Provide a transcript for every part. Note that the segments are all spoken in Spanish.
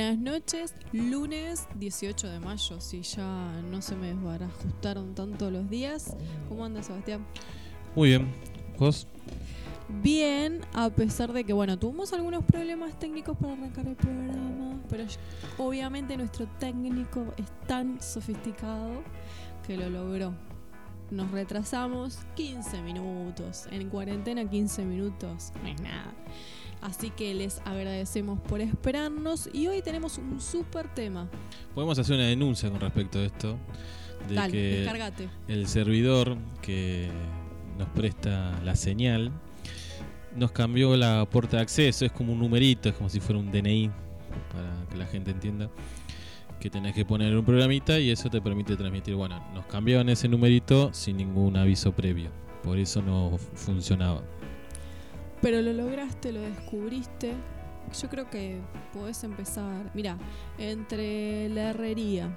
Buenas noches, lunes 18 de mayo, si ya no se me ajustaron tanto los días. ¿Cómo anda Sebastián? Muy bien, ¿vos? Bien, a pesar de que, bueno, tuvimos algunos problemas técnicos para arrancar el programa, pero obviamente nuestro técnico es tan sofisticado que lo logró. Nos retrasamos 15 minutos, en cuarentena 15 minutos, no es nada. Así que les agradecemos por esperarnos y hoy tenemos un súper tema. Podemos hacer una denuncia con respecto a esto. De Dale, que descargate. el servidor que nos presta la señal nos cambió la puerta de acceso. Es como un numerito, es como si fuera un DNI, para que la gente entienda. Que tenés que poner un programita y eso te permite transmitir. Bueno, nos cambiaban ese numerito sin ningún aviso previo. Por eso no funcionaba. Pero lo lograste, lo descubriste. Yo creo que podés empezar. Mira, entre la herrería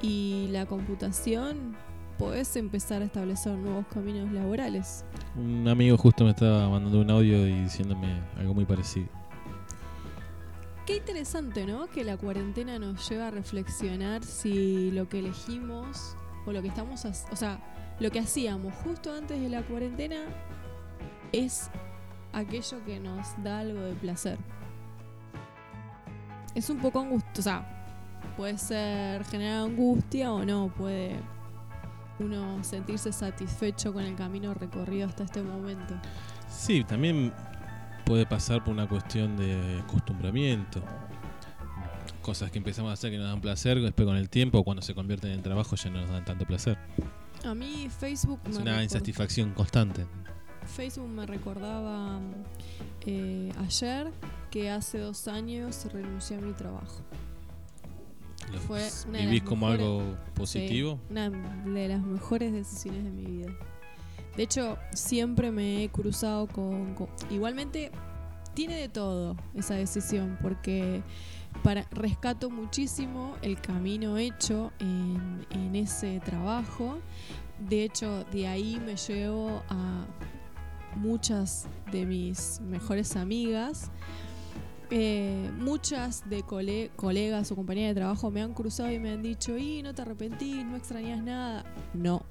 y la computación, podés empezar a establecer nuevos caminos laborales. Un amigo justo me estaba mandando un audio y diciéndome algo muy parecido. Qué interesante, ¿no? Que la cuarentena nos lleva a reflexionar si lo que elegimos o lo que estamos, o sea, lo que hacíamos justo antes de la cuarentena es aquello que nos da algo de placer. Es un poco angustioso, o sea, puede ser generar angustia o no, puede uno sentirse satisfecho con el camino recorrido hasta este momento. Sí, también puede pasar por una cuestión de acostumbramiento. Cosas que empezamos a hacer que nos dan placer, después con el tiempo, cuando se convierten en trabajo, ya no nos dan tanto placer. A mí Facebook es una insatisfacción constante. Facebook me recordaba eh, ayer que hace dos años renuncié a mi trabajo. Fue ¿Vivís como algo positivo? una de las mejores decisiones de mi vida. De hecho, siempre me he cruzado con, Igualmente, tiene de todo esa decisión, porque para, rescato muchísimo el camino hecho en, en ese trabajo. De hecho, de ahí me llevo a muchas de mis mejores amigas. Eh, muchas de colegas o compañeras de trabajo me han cruzado y me han dicho, y no te arrepentís, no extrañas nada. No.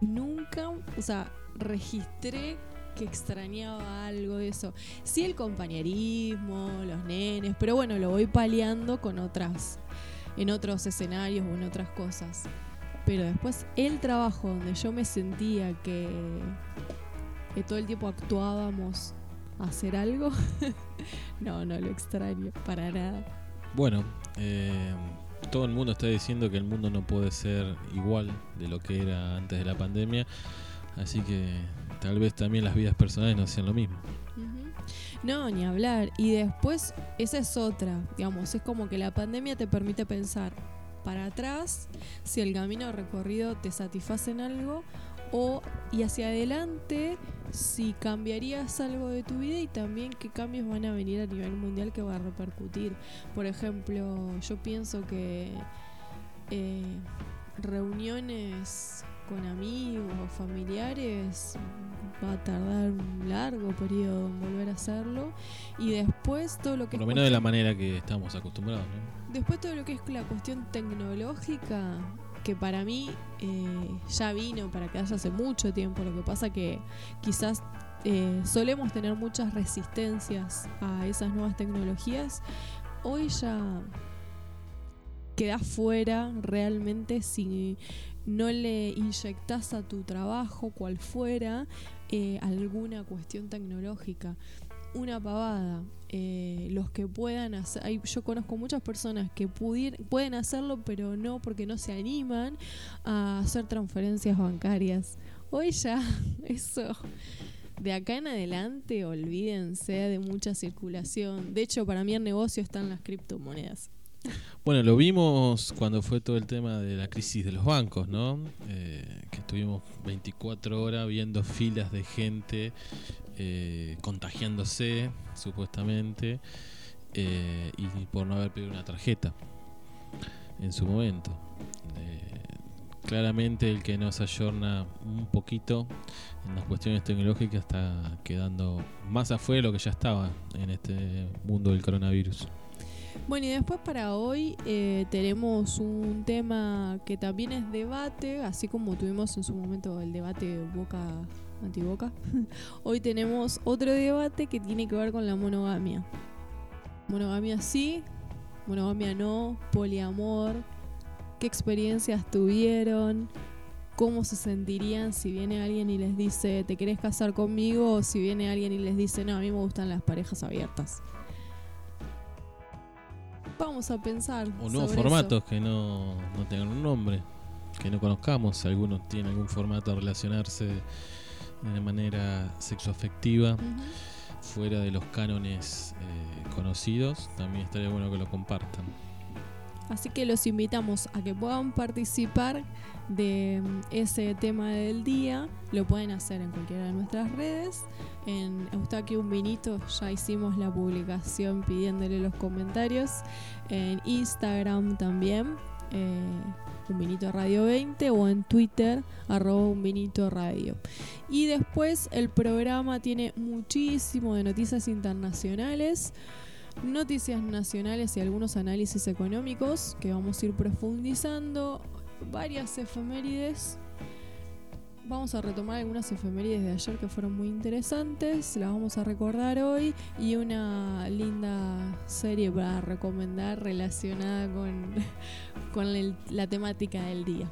Nunca, o sea, registré que extrañaba algo de eso. Sí el compañerismo, los nenes, pero bueno, lo voy paliando con otras, en otros escenarios o en otras cosas. Pero después el trabajo donde yo me sentía que que todo el tiempo actuábamos a hacer algo, no, no lo extraño, para nada. Bueno, eh, todo el mundo está diciendo que el mundo no puede ser igual de lo que era antes de la pandemia, así que tal vez también las vidas personales no sean lo mismo. No, ni hablar. Y después, esa es otra, digamos, es como que la pandemia te permite pensar para atrás si el camino recorrido te satisface en algo o y hacia adelante si cambiarías algo de tu vida y también qué cambios van a venir a nivel mundial que va a repercutir. Por ejemplo, yo pienso que eh, reuniones con amigos o familiares va a tardar un largo periodo en volver a hacerlo y después todo lo que por lo menos de la manera que estamos acostumbrados ¿no? después todo lo que es la cuestión tecnológica que para mí eh, ya vino para quedarse hace mucho tiempo. Lo que pasa que quizás eh, solemos tener muchas resistencias a esas nuevas tecnologías. Hoy ya queda fuera realmente si no le inyectas a tu trabajo, cual fuera, eh, alguna cuestión tecnológica una pavada. Eh, los que puedan hacer, yo conozco muchas personas que pueden hacerlo, pero no porque no se animan a hacer transferencias bancarias. Hoy ya, eso, de acá en adelante, olvídense de mucha circulación. De hecho, para mí el negocio está en las criptomonedas. Bueno, lo vimos cuando fue todo el tema de la crisis de los bancos, ¿no? Eh, que estuvimos 24 horas viendo filas de gente eh, contagiándose, supuestamente, eh, y por no haber pedido una tarjeta en su momento. claramente el que nos ayorna un poquito en las cuestiones tecnológicas está quedando más afuera de lo que ya estaba en este mundo del coronavirus. Bueno, y después para hoy eh, tenemos un tema que también es debate, así como tuvimos en su momento el debate Boca antiboca. hoy tenemos otro debate que tiene que ver con la monogamia. Monogamia sí, monogamia no, poliamor, qué experiencias tuvieron, cómo se sentirían si viene alguien y les dice, ¿te querés casar conmigo? O si viene alguien y les dice, no, a mí me gustan las parejas abiertas. Vamos a pensar. O nuevos formatos que no, no tengan un nombre, que no conozcamos. Algunos tienen algún formato a relacionarse de manera sexoafectiva. fuera de los cánones eh, conocidos, también estaría bueno que lo compartan. Así que los invitamos a que puedan participar de ese tema del día. Lo pueden hacer en cualquiera de nuestras redes. En Eustaquio Un Vinito ya hicimos la publicación pidiéndole los comentarios. En Instagram también. Eh, un vinito radio 20 o en Twitter arroba un vinito radio y después el programa tiene muchísimo de noticias internacionales noticias nacionales y algunos análisis económicos que vamos a ir profundizando, varias efemérides. Vamos a retomar algunas efemérides de ayer que fueron muy interesantes, las vamos a recordar hoy y una linda serie para recomendar relacionada con, con la temática del día.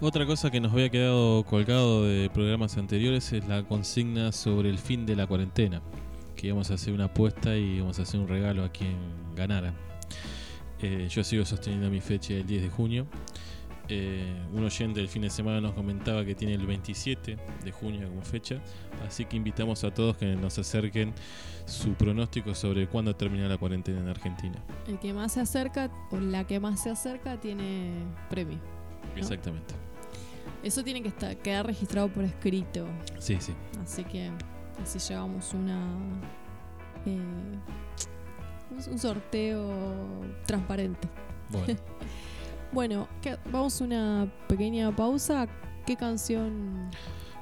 Otra cosa que nos había quedado colgado de programas anteriores es la consigna sobre el fin de la cuarentena que íbamos a hacer una apuesta y íbamos a hacer un regalo a quien ganara. Eh, yo sigo sosteniendo mi fecha del 10 de junio. Eh, un oyente del fin de semana nos comentaba que tiene el 27 de junio como fecha, así que invitamos a todos que nos acerquen su pronóstico sobre cuándo termina la cuarentena en Argentina. El que más se acerca o la que más se acerca tiene premio. Exactamente. Eso tiene que estar, quedar registrado por escrito. Sí, sí. Así que si llevamos una eh, un sorteo transparente. Bueno, bueno vamos a una pequeña pausa. ¿Qué canción?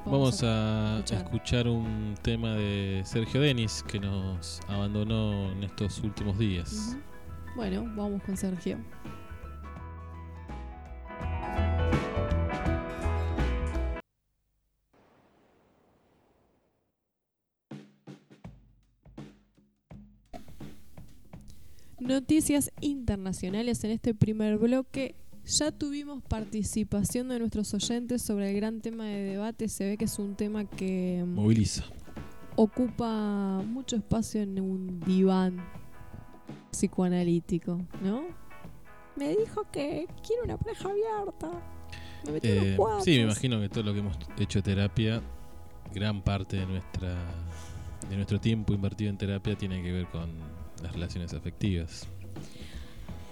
Vamos, a, escuchar? un tema de Sergio Denis que nos abandonó en estos últimos días. Bueno, vamos con Sergio. Noticias internacionales en este primer bloque. Ya tuvimos participación de nuestros oyentes sobre el gran tema de debate. Se ve que es un tema que mm, moviliza. Ocupa mucho espacio en un diván psicoanalítico, ¿no? Me dijo que quiere una pareja abierta. Me eh, sí, me imagino que todo lo que hemos hecho terapia, gran parte de nuestra de nuestro tiempo invertido en terapia tiene que ver con las relaciones afectivas.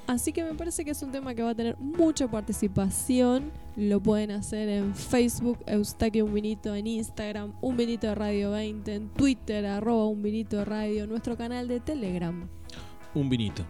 Así que me parece que es un tema que va a tener mucha participación. Lo pueden hacer en Facebook, Eustaquio Un Vinito, en Instagram, Un Vinito Radio 20, en Twitter, arroba Un Vinito Radio, nuestro canal de Telegram. Un Vinito.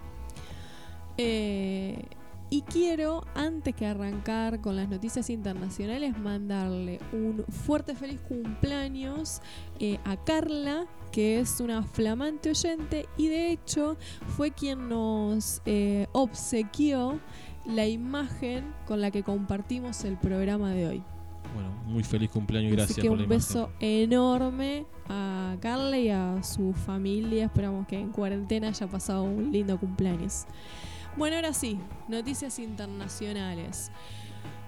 Eh, y quiero, antes que arrancar con las noticias internacionales, mandarle un fuerte feliz cumpleaños eh, a Carla, que es una flamante oyente y de hecho fue quien nos eh, obsequió la imagen con la que compartimos el programa de hoy. Bueno, muy feliz cumpleaños y gracias Así que un beso enorme a Carla y a su familia. Esperamos que en cuarentena haya pasado un lindo cumpleaños. Bueno, ahora sí, noticias internacionales.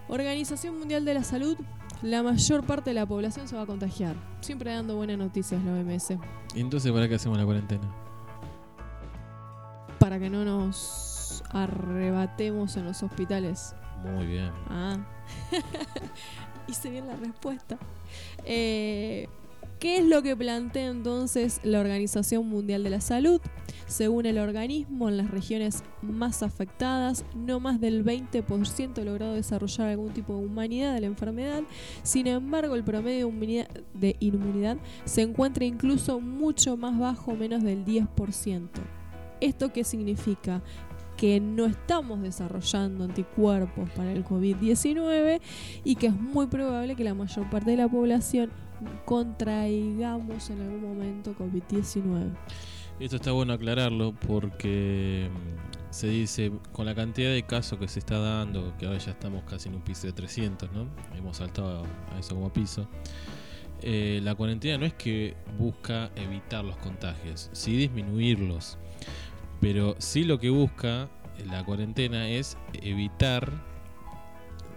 Organización Mundial de la Salud, la mayor parte de la población se va a contagiar. Siempre dando buenas noticias la OMS. ¿Y entonces para qué hacemos la cuarentena? Para que no nos arrebatemos en los hospitales. Muy bien. Ah. Hice bien la respuesta. Eh, ¿Qué es lo que plantea entonces la Organización Mundial de la Salud? Según el organismo, en las regiones más afectadas, no más del 20% ha logrado desarrollar algún tipo de humanidad de la enfermedad. Sin embargo, el promedio de inmunidad se encuentra incluso mucho más bajo, menos del 10%. ¿Esto qué significa? que no estamos desarrollando anticuerpos para el COVID-19 y que es muy probable que la mayor parte de la población contraigamos en algún momento COVID-19. Esto está bueno aclararlo porque mm, se dice, con la cantidad de casos que se está dando, que ahora ya estamos casi en un piso de 300, ¿no? Hemos saltado a eso como piso. Eh, la cuarentena no es que busca evitar los contagios, sí disminuirlos. Pero sí lo que busca la cuarentena es evitar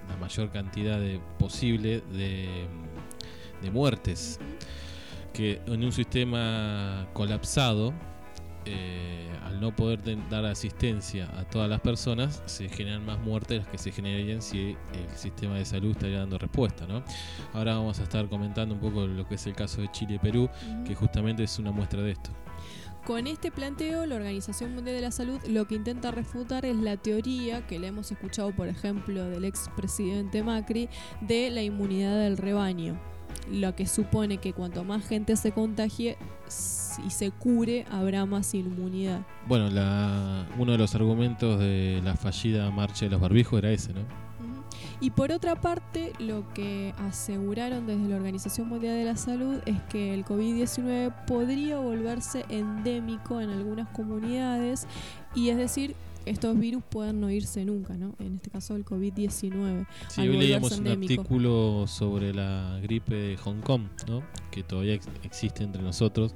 la mayor cantidad de, posible de, de muertes. Que en un sistema colapsado, eh, al no poder dar asistencia a todas las personas, se generan más muertes las que se generarían si el sistema de salud estaría dando respuesta. ¿no? Ahora vamos a estar comentando un poco lo que es el caso de Chile y Perú, que justamente es una muestra de esto. Con este planteo, la Organización Mundial de la Salud lo que intenta refutar es la teoría que le hemos escuchado, por ejemplo, del expresidente Macri, de la inmunidad del rebaño. Lo que supone que cuanto más gente se contagie y se cure, habrá más inmunidad. Bueno, la, uno de los argumentos de la fallida marcha de los barbijos era ese, ¿no? Y por otra parte, lo que aseguraron desde la Organización Mundial de la Salud es que el COVID-19 podría volverse endémico en algunas comunidades y es decir, estos virus pueden no irse nunca, ¿no? En este caso el COVID-19. Sí, hoy leíamos un artículo sobre la gripe de Hong Kong, ¿no? Que todavía existe entre nosotros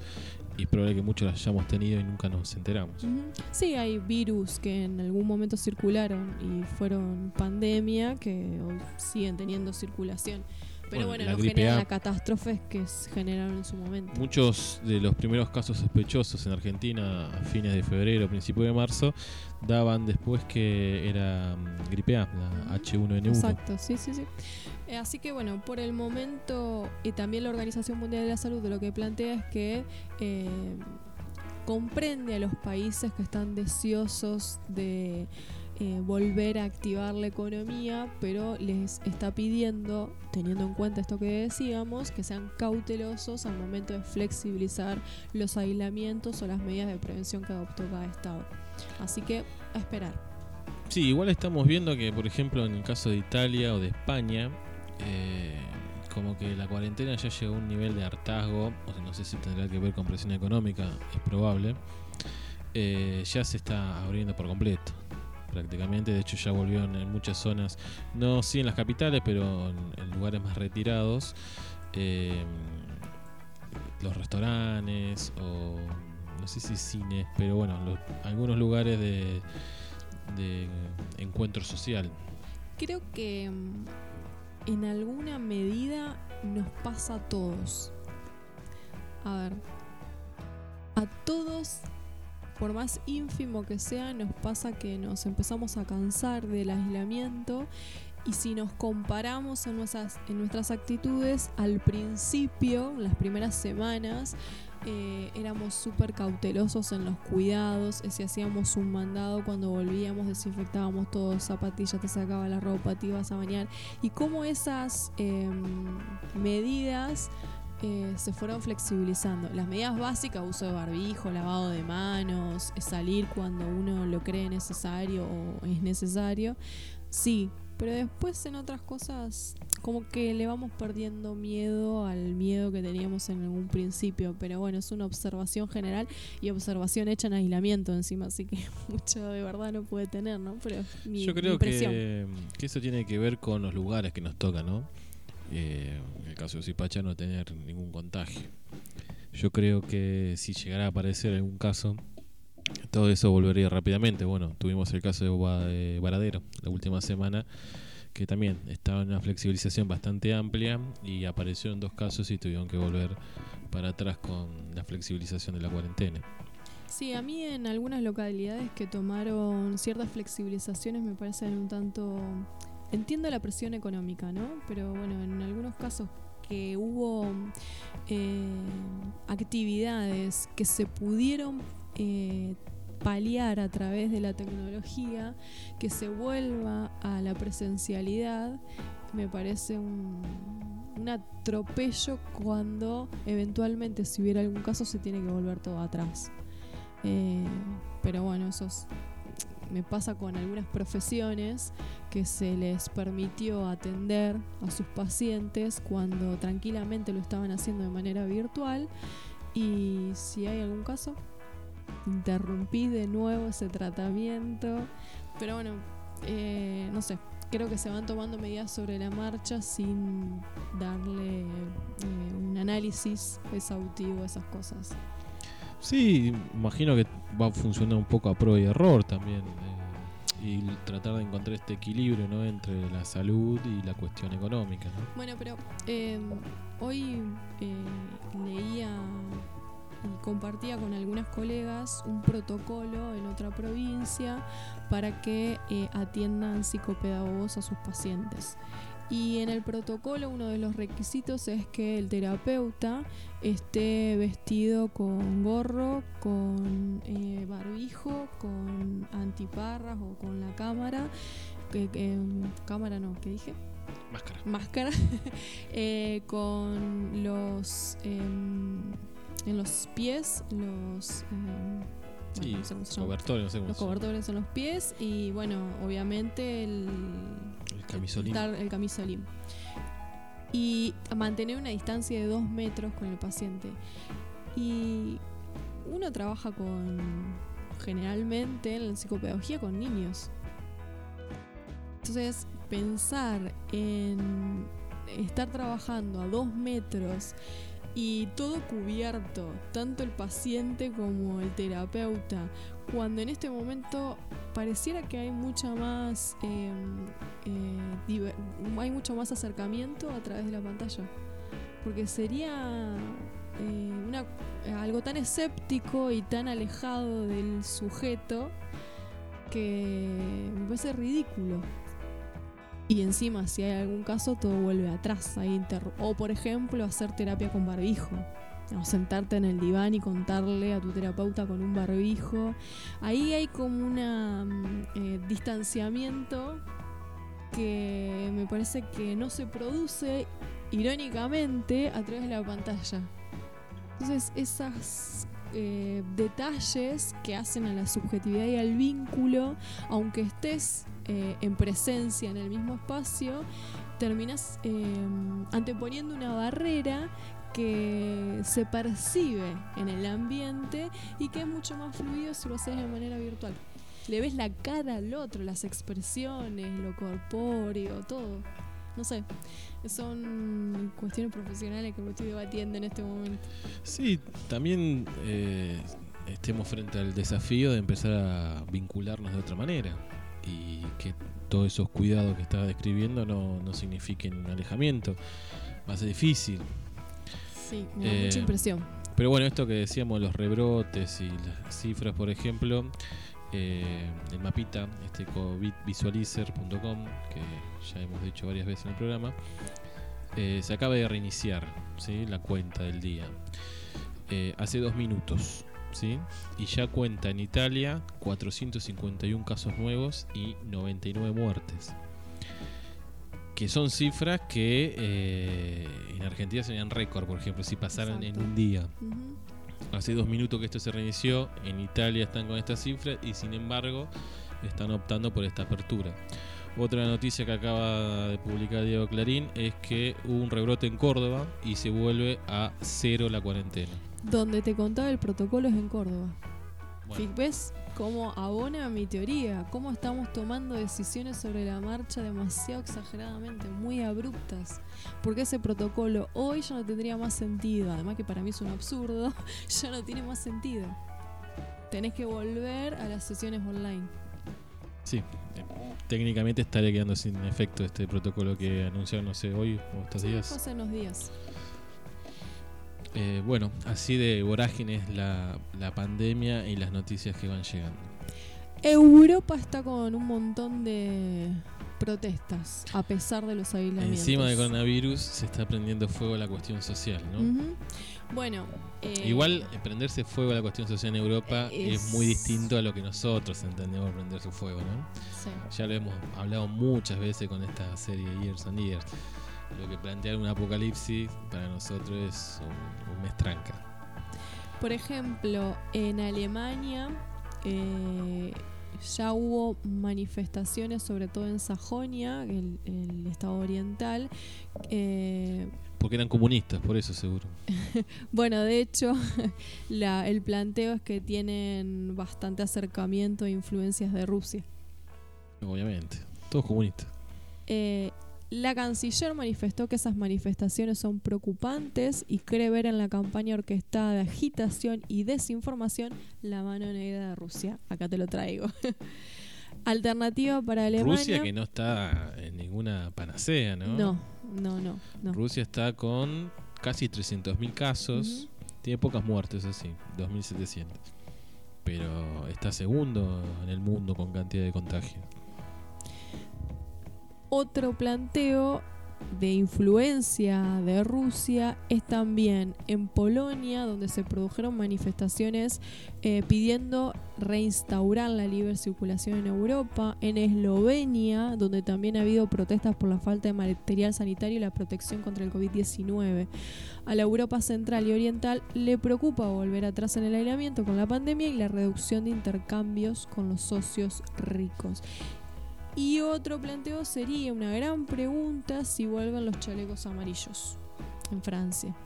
y es probable que muchos las hayamos tenido y nunca nos enteramos. Sí, hay virus que en algún momento circularon y fueron pandemia que hoy siguen teniendo circulación. Pero bueno, no generan las catástrofes que generaron en su momento. Muchos de los primeros casos sospechosos en Argentina a fines de febrero, principio de marzo, daban después que era mm, gripe A, la H1N1. Exacto, sí, sí, sí. Eh, así que bueno, por el momento, y también la Organización Mundial de la Salud lo que plantea es que eh, comprende a los países que están deseosos de eh, volver a activar la economía, pero les está pidiendo, teniendo en cuenta esto que decíamos, que sean cautelosos al momento de flexibilizar los aislamientos o las medidas de prevención que adoptó cada estado. Así que esperar. Sí, igual estamos viendo que, por ejemplo, en el caso de Italia o de España, eh, como que la cuarentena ya llegó a un nivel de hartazgo, o no sé si tendrá que ver con presión económica, es probable, eh, ya se está abriendo por completo prácticamente. De hecho, ya volvió en, muchas zonas, no sí en las capitales, pero en, lugares más retirados. Eh, los restaurantes o no sé si cines, pero bueno, algunos lugares de, de encuentro social. Creo que mm, en alguna medida nos pasa a todos. A ver, a todos por más ínfimo que sea, nos pasa que nos empezamos a cansar del aislamiento y si nos comparamos en nuestras, en nuestras actitudes, al principio, las primeras semanas, eh, éramos súper cautelosos en los cuidados, si hacíamos un mandado cuando volvíamos, desinfectábamos todo, zapatillas, te sacaba la ropa, te ibas a bañar, y cómo esas em, medidas eh, se fueron flexibilizando. Las medidas básicas, uso de barbijo, lavado de manos, salir cuando uno lo cree necesario o es necesario, sí, pero después en otras cosas como que le vamos perdiendo miedo al miedo que teníamos en un principio, pero bueno, es una observación general y observación hecha en aislamiento encima, así que mucho de verdad no puede tener, ¿no? Pero Yo creo que, que eso tiene que ver con los lugares que nos tocan, ¿no? Eh, en el caso de Zipacha no tener ningún contagio. Yo creo que si llegara a aparecer algún caso, todo eso volvería rápidamente. Bueno, tuvimos el caso de Varadero la última semana, que también estaba en una flexibilización bastante amplia y apareció en dos casos y tuvieron que volver para atrás con la flexibilización de la cuarentena. Sí, a mí en algunas localidades que tomaron ciertas flexibilizaciones me parecen un tanto entiendo la presión económica, ¿no? Pero bueno, en algunos casos que hubo eh, actividades que se pudieron eh, paliar a través de la tecnología, que se vuelva a la presencialidad, me parece un, atropello cuando eventualmente si hubiera algún caso se tiene que volver todo atrás. Eh, pero bueno, eso es me pasa con algunas profesiones que se les permitió atender a sus pacientes cuando tranquilamente lo estaban haciendo de manera virtual y si hay algún caso, interrumpí de nuevo ese tratamiento, pero bueno, eh, no sé, creo que se van tomando medidas sobre la marcha sin darle eh, un análisis exhaustivo a esas cosas. Sí, imagino que va a funcionar un poco a prueba y error también. eh, y tratar de encontrar este equilibrio ¿no? entre la salud y la cuestión económica. ¿no? Bueno, pero eh, hoy eh, leía y compartía con algunas colegas un protocolo en otra provincia para que eh, atiendan psicopedagogos a sus pacientes. Y en el protocolo uno de los requisitos es que el terapeuta esté vestido con gorro, con eh, barbijo, con antiparras o con la cámara. Que, que- cámara no, ¿qué dije? Máscara. máscara eh, con los em, en los pies los Sí, bueno, no sé cómo se llama. cobertores, no sé cómo los cobertores en los pies y bueno obviamente el El camisolín. el camisolín y mantener una distancia de dos metros con el paciente y uno trabaja con generalmente en la psicopedagogía con niños entonces, pensar en estar trabajando a dos metros y todo cubierto, tanto el paciente como el terapeuta, cuando en este momento pareciera que hay mucha más, eh, eh, diver- hay mucho más acercamiento a través de la pantalla, porque sería eh, una, algo tan escéptico y tan alejado del sujeto que me parece ridículo. Y encima, si hay algún caso, todo vuelve atrás. Hay o, por ejemplo, hacer terapia con barbijo. O sentarte en el diván y contarle a tu terapeuta con un barbijo. Ahí hay como un distanciamiento que me parece que no se produce irónicamente a través de la pantalla. Entonces, esos detalles que hacen a la subjetividad y al vínculo, aunque estés eh, en presencia en el mismo espacio, terminas eh, anteponiendo una barrera que se percibe en el ambiente y que es mucho más fluido si lo haces de manera virtual. Le ves la cara al otro, las expresiones, lo corpóreo, todo. No sé, son cuestiones profesionales que me estoy debatiendo en este momento. Sí, también eh, estemos frente al desafío de empezar a vincularnos de otra manera y que todos esos cuidados que estaba describiendo no, no signifiquen un alejamiento. Va a ser difícil. Sí, me da Eh, mucha impresión. Pero bueno, esto que decíamos, los rebrotes y las cifras, por ejemplo, eh, el mapita, este covidvisualizer.com, que ya hemos dicho varias veces en el programa, eh, se acaba de reiniciar ¿sí? la cuenta del día. Hace dos minutos. ¿Sí? Y ya cuenta en Italia 451 casos nuevos y 99 muertes. Que son cifras que eh, en Argentina serían récord, por ejemplo, si pasaran en un día. Hace dos minutos que esto se reinició, en Italia están con estas cifras y sin embargo están optando por esta apertura. Otra noticia que acaba de publicar Diego Clarín es que hubo un rebrote en Córdoba y se vuelve a cero la cuarentena. Donde te contaba el protocolo es en Córdoba. Bueno, ¿Ves cómo abona mi teoría? ¿Cómo estamos tomando decisiones sobre la marcha demasiado exageradamente, muy abruptas? Porque ese protocolo hoy ya no tendría más sentido. Además que para mí es un absurdo, ya no tiene más sentido. Tenés que volver a las sesiones online. Sí, eh, técnicamente estaría quedando sin efecto este protocolo que anunciaron, no sé, hoy o estos Sí, días. hace unos días. Eh, bueno, así de vorágines la, la pandemia y las noticias que van llegando. Europa está con un montón de protestas, a pesar de los aislamientos. Encima del coronavirus se está prendiendo fuego la cuestión social, ¿no? Ujú. Bueno, eh, Igual eh, prenderse fuego a la cuestión social en Europa es, Es- muy distinto a lo que nosotros entendemos prenderse fuego, ¿no? sí. Ya lo hemos hablado muchas veces con esta serie Years and Years. Lo que plantear un apocalipsis para nosotros es un, un mes tranca. Por ejemplo, en Alemania, eh, ya hubo manifestaciones, sobre todo en Sajonia, el, el estado oriental. eh, Porque eran comunistas, por eso seguro. bueno, de hecho, la- el planteo es que tienen bastante acercamiento e influencias de Rusia. Obviamente. Todos comunistas. Eh, la canciller manifestó que esas manifestaciones son preocupantes y cree ver en la campaña orquestada de agitación y desinformación la mano negra de Rusia. Acá te lo traigo. Alternativa para Alemania. Rusia que no está en ninguna panacea, ¿no? no, no, no, no. Rusia está con casi 300.000 casos. Tiene pocas muertes, así, 2.700. Pero está segundo en el mundo con cantidad de contagio. Otro planteo de influencia de Rusia es también en Polonia, donde se produjeron manifestaciones eh, pidiendo reinstaurar la libre circulación en Europa, en Eslovenia, donde también ha habido protestas por la falta de material sanitario y la protección contra el COVID-19. A la Europa central y oriental le preocupa volver atrás en el aislamiento con la pandemia y la reducción de intercambios con los socios ricos. Y otro planteo sería una gran pregunta si vuelven los chalecos amarillos en Francia.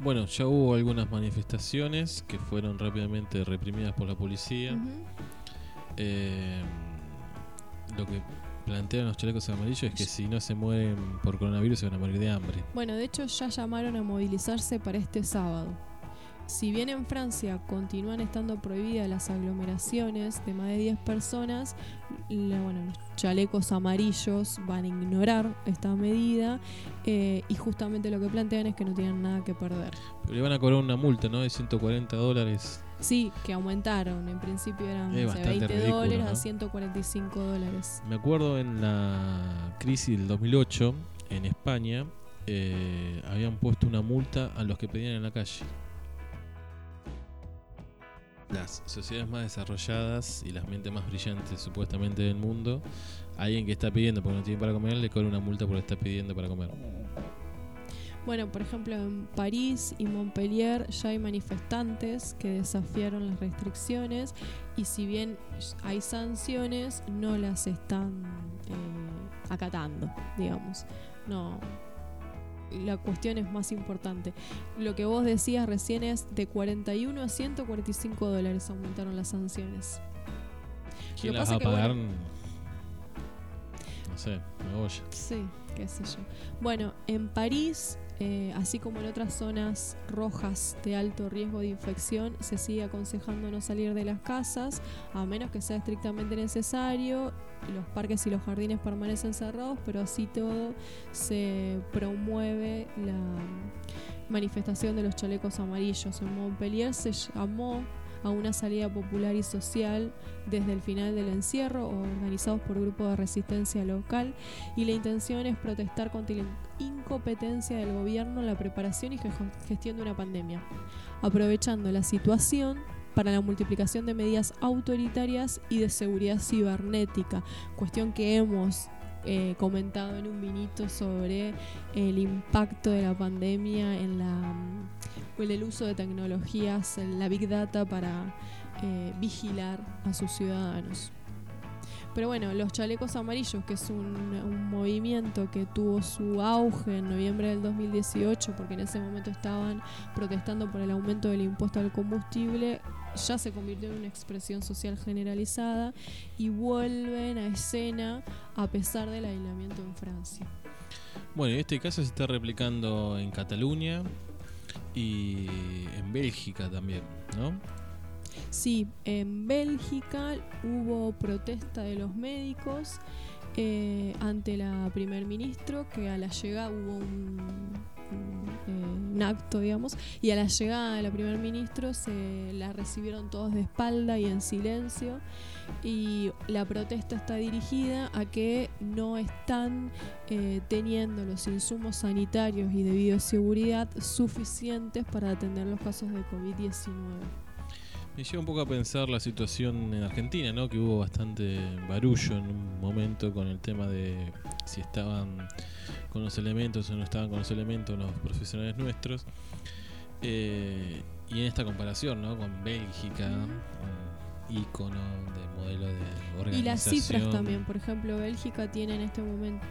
Bueno, ya hubo algunas manifestaciones que fueron rápidamente reprimidas por la policía. Eh, lo que plantean los chalecos amarillos es que si no se mueren por coronavirus se van a morir de hambre. Bueno, de hecho ya llamaron a movilizarse para este sábado. Si bien en Francia continúan estando prohibidas las aglomeraciones de más de 10 personas, la- bueno, los chalecos amarillos van a ignorar esta medida eh, y justamente lo que plantean es que no tienen nada que perder. Pero le van a cobrar una multa, ¿no? De 140 dólares. Sí, que aumentaron. En principio eran no sé, bastante 20 ridículo, dólares ¿no? a 145 dólares. Me acuerdo en la crisis del 2008 en España eh, habían puesto una multa a los que pedían en la calle. Las sociedades más desarrolladas y las mentes más brillantes supuestamente del mundo, alguien que está pidiendo porque no tiene para comer le cobra una multa por estar pidiendo para comer. Bueno, por ejemplo, en París y Montpellier ya hay manifestantes que desafiaron las restricciones y si bien hay sanciones, no las están eh, acatando, digamos. No. La cuestión es más importante. Lo que vos decías recién es de 41 a 145 dólares aumentaron las sanciones. ¿Quién las pasa va a que, pagar? bueno- No sé, voy. Sí, qué sé yo. Bueno, en París, eh, así como en otras zonas rojas de alto riesgo de infección, se sigue aconsejando no salir de las casas, a menos que sea estrictamente necesario. Los parques y los jardines permanecen cerrados, pero así todo se promueve la manifestación de los chalecos amarillos. En Montpellier se llamó a una salida popular y social desde el final del encierro, organizados por grupos de resistencia local, y la intención es protestar contra la incompetencia del gobierno en la preparación y ge- gestión de una pandemia, aprovechando la situación para la multiplicación de medidas autoritarias y de seguridad cibernética, cuestión que hemos eh, comentado en un vinito sobre el impacto de la pandemia en la mm, en el uso de tecnologías, en la big data para eh, vigilar a sus ciudadanos. Pero bueno, los chalecos amarillos, que es un, un movimiento que tuvo su auge en noviembre del 2018, porque en ese momento estaban protestando por el aumento del impuesto al combustible, ya se convirtió en una expresión social generalizada y vuelven a escena a pesar del aislamiento en Francia. Bueno, en este caso se está replicando en Cataluña y en Bélgica también, ¿no? Sí, en Bélgica hubo protesta de los médicos eh, ante la primer ministro, que a la llegada hubo un, un, eh, un acto, digamos, y a la llegada de la primer ministro se la recibieron todos de espalda y en silencio. Y la protesta está dirigida a que no están eh, teniendo los insumos sanitarios y de bioseguridad suficientes para atender los casos de COVID-19. Me lleva un poco a pensar la situación en Argentina, ¿no? Que hubo bastante barullo en un momento con el tema de si estaban con los elementos o no estaban con los elementos los profesionales nuestros. Eh, y en esta comparación, ¿no? Con Bélgica, mm, ícono de modelo de organización. Y las cifras también, por ejemplo, Bélgica tiene en este momento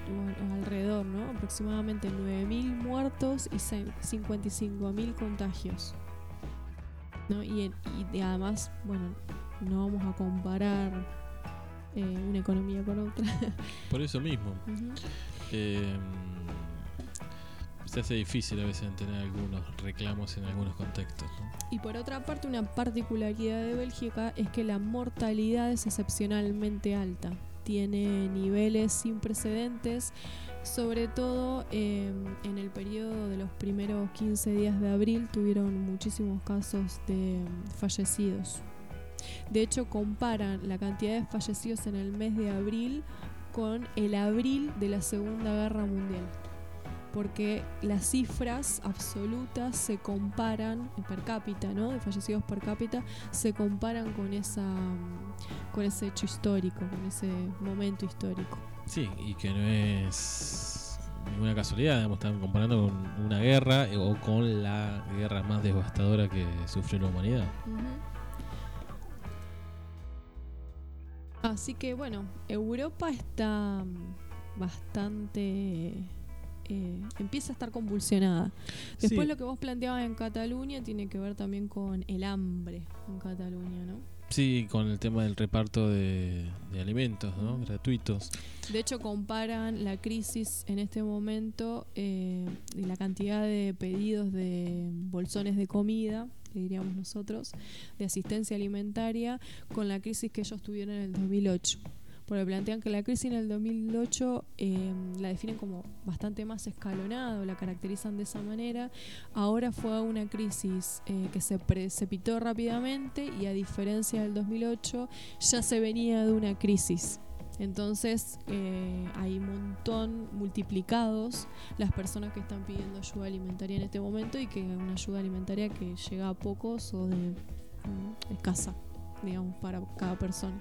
alrededor, ¿no? Aproximadamente 9.000 muertos y 55.000 contagios. ¿No? Y, y además, bueno, no vamos a comparar eh, una economía con otra. Por eso mismo. Eh, se hace difícil a veces tener algunos reclamos en algunos contextos. ¿no? Y por otra parte, una particularidad de Bélgica es que la mortalidad es excepcionalmente alta. Tiene niveles sin precedentes, sobre todo eh, en el periodo de los primeros 15 días de abril tuvieron muchísimos casos de mm, fallecidos. De hecho, comparan la cantidad de fallecidos en el mes de abril con el abril de la Segunda Guerra Mundial porque las cifras absolutas se comparan per cápita, ¿no? De fallecidos per cápita se comparan con esa mm, con ese hecho histórico, con ese momento histórico. Sí, y que no es ninguna casualidad, digamos, están comparando con una guerra eh, o con la guerra más devastadora que sufrió la humanidad. Así que bueno, Europa está mm, bastante eh, empieza a estar convulsionada. Después Sí. lo que vos planteabas en Cataluña tiene que ver también con el hambre en Cataluña, ¿no? Sí, con el tema del reparto de, alimentos, ¿no? Gratuitos. De hecho, comparan la crisis en este momento eh, y la cantidad de pedidos de bolsones de comida, que diríamos nosotros, de asistencia alimentaria, con la crisis que ellos tuvieron en el 2008. Porque plantean que la crisis en el 2008 eh, la definen como bastante más escalonada, o la caracterizan de esa manera. Ahora fue una crisis eh, que se precipitó rápidamente y a diferencia del 2008 ya se venía de una crisis. Entonces eh, hay un montón multiplicados las personas que están pidiendo ayuda alimentaria en este momento y que una ayuda alimentaria que llega a pocos o de mm, escasa, digamos, para cada persona.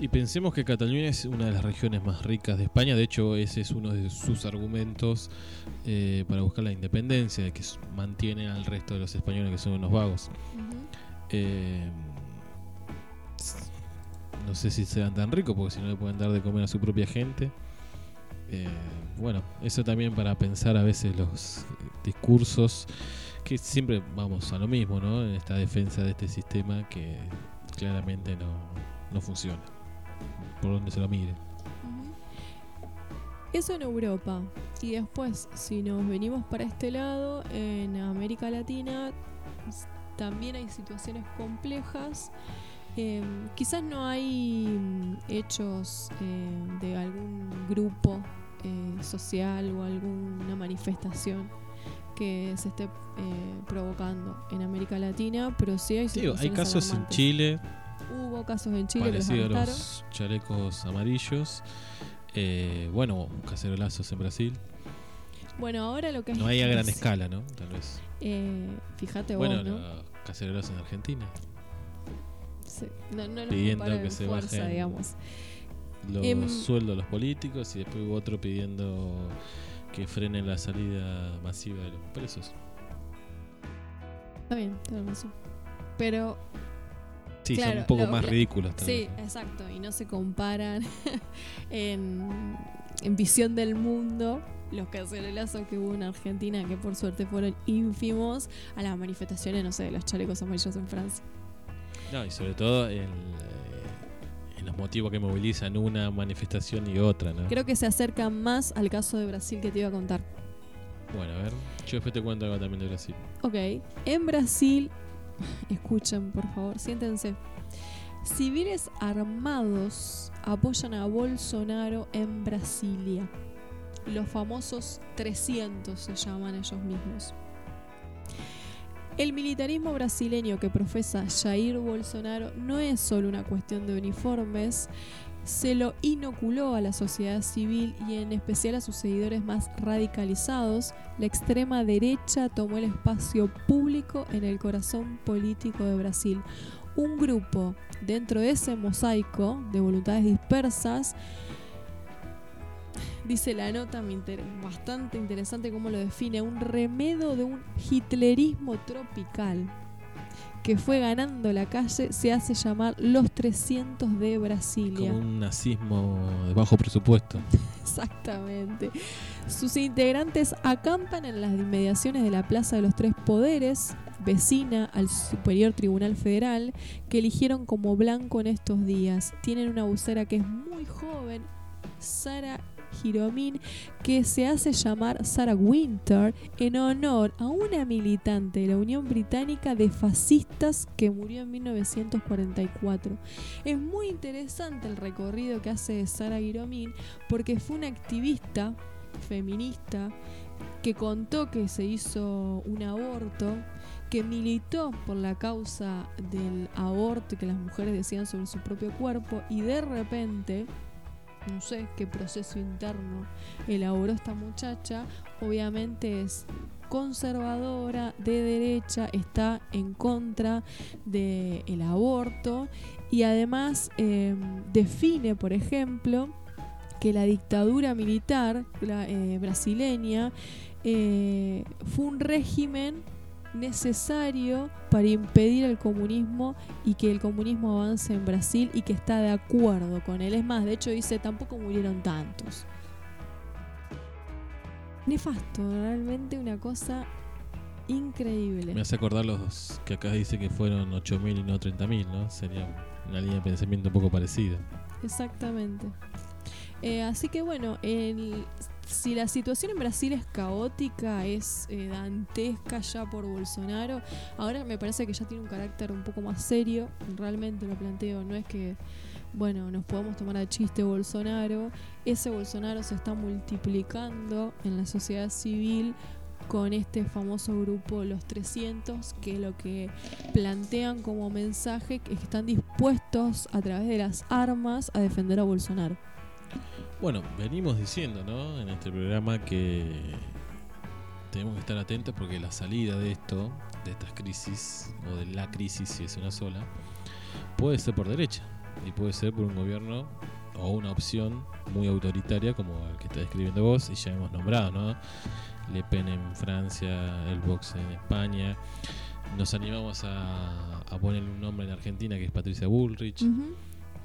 Y pensemos que Cataluña es una de las regiones más ricas de España, de hecho ese es uno de sus argumentos eh, para buscar la independencia, de que mantienen al resto de los españoles que son unos vagos. Eh, no sé si sean tan ricos porque si no le pueden dar de comer a su propia gente. Eh, bueno, eso también para pensar a veces los eh, discursos que siempre vamos a lo mismo, ¿no? En esta defensa de este sistema que claramente no, no funciona. Por donde se lo mire. Eso en Europa. Y después, si nos venimos para este lado, en América Latina también hay situaciones complejas. Eh, quizás no hay mm, hechos eh, de algún grupo eh, social o alguna manifestación que se esté eh, provocando en América Latina, pero sí hay Digo, hay situaciones casos en. Chile Hubo casos en Chile que los a los chalecos amarillos. Eh, bueno, cacerolazos en Brasil. Bueno, ahora lo que No hay a gran es- escala, ¿no? Tal vez. Eh, fíjate Bueno, vos, ¿no? los cacerolazos en Argentina. Sí, No, no los pidiendo que se fuerza, bajen digamos. Los Em, sueldos de los políticos y después hubo otro pidiendo que frenen la salida masiva de los presos. Está bien, tenés razón. Pero Sí, son un poco lo- más ridículos sí, vez. exacto. Y no se comparan en, en visión del mundo los cacerolazos que hubo en Argentina, que por suerte fueron ínfimos, a las manifestaciones, no sé, de los chalecos amarillos en Francia. No, y sobre todo en, eh, en los motivos que movilizan una manifestación y otra, ¿no? Creo que se acerca más al caso de Brasil que te iba a contar. Bueno, a ver, yo después te cuento algo también de Brasil. Ok, en Brasil, escuchen por favor, siéntense. Civiles armados apoyan a Bolsonaro en Brasilia. Los famosos 300 se llaman ellos mismos. El militarismo brasileño que profesa Jair Bolsonaro no es solo una cuestión de uniformes, se lo inoculó a la sociedad civil y en especial a sus seguidores más radicalizados, la extrema derecha tomó el espacio público en el corazón político de Brasil. Un grupo dentro de ese mosaico de voluntades dispersas, dice la nota bastante interesante cómo lo define, un remedo de un hitlerismo tropical que fue ganando la calle se hace llamar Los 300 de Brasilia. Como un nazismo de bajo presupuesto. Exactamente. Sus integrantes acampan en las inmediaciones de la Plaza de los Tres Poderes, vecina al Superior Tribunal Federal, que eligieron como blanco en estos días. Tienen una vocera que es muy joven, Sara Giromín, que se hace llamar Sarah Winter en honor a una militante de la Unión Británica de Fascistas que murió en 1944. Es muy interesante el recorrido que hace Sara Giromín porque fue una activista feminista que contó que se hizo un aborto, que militó por la causa del aborto que las mujeres decían sobre su propio cuerpo y de repente no sé qué proceso interno elaboró esta muchacha, obviamente es conservadora, de derecha, está en contra del aborto y además em, define, por ejemplo, que la dictadura militar eh, brasileña eh, fue un régimen necesario para impedir el comunismo y que el comunismo avance en Brasil y que está de acuerdo con él. Es más, de hecho dice, tampoco murieron tantos. Nefasto, realmente una cosa increíble. Me hace acordar los que acá dice que fueron 8.000 y no 30.000, ¿no? Sería una línea de pensamiento un poco parecida. Exactamente. Eh, así que bueno, el, si la situación en Brasil es caótica, es eh, dantesca ya por Bolsonaro, ahora me parece que ya tiene un carácter un poco más serio, realmente lo planteo, no es que, bueno, nos podamos tomar a chiste Bolsonaro, ese Bolsonaro se está multiplicando en la sociedad civil con este famoso grupo Los 300, que lo que plantean como mensaje es que están dispuestos a través de las armas a defender a Bolsonaro. Bueno, venimos diciendo, ¿no? En este programa que tenemos que estar atentos porque la salida de esto, de estas crisis, o de la crisis, si es una sola, puede ser por derecha y puede ser por un gobierno o una opción muy autoritaria como el que está describiendo vos y ya hemos nombrado, ¿no? Le Pen en Francia, el Vox en España. Nos animamos a, a ponerle un nombre en Argentina que es Patricia Bullrich.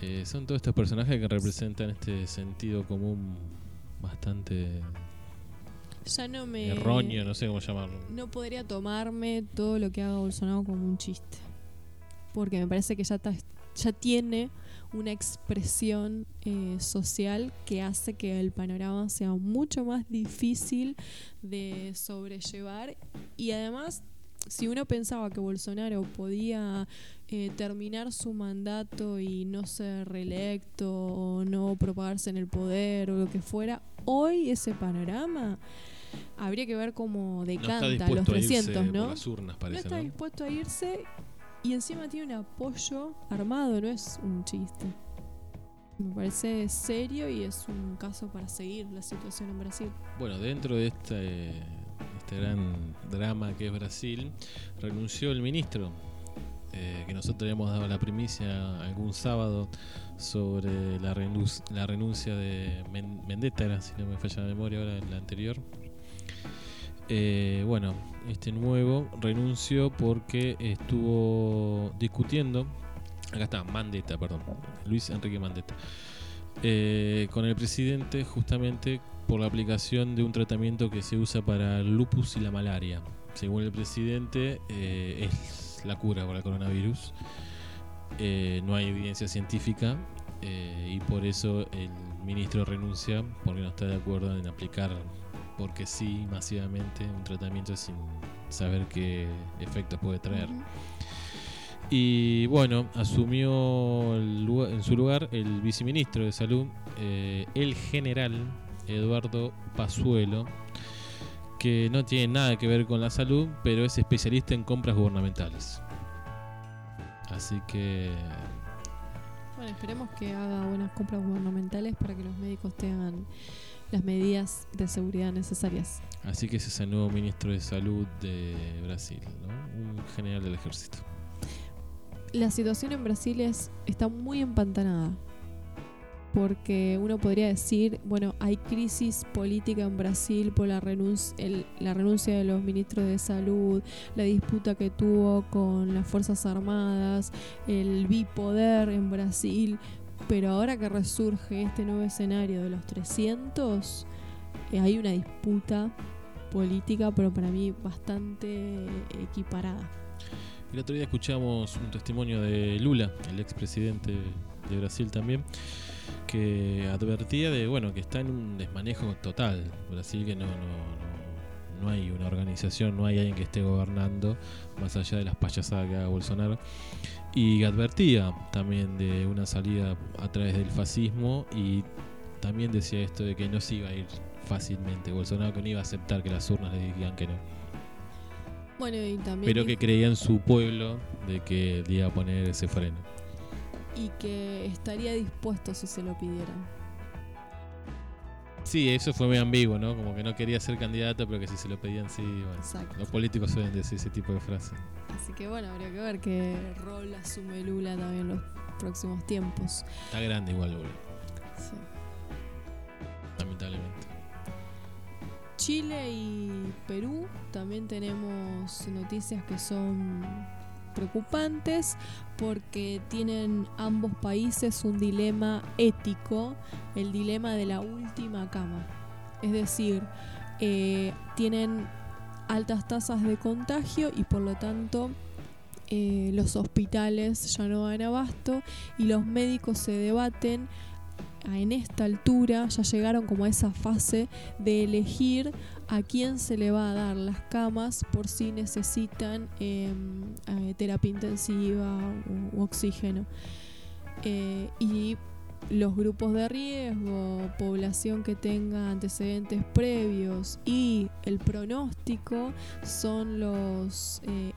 Eh, son todos estos personajes que representan este sentido común bastante ya no me, erróneo, no sé cómo llamarlo. No podría tomarme todo lo que haga Bolsonaro como un chiste. Porque me parece que ya, ya tiene una expresión eh, social que hace que el panorama sea mucho más difícil de sobrellevar y además si uno pensaba que Bolsonaro podía eh, terminar su mandato y no ser reelecto o no propagarse en el poder o lo que fuera, hoy ese panorama habría que ver cómo decanta los 300, ¿no? no está dispuesto a irse y encima tiene un apoyo armado, no es un chiste. Me parece serio y es un caso para seguir la situación en Brasil. Bueno, dentro de este este gran drama que es Brasil, renunció el ministro, eh, que nosotros habíamos dado la primicia algún sábado sobre la, la renuncia de Mendetta, si no me falla la memoria ahora, la anterior. Eh, bueno, este nuevo renunció porque estuvo discutiendo, acá está, Mandetta, perdón, Luis Enrique Mandetta, eh, con el presidente justamente por la aplicación de un tratamiento que se usa para el lupus y la malaria. Según el presidente, eh, es la cura para el coronavirus. Eh, no hay evidencia científica eh, y por eso el ministro renuncia porque no está de acuerdo en aplicar, porque sí, masivamente un tratamiento sin saber qué efectos puede traer. Y bueno, asumió en su lugar el viceministro de salud, el general Eduardo Pazuelo, que no tiene nada que ver con la salud, pero es especialista en compras gubernamentales. Así que... Bueno, esperemos que haga buenas compras gubernamentales para que los médicos tengan las medidas de seguridad necesarias. Así que ese es el nuevo ministro de salud de Brasil, ¿no? un general del ejército. La situación en Brasil es, está muy empantanada porque uno podría decir, bueno, hay crisis política en Brasil por la renuncia, la renuncia de los ministros de salud, la disputa que tuvo con las Fuerzas Armadas, el bipoder en Brasil, pero ahora que resurge este nuevo escenario de los 300, eh, hay una disputa política, pero para mí bastante equiparada. El otro día escuchamos un testimonio de Lula, el expresidente de Brasil también, que advertía de bueno que está en un desmanejo total. Brasil que no, no, no, hay una organización, no hay alguien que esté gobernando más allá de las payasadas que haga Bolsonaro. Y advertía también de una salida a través del fascismo y también decía esto de que no se iba a ir fácilmente. Bolsonaro que no iba a aceptar que las urnas le digan que no. Bueno, y también Pero que creía en su pueblo de que le iba a poner ese freno y que estaría dispuesto si se lo pidieran. Sí, eso fue muy ambiguo, ¿no? Como que no quería ser candidato, pero que si se lo pedían, sí. Bueno, los políticos suelen decir ese tipo de frases. Así que bueno, habría que ver qué rol asume Lula también en los próximos tiempos. Está grande igual Lula. Sí. Lamentablemente. Chile y Perú también tenemos noticias que son preocupantes porque tienen ambos países un dilema ético, el dilema de la última cama. Es decir, eh, tienen altas tasas de contagio y por lo tanto eh, los hospitales ya no dan abasto y los médicos se debaten en esta altura, ya llegaron como a esa fase de elegir a quién se le va a dar las camas por si necesitan em, eh, terapia intensiva u, oxígeno. Eh, y los grupos de riesgo, población que tenga antecedentes previos y el pronóstico son los eh,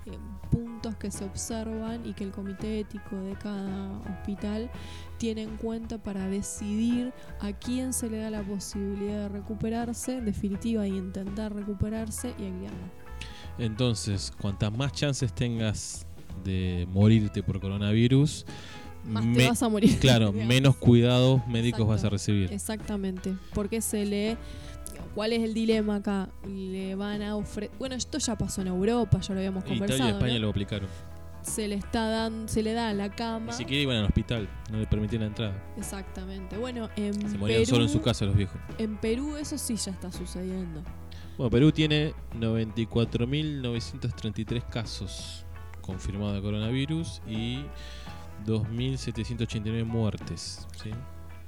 puntos que se observan y que el comité ético de cada hospital tiene en cuenta para decidir a quién se le da la posibilidad de recuperarse, definitiva, y intentar recuperarse y a quién no. Entonces, cuantas más chances tengas de morirte por coronavirus, más te vas a morir. Claro, menos cuidados médicos vas a recibir. Exactamente, porque se le... ¿Cuál es el dilema acá? Le van a ofrecer... Bueno, esto ya pasó en Europa, ya lo habíamos conversado. Italia y España lo aplicaron. Se le está dando, se le da la cama. Ni siquiera iban al hospital, no le permitían la entrada. Exactamente. Bueno, en Se morían solo en su casa los viejos. En Perú eso sí ya está sucediendo. Bueno, Perú tiene 94.933 casos confirmados de coronavirus y 2.789 muertes. ¿sí?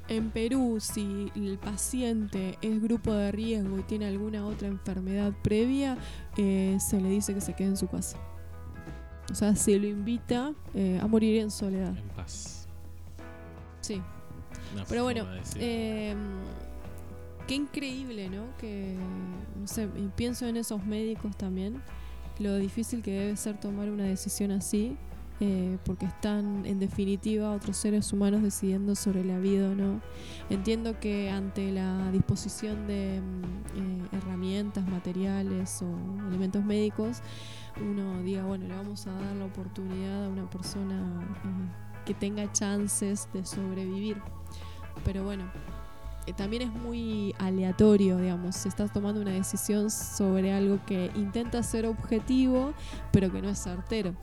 En Perú, si el paciente es grupo de riesgo y tiene alguna otra enfermedad previa, eh, se le dice que se quede en su casa. O sea, se lo invita eh, a morir en soledad. En paz. Sí. Pero bueno, eh, qué increíble, ¿no? Que, no sé, pienso en esos médicos también, lo difícil que debe ser tomar una decisión así eh, porque están en definitiva otros seres humanos decidiendo sobre la vida o no. Entiendo que ante la disposición de mm, eh, herramientas, materiales o elementos médicos, uno diga, bueno, le vamos a dar la oportunidad a una persona eh, que tenga chances de sobrevivir. Pero bueno, también es muy aleatorio, digamos, se está tomando una decisión sobre algo que intenta ser objetivo, pero que no es certero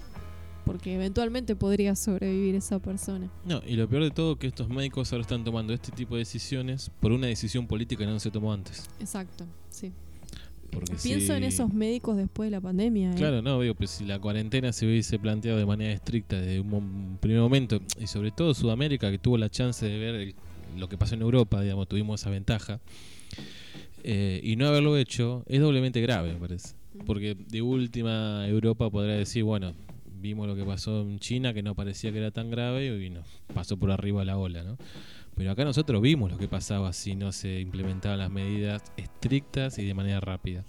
porque eventualmente podría sobrevivir esa persona. No, y lo peor de todo es que estos médicos ahora están tomando este tipo de decisiones por una decisión política que no se tomó antes. Exacto, sí. Pienso en esos médicos después de la pandemia. ¿eh? Claro, no, digo, pues si la cuarentena se hubiese planteado de manera estricta desde un primer momento, y sobre todo Sudamérica, que tuvo la chance de ver lo que pasó en Europa, digamos, tuvimos esa ventaja, eh, y no haberlo hecho es doblemente grave, me parece. Porque de última Europa podrá decir, bueno, vimos lo que pasó en China, que no parecía que era tan grave y nos pasó por arriba la ola, ¿no? Pero acá nosotros vimos lo que pasaba si no se implementaban las medidas estrictas y de manera rápida.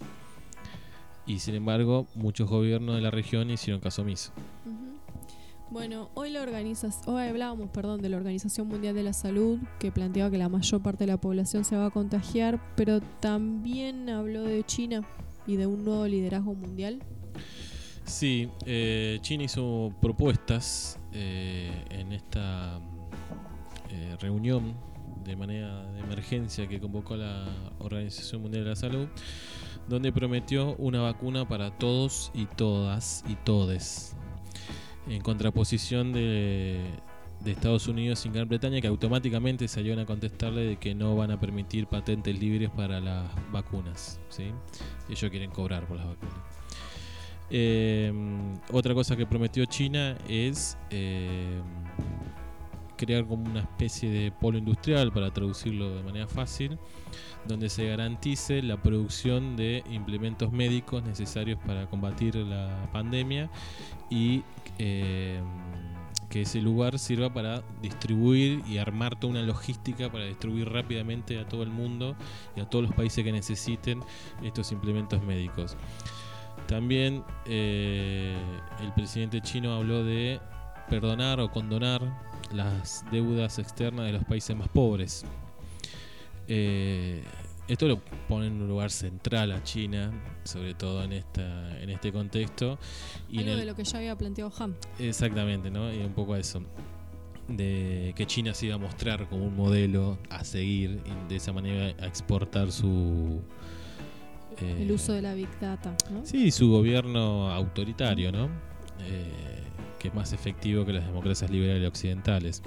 Y sin embargo, muchos gobiernos de la región hicieron caso omiso. Bueno, hoy la hoy hablábamos, perdón, de la Organización Mundial de la Salud, que planteaba que la mayor parte de la población se va a contagiar, pero también habló de China y de un nuevo liderazgo mundial. Sí, eh, China hizo propuestas eh, en esta eh, reunión de manera de emergencia que convocó la Organización Mundial de la Salud, donde prometió una vacuna para todos y todas y todes, en contraposición de, de Estados Unidos y Gran Bretaña, que automáticamente salieron a contestarle de que no van a permitir patentes libres para las vacunas. ¿sí? Ellos quieren cobrar por las vacunas. Eh, otra cosa que prometió China es eh, crear como una especie de polo industrial, para traducirlo de manera fácil, donde se garantice la producción de implementos médicos necesarios para combatir la pandemia y eh, que ese lugar sirva para distribuir y armar toda una logística para distribuir rápidamente a todo el mundo y a todos los países que necesiten estos implementos médicos. También eh, el presidente chino habló de perdonar o condonar las deudas externas de los países más pobres. Eh, esto lo pone en un lugar central a China, sobre todo en esta en este contexto. Y Algo de lo que ya había planteado Han. Exactamente, ¿no? Y un poco a eso. De que China se iba a mostrar como un modelo a seguir y de esa manera a exportar su. Eh, el uso de la Big Data, ¿no? Sí, su gobierno autoritario, ¿no? Eh, que es más efectivo que las democracias liberales occidentales.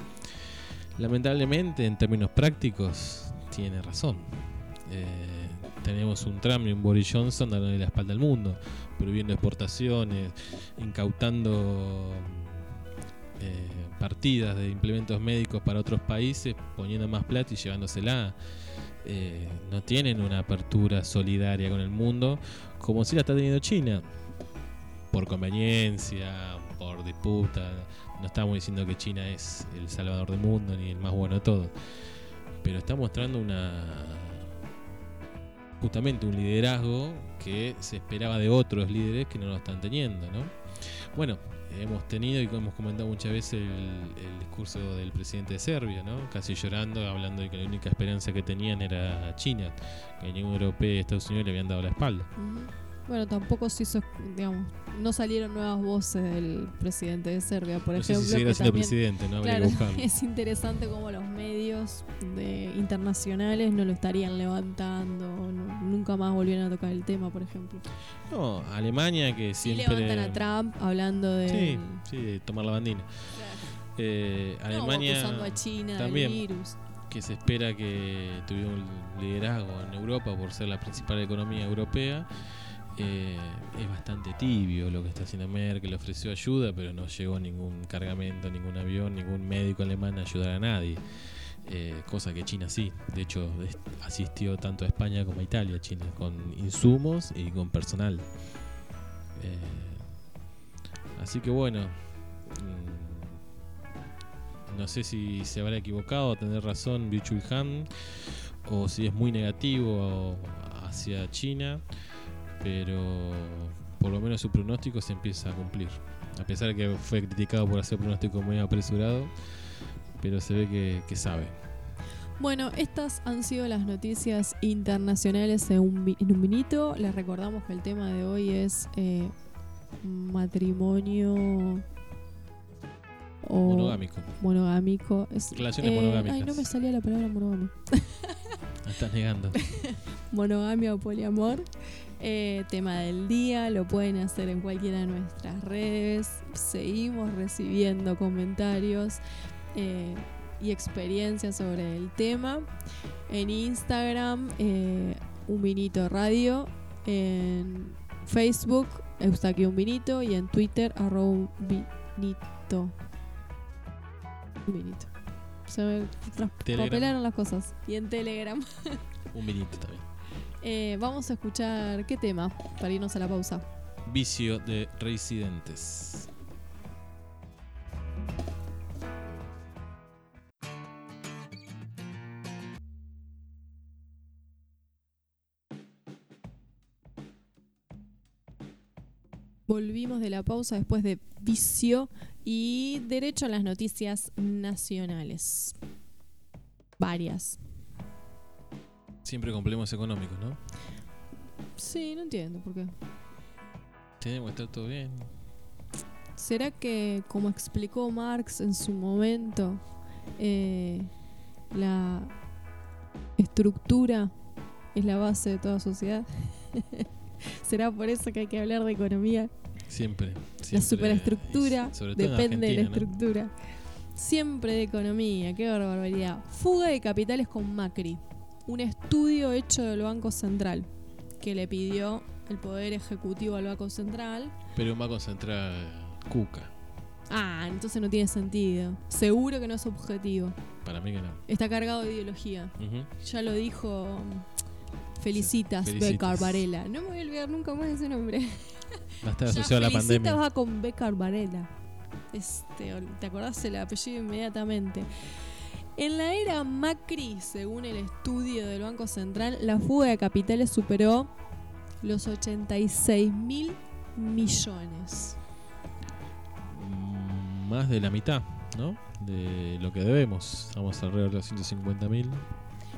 Lamentablemente, en términos prácticos, tiene razón. Eh, tenemos un Trump y un Boris Johnson dándole la espalda al mundo, prohibiendo exportaciones, incautando eh, partidas de implementos médicos para otros países, poniendo más plata y llevándosela. Eh, no tienen una apertura solidaria con el mundo como si la está teniendo China. Por conveniencia, por disputa. No estamos diciendo que China es el salvador del mundo ni el más bueno de todos. Pero está mostrando una justamente un liderazgo que se esperaba de otros líderes que no lo están teniendo, ¿no? Bueno, hemos tenido y hemos comentado muchas veces el, discurso del presidente de Serbia, ¿no? Casi llorando, hablando de que la única esperanza que tenían era China, que la Unión Europea y Estados Unidos le habían dado la espalda. Bueno, tampoco se hizo, digamos, no salieron nuevas voces del presidente de Serbia, por ejemplo. Sé si siendo presidente, ¿no? Claro, es interesante cómo los medios de, internacionales no lo estarían levantando, nunca más volvieron a tocar el tema, por ejemplo. No, Alemania que siempre... levantan a Trump hablando de... Sí, sí, de tomar la bandina. Eh, Alemania... a China también. virus que se espera que tuviera un liderazgo en Europa por ser la principal economía europea eh, es bastante tibio lo que está haciendo Merkel. Ofreció ayuda, pero no llegó ningún cargamento, ningún avión, ningún médico alemán a ayudar a nadie. Eh, cosa que China sí. De hecho, asistió tanto a España como a Italia, China, con insumos y con personal. Eh, así que bueno. Mm, no sé si se habrá equivocado, tener razón Biu Han, o si es muy negativo hacia China pero por lo menos su pronóstico se empieza a cumplir. A pesar de que fue criticado por hacer pronóstico muy apresurado, pero se ve que, sabe. Bueno, estas han sido las noticias internacionales en un, en minuto. Les recordamos que el tema de hoy es eh, matrimonio monogámico. Monogámico. Relaciones eh, monogámicas. Ay, no me salía la palabra monogamia. estás negando. Monogamia o poliamor. Eh, tema del día, lo pueden hacer en cualquiera de nuestras redes. Seguimos recibiendo comentarios eh, y experiencias sobre el tema. En Instagram, eh, un vinito radio. En Facebook, Eustaquio un vinito. Y en Twitter, arroba un vinito. Un vinito. Se me traspapelaron las cosas. Y en Telegram. un vinito también. Eh, vamos a escuchar qué tema para irnos a la pausa. Vicio de Residentes. Volvimos de la pausa después de Vicio y derecho a las noticias nacionales. Varias. Siempre con problemas económicos, ¿no? Sí, no entiendo por qué. Tenemos que estar todo bien. ¿Será que, como explicó Marx en su momento, eh, la superestructura es la base de toda sociedad. ¿Será por eso que hay que hablar de economía? Siempre. La superestructura depende de la estructura. Siempre de economía, qué barbaridad. Fuga de capitales con Macri. Un estudio hecho del Banco Central que le pidió el poder ejecutivo al Banco Central. Pero va a concentrar Cuca. Ah, entonces no tiene sentido. Seguro que no es objetivo. Para mí que no. Está cargado de ideología. Ya lo dijo mm, Felicitas, Felicitas. Becar Varela. No me voy a olvidar nunca más de ese nombre. Va a estar asociado a la pandemia. va con Becar Varela. Este, ¿Te acordás el apellido inmediatamente? En la era Macri, según el estudio del Banco Central, la fuga de capitales superó los 86 mil millones. Mm, Más de la mitad, ¿no? De lo que debemos. Estamos alrededor de los 150 mil.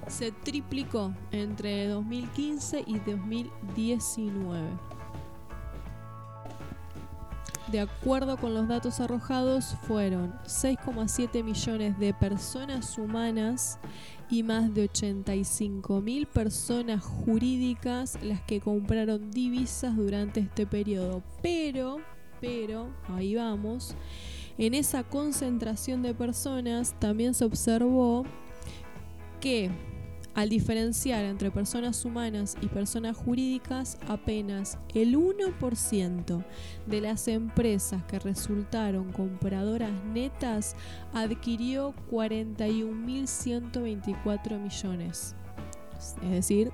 Se triplicó entre 2015 y 2019. De acuerdo con los datos arrojados, fueron 6,7 millones de personas humanas y más de 85 mil personas jurídicas las que compraron divisas durante este periodo. Pero, pero, ahí vamos, en esa concentración de personas también se observó que al diferenciar entre personas humanas y personas jurídicas, apenas el 1% de las empresas que resultaron compradoras netas adquirió 41.124 millones. Es decir,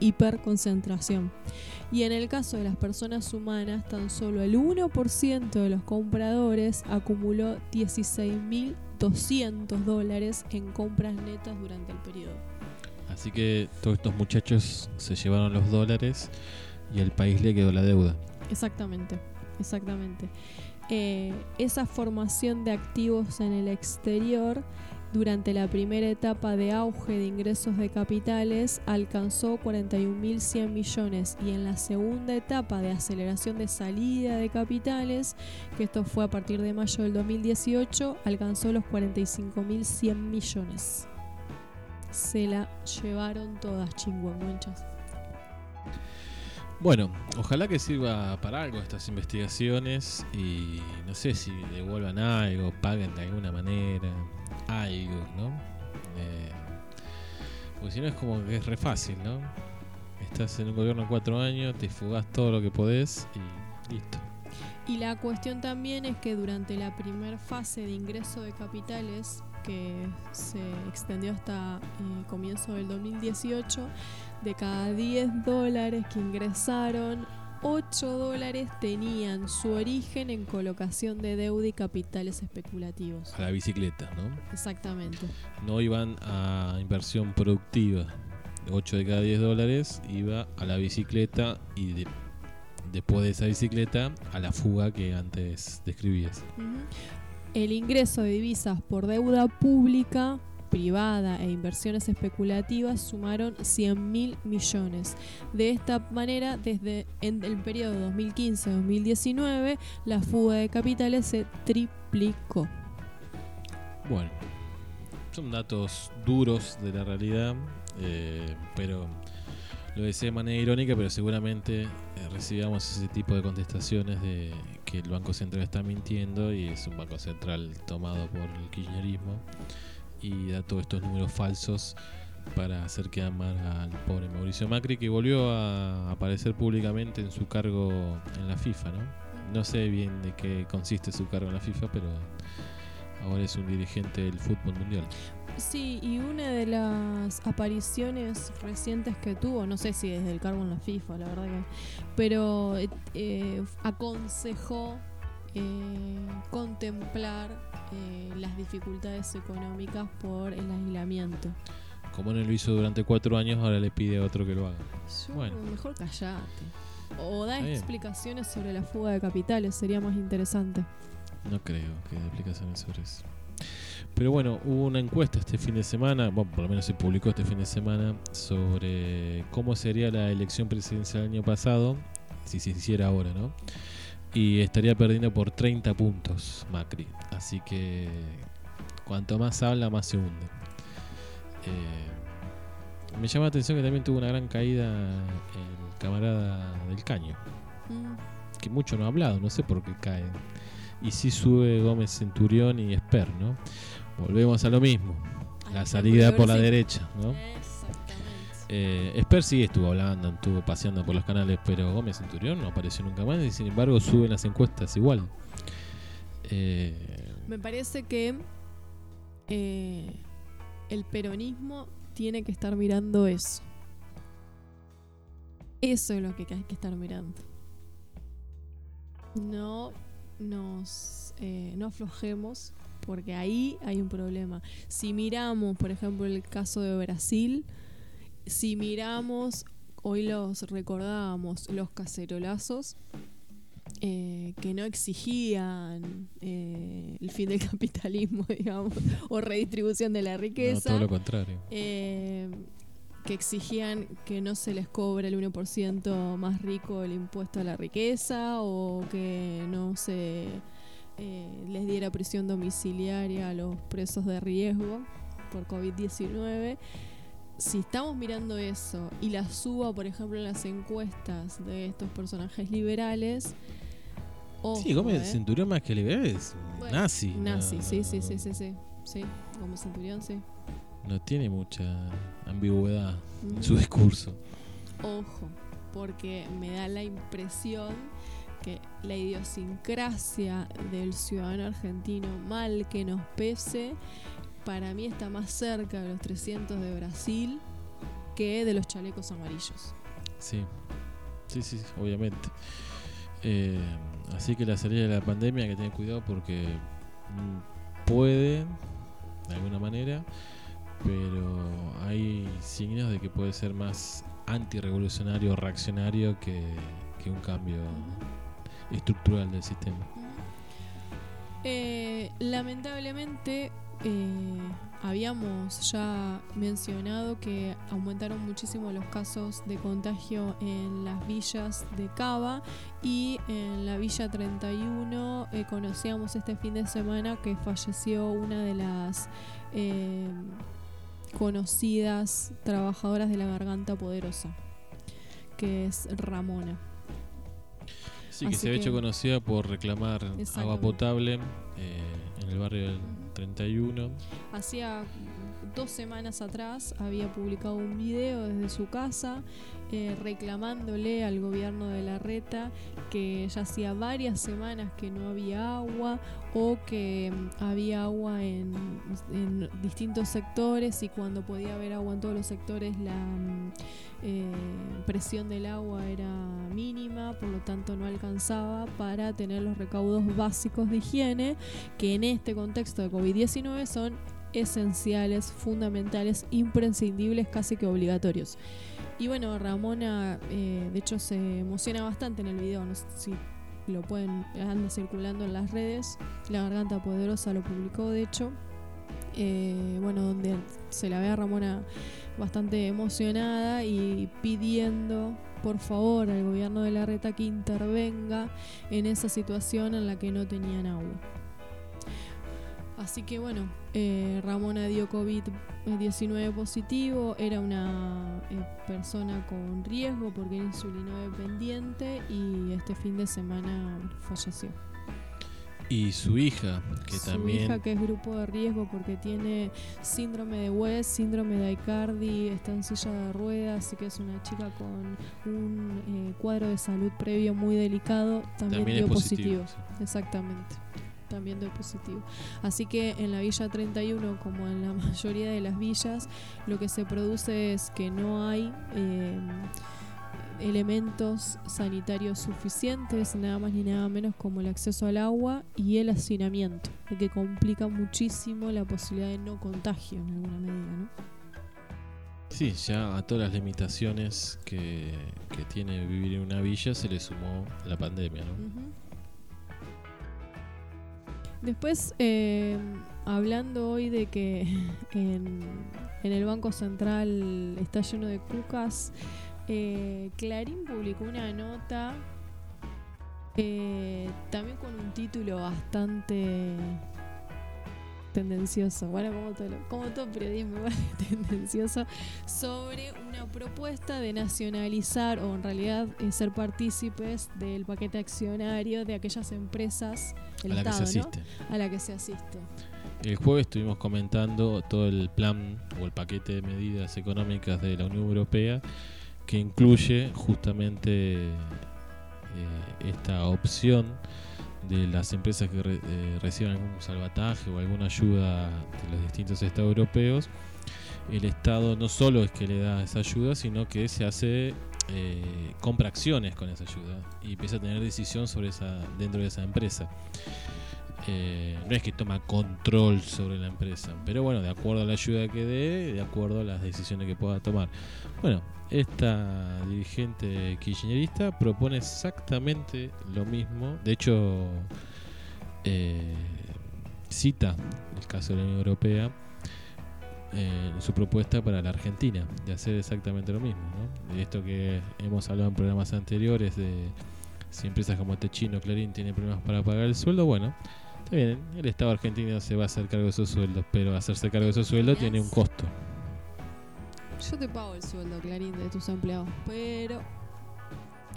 hiperconcentración. Y en el caso de las personas humanas, tan solo el 1% de los compradores acumuló 16.200 dólares en compras netas durante el periodo. Así que todos estos muchachos se llevaron los dólares y al país le quedó la deuda. Exactamente, exactamente. Eh, esa formación de activos en el exterior durante la primera etapa de auge de ingresos de capitales alcanzó 41.100 millones y en la segunda etapa de aceleración de salida de capitales, que esto fue a partir de mayo del 2018, alcanzó los 45.100 millones. Se la llevaron todas chingüengüenchas. Bueno, ojalá que sirva para algo estas investigaciones y no sé si devuelvan algo, paguen de alguna manera, algo, ¿no? Eh, porque si no es como que es re fácil, ¿no? Estás en un gobierno cuatro años, te fugás todo lo que podés y listo. Y la cuestión también es que durante la primera fase de ingreso de capitales, que se extendió hasta eh, comienzo del 2018, de cada 10 dólares que ingresaron, 8 dólares tenían su origen en colocación de deuda y capitales especulativos. A la bicicleta, ¿no? Exactamente. No iban a inversión productiva. 8 de cada 10 dólares iba a la bicicleta y de- después de esa bicicleta a la fuga que antes describías. El ingreso de divisas por deuda pública, privada e inversiones especulativas sumaron 100 mil millones. De esta manera, desde el periodo 2015-2019, la fuga de capitales se triplicó. Bueno, son datos duros de la realidad, eh, pero lo decía de manera irónica, pero seguramente eh, recibamos ese tipo de contestaciones de que el Banco Central está mintiendo y es un Banco Central tomado por el kirchnerismo y da todos estos números falsos para hacer quedar mal al pobre Mauricio Macri que volvió a aparecer públicamente en su cargo en la FIFA, ¿no? No sé bien de qué consiste su cargo en la FIFA, pero ahora es un dirigente del fútbol mundial. Sí, y una de las apariciones recientes que tuvo, no sé si desde el cargo en la FIFA, la verdad que, pero eh, aconsejó eh, contemplar eh, las dificultades económicas por el aislamiento. Como no lo hizo durante cuatro años, ahora le pide a otro que lo haga. Yo, Bueno. mejor callate. O da explicaciones sobre la fuga de capitales, sería más interesante. No creo que dé explicaciones sobre eso. Pero bueno, hubo una encuesta este fin de semana, bueno, por lo menos se publicó este fin de semana, sobre cómo sería la elección presidencial del año pasado, si se hiciera ahora, ¿no? Y estaría perdiendo por 30 puntos Macri. Así que cuanto más habla, más se hunde. Eh, me llama la atención que también tuvo una gran caída el camarada del caño. Mm, Que mucho no ha hablado, no sé por qué cae. Y sí sube Gómez Centurión y Esper, ¿no? Volvemos a lo mismo. Ay, La salida por la derecha, ¿no? Exactamente. Eh, Esper sí estuvo hablando, estuvo paseando por los canales, pero Gómez Centurión no apareció nunca más y sin embargo suben las encuestas igual. Eh, Me parece que eh, el peronismo tiene que estar mirando eso. Eso es lo que hay que estar mirando. No nos eh, no aflojemos porque ahí hay un problema. Si miramos, por ejemplo, el caso de Brasil, si miramos, hoy los recordábamos, los cacerolazos, eh, que no exigían eh, el fin del capitalismo, digamos, o redistribución de la no, riqueza, todo lo contrario. eh, que exigían que no se les cobre el 1% más rico el impuesto a la riqueza o que no se eh, les diera prisión domiciliaria a los presos de riesgo por COVID-19. Si estamos mirando eso y la suba, por ejemplo, en las encuestas de estos personajes liberales, ojo, sí, Gómez eh. Centurión más que liberal es Bueno, nazi. Nazi, no, sí, sí, sí, sí, sí. Sí, Gómez Centurión, sí. No tiene mucha ambigüedad en su discurso. Ojo, porque me da la impresión que la idiosincrasia del ciudadano argentino, mal que nos pese, para mí está más cerca de los 300 de Brasil que de los chalecos amarillos. Sí, sí, sí, obviamente. Eh, así que la salida de la pandemia hay que tener cuidado porque mm, puede, de alguna manera, pero hay signos de que puede ser más antirrevolucionario o reaccionario que, que un cambio estructural del sistema. Eh, lamentablemente eh, habíamos ya mencionado que aumentaron muchísimo los casos de contagio en las villas de Cava y en la villa 31 eh, conocíamos este fin de semana que falleció una de las conocidas trabajadoras de la garganta poderosa, que es Ramona. Sí, que Así se había que- hecho conocida por reclamar agua potable eh, en el barrio del 31. Hacía dos semanas atrás había publicado un video desde su casa eh, reclamándole al gobierno de la reta que ya hacía varias semanas que no había agua o que mm, había agua en, distintos sectores y cuando podía haber agua en todos los sectores la mm, eh, presión del agua era mínima, por lo tanto no alcanzaba para tener los recaudos básicos de higiene que en este contexto de COVID-19 son esenciales, fundamentales, imprescindibles, casi que obligatorios. Y bueno, Ramona, eh, de hecho, se emociona bastante en el video, no sé si lo pueden, anda circulando en las redes. La Garganta Poderosa lo publicó, de hecho. Eh, bueno, donde se la ve a Ramona bastante emocionada y pidiendo por favor al gobierno de la reta que intervenga en esa situación en la que no tenían agua. Así que bueno, eh, Ramona dio COVID-19 positivo, era una eh, persona con riesgo porque era insulino dependiente y este fin de semana falleció. Y su hija, que Su también hija que es grupo de riesgo porque tiene síndrome de West, síndrome de Aicardi, está en silla de ruedas, así que es una chica con un eh, cuadro de salud previo muy delicado, también, también dio positivo. Exactamente. También dio positivo. Así que en la Villa 31, como en la mayoría de las villas, lo que se produce es que no hay eh, elementos sanitarios suficientes, nada más ni nada menos como el acceso al agua y el hacinamiento, que complica muchísimo la posibilidad de no contagio en alguna medida. ¿no? Sí, ya a todas las limitaciones que, que tiene vivir en una villa se le sumó la pandemia, ¿no? Después, eh, hablando hoy de que en, el Banco Central está lleno de cucas, eh, Clarín publicó una nota eh, también con un título bastante tendencioso, bueno, como todo, como todo periodismo tendencioso, sobre una propuesta de nacionalizar o en realidad eh, ser partícipes del paquete accionario de aquellas empresas, el a la Estado, que se ¿no? asiste. A la que se asiste. El jueves estuvimos comentando todo el plan o el paquete de medidas económicas de la Unión Europea que incluye justamente eh, esta opción de las empresas que re- eh, reciban algún salvataje o alguna ayuda de los distintos estados europeos. El Estado no solo es que le da esa ayuda, sino que se hace eh, compra acciones con esa ayuda y empieza a tener decisión sobre esa dentro de esa empresa. Eh, no es que toma control sobre la empresa, pero bueno, de acuerdo a la ayuda que dé, de acuerdo a las decisiones que pueda tomar. Bueno, esta dirigente kirchnerista propone exactamente lo mismo. De hecho, eh, cita el caso de la Unión Europea eh, su propuesta para la Argentina, de hacer exactamente lo mismo. ¿no? De esto que hemos hablado en programas anteriores, de si empresas como Techino, Clarín tienen problemas para pagar el sueldo, bueno, está bien, el Estado argentino se va a hacer cargo de esos sueldos, pero hacerse cargo de esos sueldos tiene un costo. Yo te pago el sueldo, Clarín, de tus empleados, pero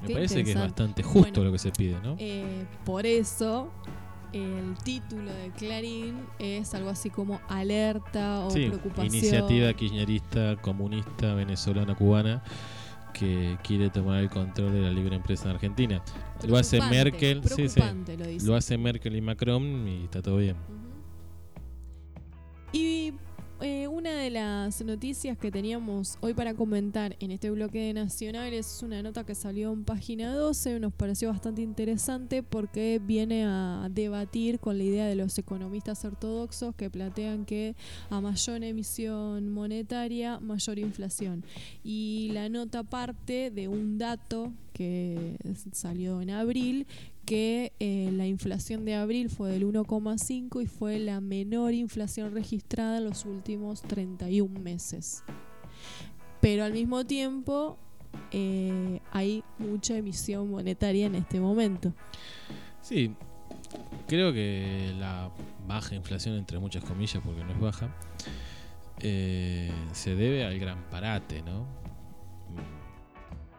Me Qué parece que es bastante justo Bueno, lo que se pide, ¿no? eh, por eso el título de Clarín es algo así como alerta o Sí, preocupación. iniciativa kirchnerista, comunista, venezolana, cubana, que quiere tomar el control de la libre empresa en Argentina. Lo hace Merkel, sí, sí. lo hace Merkel y Macron y está todo bien. Y eh, una de las noticias que teníamos hoy para comentar en este bloque de nacionales es una nota que salió en página 12, nos pareció bastante interesante porque viene a debatir con la idea de los economistas ortodoxos que plantean que a mayor emisión monetaria, mayor inflación. Y la nota parte de un dato que salió en abril que eh, la inflación de abril fue del 1,5 y fue la menor inflación registrada en los últimos 31 meses. Pero al mismo tiempo eh, hay mucha emisión monetaria en este momento. Sí, creo que la baja inflación, entre muchas comillas, porque no es baja, eh, se debe al gran parate, ¿no?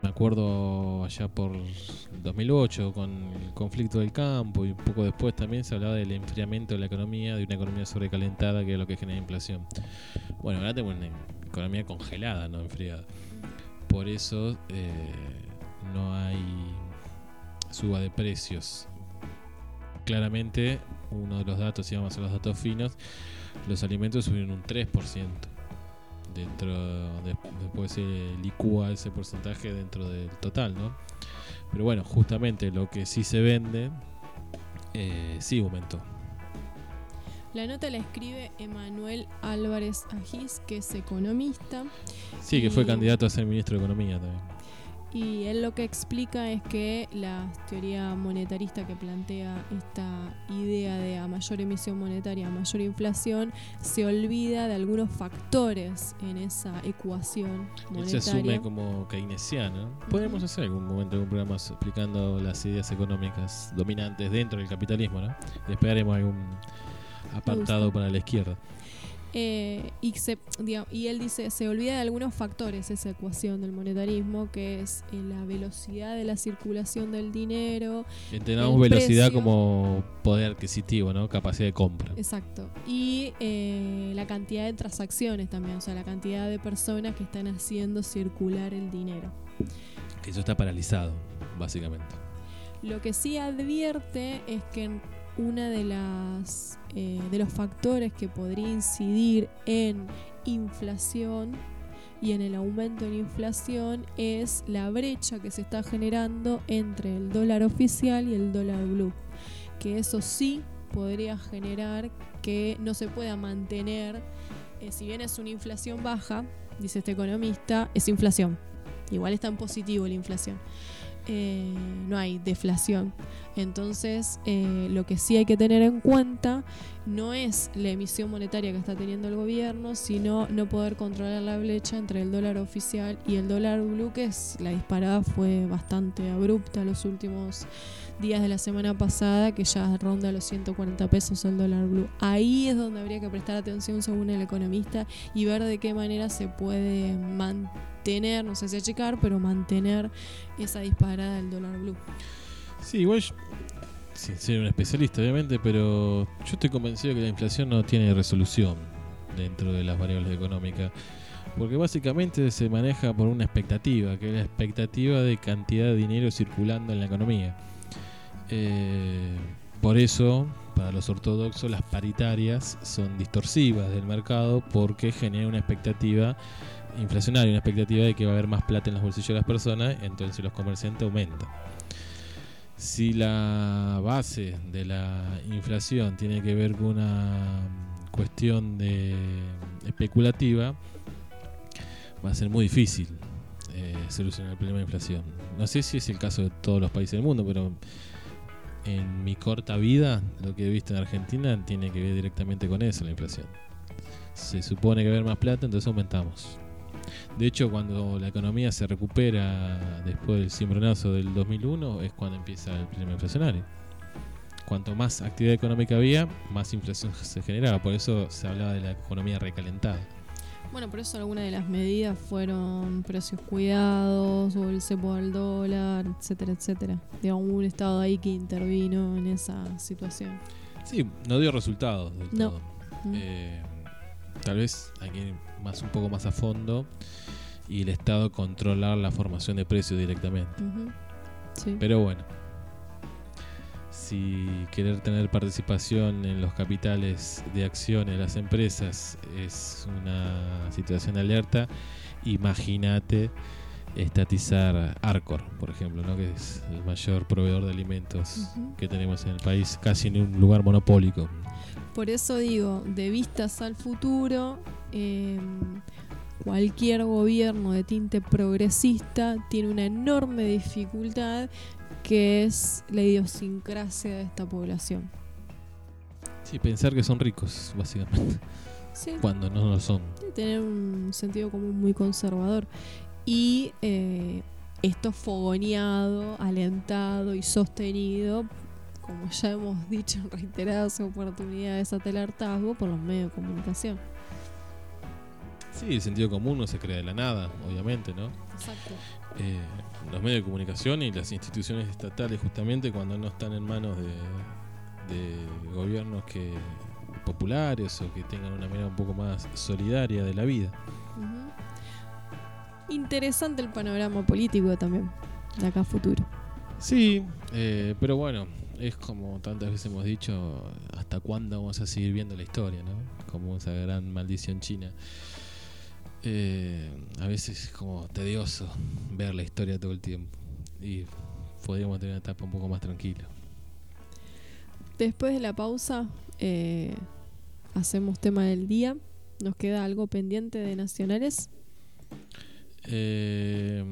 Me acuerdo allá por 2008 con el conflicto del campo y un poco después también se hablaba del enfriamiento de la economía, de una economía sobrecalentada que es lo que genera inflación. Bueno, ahora tenemos una economía congelada, no enfriada. Por eso eh, no hay suba de precios. Claramente, uno de los datos, si vamos a los datos finos, los alimentos subieron un 3%. Dentro de- después se licúa ese porcentaje dentro del total, ¿no? Pero bueno, justamente lo que sí se vende, eh, sí aumentó. La nota la escribe Emanuel Álvarez Agis, que es economista, Sí, que fue candidato a ser ministro de Economía también. Y él lo que explica es que la teoría monetarista que plantea esta idea de a mayor emisión monetaria, a mayor inflación, se olvida de algunos factores en esa ecuación Él se asume monetaria. como keynesiano. Podemos hacer algún momento algún programa explicando las ideas económicas dominantes dentro del capitalismo, ¿no? Después haremos algún apartado para la izquierda. Eh, y, se, digamos, y él dice, se olvida de algunos factores esa ecuación del monetarismo, que es eh, la velocidad de la circulación del dinero, Entendamos El velocidad precio. como poder adquisitivo, ¿no? Capacidad de compra. exacto, y eh, la cantidad de transacciones también, o sea, la cantidad de personas que están haciendo circular el dinero. Que eso está paralizado, básicamente. Lo que sí advierte es que una de las eh, de los factores que podría incidir en inflación y en el aumento en inflación es la brecha que se está generando entre el dólar oficial y el dólar blue. Que eso sí podría generar que no se pueda mantener, eh, si bien es una inflación baja, dice este economista, es inflación. Igual está en positivo la inflación. Eh, no hay deflación. Entonces, eh, lo que sí hay que tener en cuenta no es la emisión monetaria que está teniendo el gobierno, sino no poder controlar la brecha entre el dólar oficial y el dólar blue, que es, la disparada fue bastante abrupta los últimos días de la semana pasada, que ya ronda los 140 pesos el dólar blue. Ahí es donde habría que prestar atención según el economista y ver de qué manera se puede mantener, no sé si achicar, pero mantener esa disparada del dólar blue. Sí, igual, sin ser un especialista obviamente, pero yo estoy convencido que la inflación no tiene resolución dentro de las variables económicas. Porque básicamente se maneja por una expectativa, que es la expectativa de cantidad de dinero circulando en la economía. Eh, por eso, para los ortodoxos, las paritarias son distorsivas del mercado porque generan una expectativa inflacionaria, una expectativa de que va a haber más plata en los bolsillos de las personas, entonces los comerciantes aumentan. Si la base de la inflación tiene que ver con una cuestión de especulativa, va a ser muy difícil eh, solucionar el problema de inflación. No sé si es el caso de todos los países del mundo, pero en mi corta vida, lo que he visto en Argentina tiene que ver directamente con eso, la inflación. Se supone que va a haber más plata, entonces aumentamos. De hecho, cuando la economía se recupera después del cimbronazo del 2001, es cuando empieza el problema inflacionario. Cuanto más actividad económica había, más inflación se generaba. Por eso se hablaba de la economía recalentada. Bueno, por eso algunas de las medidas fueron precios cuidados o el cepo al dólar, etcétera, etcétera. Digamos, hubo un estado ahí que intervino en esa situación. Sí, no dio resultados del No. todo. Mm. Eh, tal vez hay que ir más, un poco más a fondo y el Estado controlar la formación de precios directamente. Sí. Pero bueno, si querer tener participación en los capitales de acciones de las empresas es una situación de alerta, imagínate estatizar Arcor, por ejemplo, ¿no? que es el mayor proveedor de alimentos que tenemos en el país, casi en un lugar monopólico. Por eso digo, de vistas al futuro, eh, cualquier gobierno de tinte progresista tiene una enorme dificultad que es la idiosincrasia de esta población. Sí, pensar que son ricos, básicamente, Sí, cuando no lo son. tener un sentido común muy conservador. Y eh, esto fogoneado, alentado y sostenido, como ya hemos dicho en reiteradas oportunidades el hartazgo, por los medios de comunicación. Sí, el sentido común no se crea de la nada, obviamente, ¿no? Exacto. Eh, los medios de comunicación y las instituciones estatales, justamente cuando no están en manos de, de gobiernos que populares o que tengan una mirada un poco más solidaria de la vida. Interesante el panorama político también, de acá a futuro. Sí, eh, pero bueno, es como tantas veces hemos dicho, ¿hasta cuándo vamos a seguir viendo la historia, no? Como esa gran maldición china. Eh, a veces es como tedioso ver la historia todo el tiempo y podríamos tener una etapa un poco más tranquila. Después de la pausa, eh, hacemos tema del día. ¿Nos queda algo pendiente de nacionales? Eh,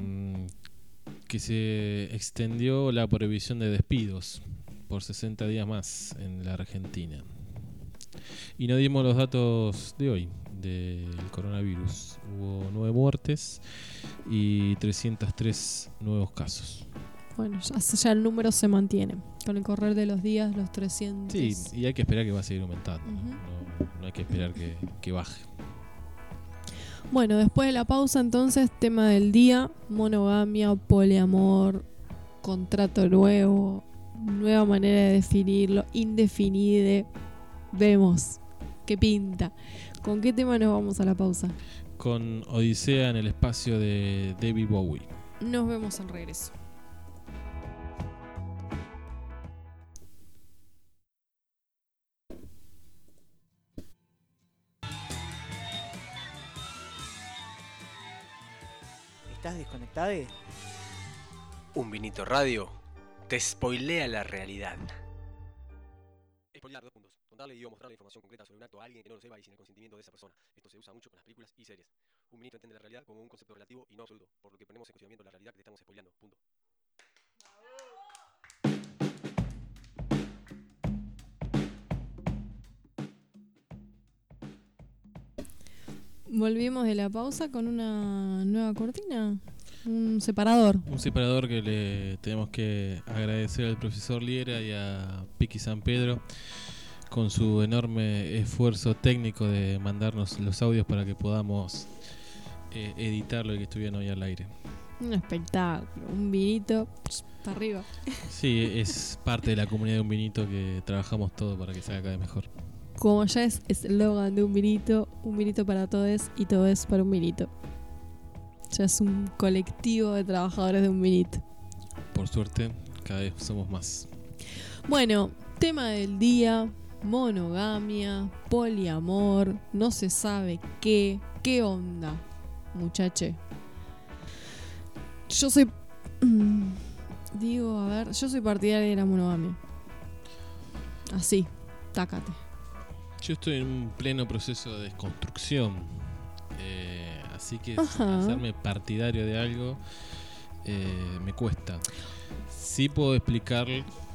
que se extendió la prohibición de despidos por 60 días más en la Argentina. Y no dimos los datos de hoy del coronavirus. Hubo nueve muertes y 303 nuevos casos. Bueno, ya, ya el número se mantiene. Con el correr de los días, los 300. Sí, y hay que esperar que va a seguir aumentando. no hay que esperar que, que baje. Bueno, después de la pausa, entonces, tema del día: monogamia, poliamor, contrato nuevo, nueva manera de definirlo, indefinide. Vemos qué pinta. ¿Con qué tema nos vamos a la pausa? Con Odisea en el espacio de David Bowie. Nos vemos al regreso. ¿Estás desconectado? Un vinito radio te spoilea la realidad. Contarle y o mostrar la información concreta sobre un acto a alguien que no lo sepa y sin el consentimiento de esa persona. Esto se usa mucho con las películas y series. Un ministro entiende la realidad como un concepto relativo y no absoluto, por lo que ponemos en cuestionamiento la realidad que te estamos spoileando. Punto. Volvimos de la pausa con una nueva cortina, un separador. Un separador que le tenemos que agradecer al profesor Liera y a Piqui San Pedro con su enorme esfuerzo técnico de mandarnos los audios para que podamos eh, editarlo y que estuvieran hoy al aire. Un espectáculo. Un vinito para arriba. Sí, es parte de la comunidad de un vinito que trabajamos todo para que salga cada vez mejor. Como ya es eslogan de un vinito, un vinito para todos y todo es para un vinito. Ya es un colectivo de trabajadores de un vinito. Por suerte, cada vez somos más. Bueno, tema del día, monogamia, poliamor, no se sabe qué, qué onda, muchache. Yo soy... mm, Digo, a ver, yo soy partidaria de la monogamia. Así, tácate. Yo estoy en un pleno proceso de desconstrucción. eh, así que Ajá. hacerme partidario de algo eh, me cuesta. Sí puedo explicar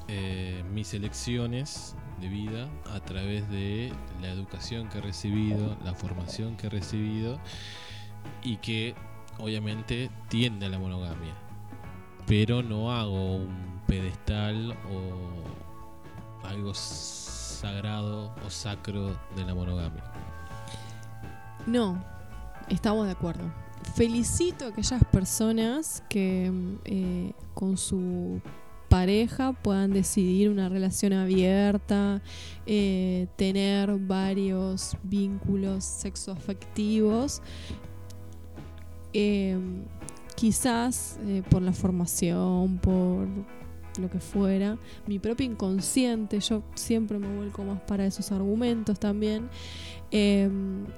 eh, mis elecciones de vida a través de la educación que he recibido, la formación que he recibido y que obviamente tiende a la monogamia. Pero no hago un pedestal o algo sagrado o sacro de la monogamia. No, estamos de acuerdo. Felicito a aquellas personas que eh, con su pareja puedan decidir una relación abierta, eh, tener varios vínculos sexoafectivos. Eh, quizás eh, por la formación, por lo que fuera, mi propio inconsciente, yo siempre me vuelco más para esos argumentos también. Eh,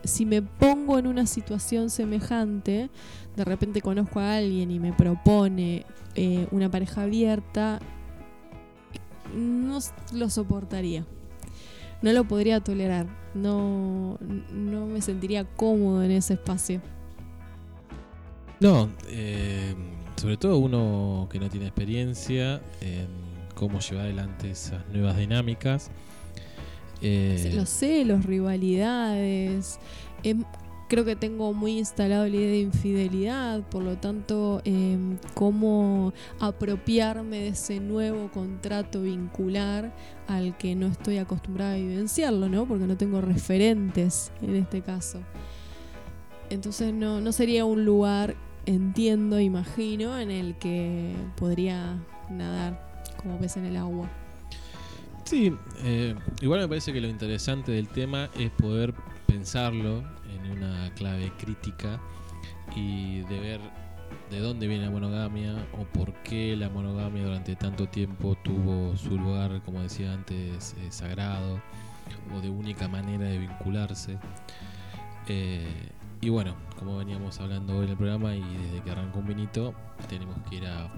si me pongo en una situación semejante, de repente conozco a alguien y me propone eh, una pareja abierta, no lo soportaría. No lo podría tolerar. No, no me sentiría cómodo en ese espacio. No, eh, sobre todo uno que no tiene experiencia en cómo llevar adelante esas nuevas dinámicas. Eh, Los celos, rivalidades. em, creo que tengo muy instalado la idea de infidelidad, por lo tanto, em, cómo apropiarme de ese nuevo contrato vincular al que no estoy acostumbrada a vivenciarlo, ¿no? Porque no tengo referentes en este caso. Entonces no, no sería un lugar, entiendo, imagino, en el que podría nadar como pez en el agua. Sí, eh, igual me parece que lo interesante del tema es poder pensarlo en una clave crítica y de ver de dónde viene la monogamia o por qué la monogamia durante tanto tiempo tuvo su lugar, como decía antes, eh, sagrado o de única manera de vincularse. Eh, y bueno, como veníamos hablando hoy en el programa y desde que arrancó un vinito, tenemos que ir a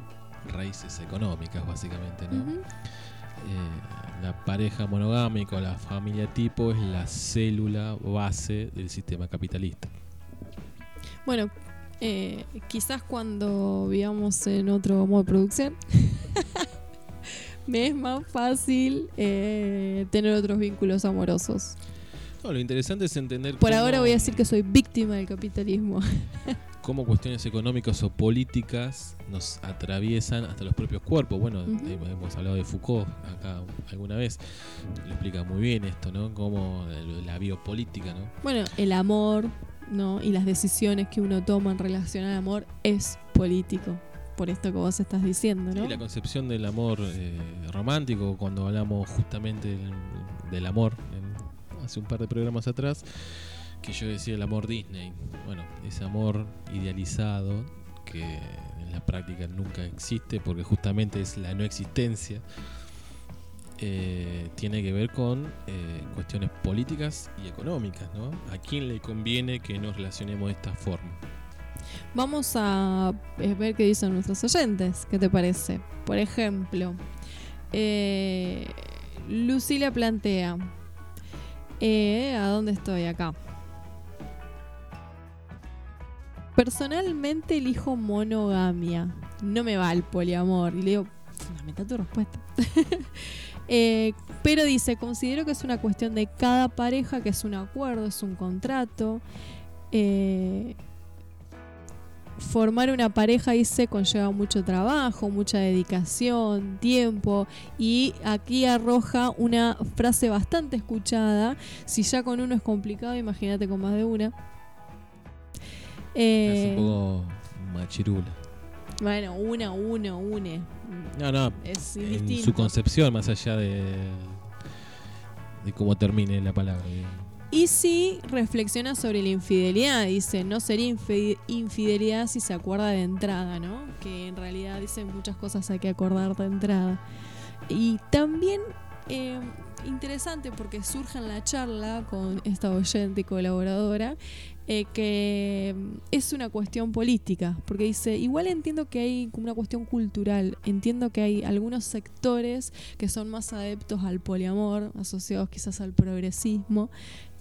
raíces económicas básicamente, ¿no? Eh, la pareja monogámica o la familia tipo es la célula base del sistema capitalista. Bueno, eh, quizás cuando vivamos en otro modo de producción, me es más fácil eh, tener otros vínculos amorosos. No, lo interesante es entender Por cómo- ahora voy a decir que soy víctima del capitalismo. cómo cuestiones económicas o políticas nos atraviesan hasta los propios cuerpos. Bueno, hemos hablado de Foucault acá alguna vez, lo explica muy bien esto, ¿no? Cómo la- biopolítica, ¿no? Bueno, el amor, ¿no? Y las decisiones que uno toma en relación al amor es político. Por esto que vos estás diciendo, ¿no? Sí, la concepción del amor eh, romántico, cuando hablamos justamente del, del amor, hace un par de programas atrás, que yo decía el amor Disney. Bueno, ese amor idealizado que en la práctica nunca existe porque justamente es la no existencia. eh, tiene que ver con eh, cuestiones políticas y económicas, ¿no? ¿A quién le conviene que nos relacionemos de esta forma? Vamos a eh, ver qué dicen nuestros oyentes. ¿Qué te parece? Por ejemplo, eh, Lucila plantea: eh, ¿A dónde estoy? Acá. Personalmente elijo monogamia. No me va el poliamor. Y le digo, fundamenta tu respuesta. Eh, pero dice, considero que es una cuestión de cada pareja, que es un acuerdo, es un contrato. eh, formar una pareja dice conlleva mucho trabajo, mucha dedicación, tiempo y aquí arroja una frase bastante escuchada, si ya con uno es complicado, imagínate con más de una. Es Eh, un poco machirula. bueno, una, uno, une. No, no, Es en su concepción, más allá de, de cómo termine la palabra. digamos. Y sí reflexiona sobre la infidelidad. Dice, no sería infi- infidelidad si se acuerda de entrada, ¿no? Que en realidad dice muchas cosas hay que acordar de entrada. Y también eh, interesante porque surge en la charla con esta oyente y colaboradora eh, que mm, es una cuestión política, porque dice, igual entiendo que hay como una cuestión cultural, entiendo que hay algunos sectores que son más adeptos al poliamor, asociados quizás al progresismo,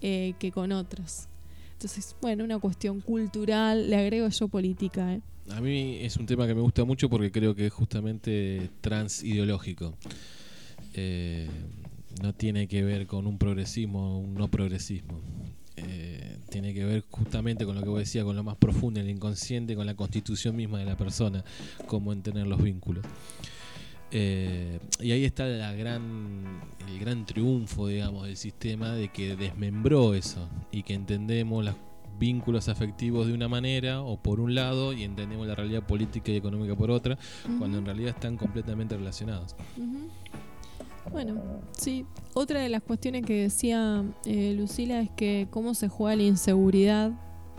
eh, que con otros. Entonces, bueno, una cuestión cultural, le agrego yo política. ¿eh? A mí es un tema que me gusta mucho porque creo que es justamente transideológico. Eh, no tiene que ver con un progresismo o un no progresismo. Eh, tiene que ver justamente con lo que vos decías, con lo más profundo, el inconsciente, con la constitución misma de la persona, cómo entender los vínculos. Eh, y ahí está la gran, el gran triunfo, digamos, del sistema de que desmembró eso y que entendemos los vínculos afectivos de una manera o por un lado y entendemos la realidad política y económica por otra, cuando en realidad están completamente relacionados. Bueno, sí. Otra de las cuestiones que decía eh, Lucila es que cómo se juega la inseguridad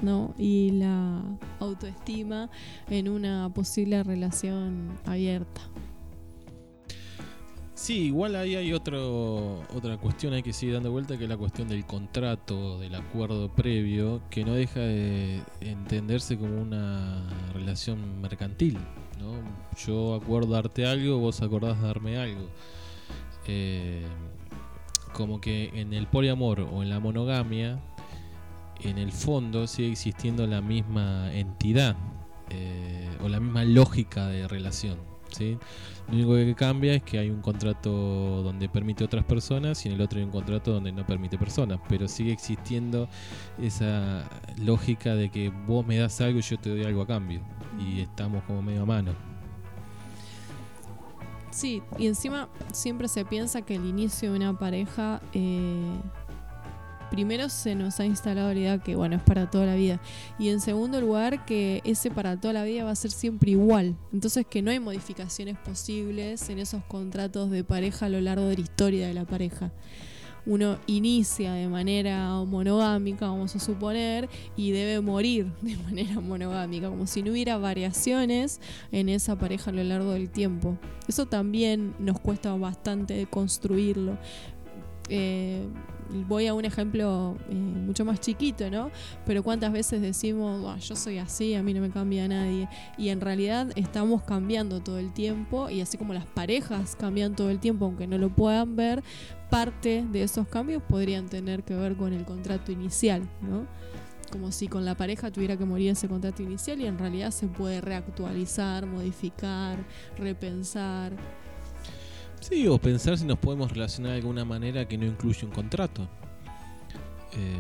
¿no? y la autoestima en una posible relación abierta. Sí, igual ahí hay otro, otra cuestión hay que seguir dando vuelta, que es la cuestión del contrato, del acuerdo previo, que no deja de entenderse como una relación mercantil. ¿no? Yo acuerdo darte algo, vos acordás darme algo. Eh, como que en el poliamor o en la monogamia, en el fondo sigue existiendo la misma entidad eh, o la misma lógica de relación. ¿sí? Lo único que cambia es que hay un contrato donde permite otras personas y en el otro hay un contrato donde no permite personas, pero sigue existiendo esa lógica de que vos me das algo y yo te doy algo a cambio y estamos como medio a mano. Sí, y encima siempre se piensa que el inicio de una pareja, eh, primero se nos ha instalado la idea que, bueno, es para toda la vida. Y en segundo lugar, que ese para toda la vida va a ser siempre igual. Entonces que no hay modificaciones posibles en esos contratos de pareja a lo largo de la historia de la pareja. Uno inicia de manera monogámica, vamos a suponer, y debe morir de manera monogámica, como si no hubiera variaciones en esa pareja a lo largo del tiempo. Eso también nos cuesta bastante construirlo. Eh, voy a un ejemplo eh, mucho más chiquito, ¿no? Pero cuántas veces decimos, "Buah, yo soy así, a mí no me cambia nadie. Y en realidad estamos cambiando todo el tiempo y así como las parejas cambian todo el tiempo, aunque no lo puedan ver, parte de esos cambios podrían tener que ver con el contrato inicial, ¿no? Como si con la pareja tuviera que morir ese contrato inicial y en realidad se puede reactualizar, modificar, repensar. Sí, o pensar si nos podemos relacionar de alguna manera que no incluye un contrato. Eh,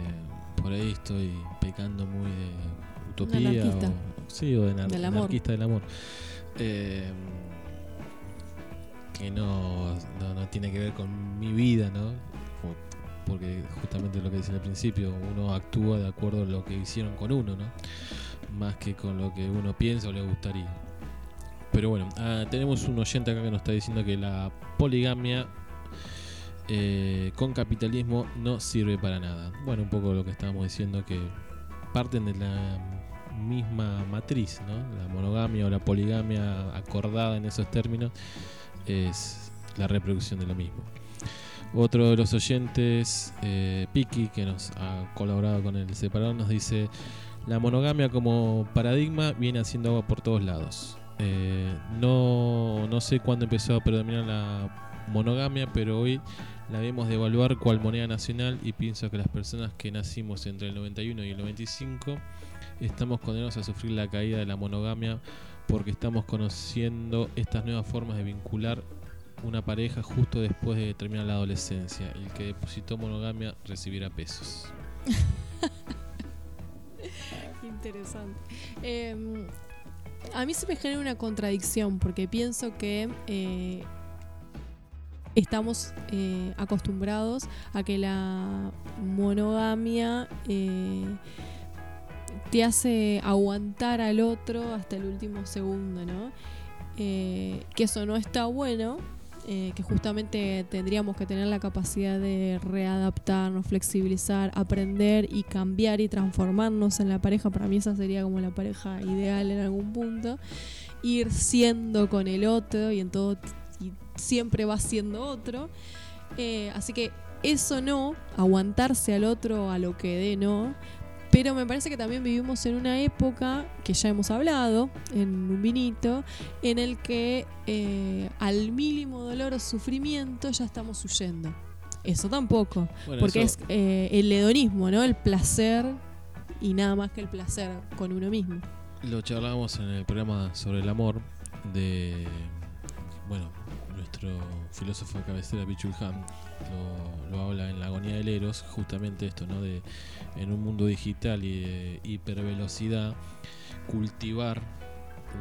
por ahí estoy pecando muy de utopía. anarquista. O, sí, o de anar- Del amor. anarquista del amor. Eh, que no, no, no tiene que ver con mi vida, ¿no? Porque justamente lo que dice al principio, uno actúa de acuerdo a lo que hicieron con uno, ¿no? Más que con lo que uno piensa o le gustaría. Pero bueno, ah, tenemos un oyente acá que nos está diciendo que la poligamia eh, con capitalismo no sirve para nada. Bueno, un poco lo que estábamos diciendo que parten de la misma matriz, ¿no? La monogamia o la poligamia acordada en esos términos es la reproducción de lo mismo. Otro de los oyentes, eh, Piki, que nos ha colaborado con el separador, nos dice: La monogamia como paradigma viene haciendo agua por todos lados. Eh, no, no sé cuándo empezó a predominar la monogamia, pero hoy la vemos devaluar cual moneda nacional y pienso que las personas que nacimos entre el 91 y el 95 estamos condenados a sufrir la caída de la monogamia porque estamos conociendo estas nuevas formas de vincular una pareja justo después de terminar la adolescencia. El que depositó monogamia recibirá pesos. interesante. Eh, a mí se me genera una contradicción porque pienso que eh, estamos eh, acostumbrados a que la monogamia eh, te hace aguantar al otro hasta el último segundo, ¿no? Eh, que eso no está bueno, eh, que justamente tendríamos que tener la capacidad de readaptarnos, flexibilizar, aprender y cambiar y transformarnos en la pareja. Para mí esa sería como la pareja ideal en algún punto. Ir siendo con el otro y en todo y siempre va siendo otro. Eh, así que eso no, aguantarse al otro a lo que dé no. Pero me parece que también vivimos en una época, que ya hemos hablado en un vinito, en el que eh, al mínimo dolor o sufrimiento ya estamos huyendo. Eso tampoco, Bueno, porque eso- es eh, el hedonismo, ¿no? El placer y nada más que el placer con uno mismo. Lo charlábamos en el programa sobre el amor de, bueno, nuestro filósofo de cabecera, Bichul Han, lo, lo habla en La agonía del Eros, justamente esto, ¿no? De en un mundo digital y de hipervelocidad, cultivar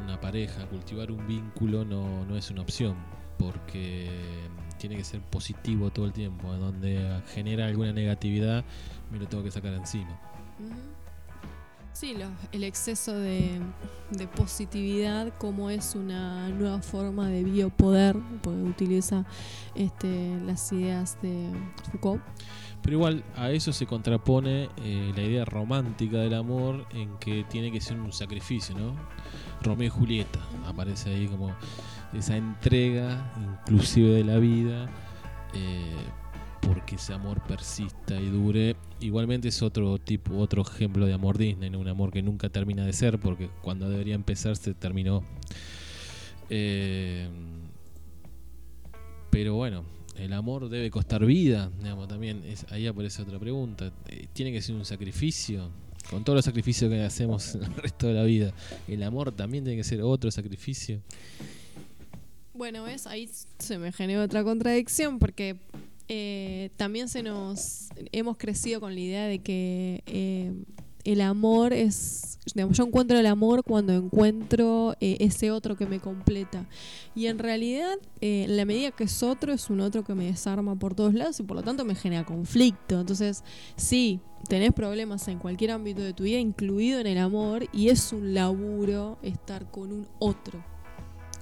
una pareja, cultivar un vínculo no, no es una opción, porque tiene que ser positivo todo el tiempo, donde genera alguna negatividad, me lo tengo que sacar encima. Sí, lo- el exceso de, positividad como es una nueva forma de biopoder, porque utiliza este, las ideas de Foucault. Pero igual a eso se contrapone eh, la idea romántica del amor en que tiene que ser un sacrificio, ¿no? Romeo y Julieta aparece ahí como esa entrega inclusive de la vida eh, porque ese amor persista y dure. Igualmente es otro tipo, otro ejemplo de amor Disney, un amor que nunca termina de ser porque cuando debería empezar se terminó. Eh, pero bueno, el amor debe costar vida, también ahí aparece otra pregunta. Eh, ¿Tiene que ser un sacrificio? Con todos los sacrificios que hacemos el resto de la vida, ¿el amor también tiene que ser otro sacrificio? Bueno, ves, ahí se me genera otra contradicción porque eh, también se nos hemos crecido con la idea de que eh, el amor es, digamos, yo encuentro el amor cuando encuentro eh, ese otro que me completa. Y en realidad, eh, la medida que es otro, es un otro que me desarma por todos lados y por lo tanto me genera conflicto. Entonces, sí, tenés problemas en cualquier ámbito de tu vida, incluido en el amor, y es un laburo estar con un otro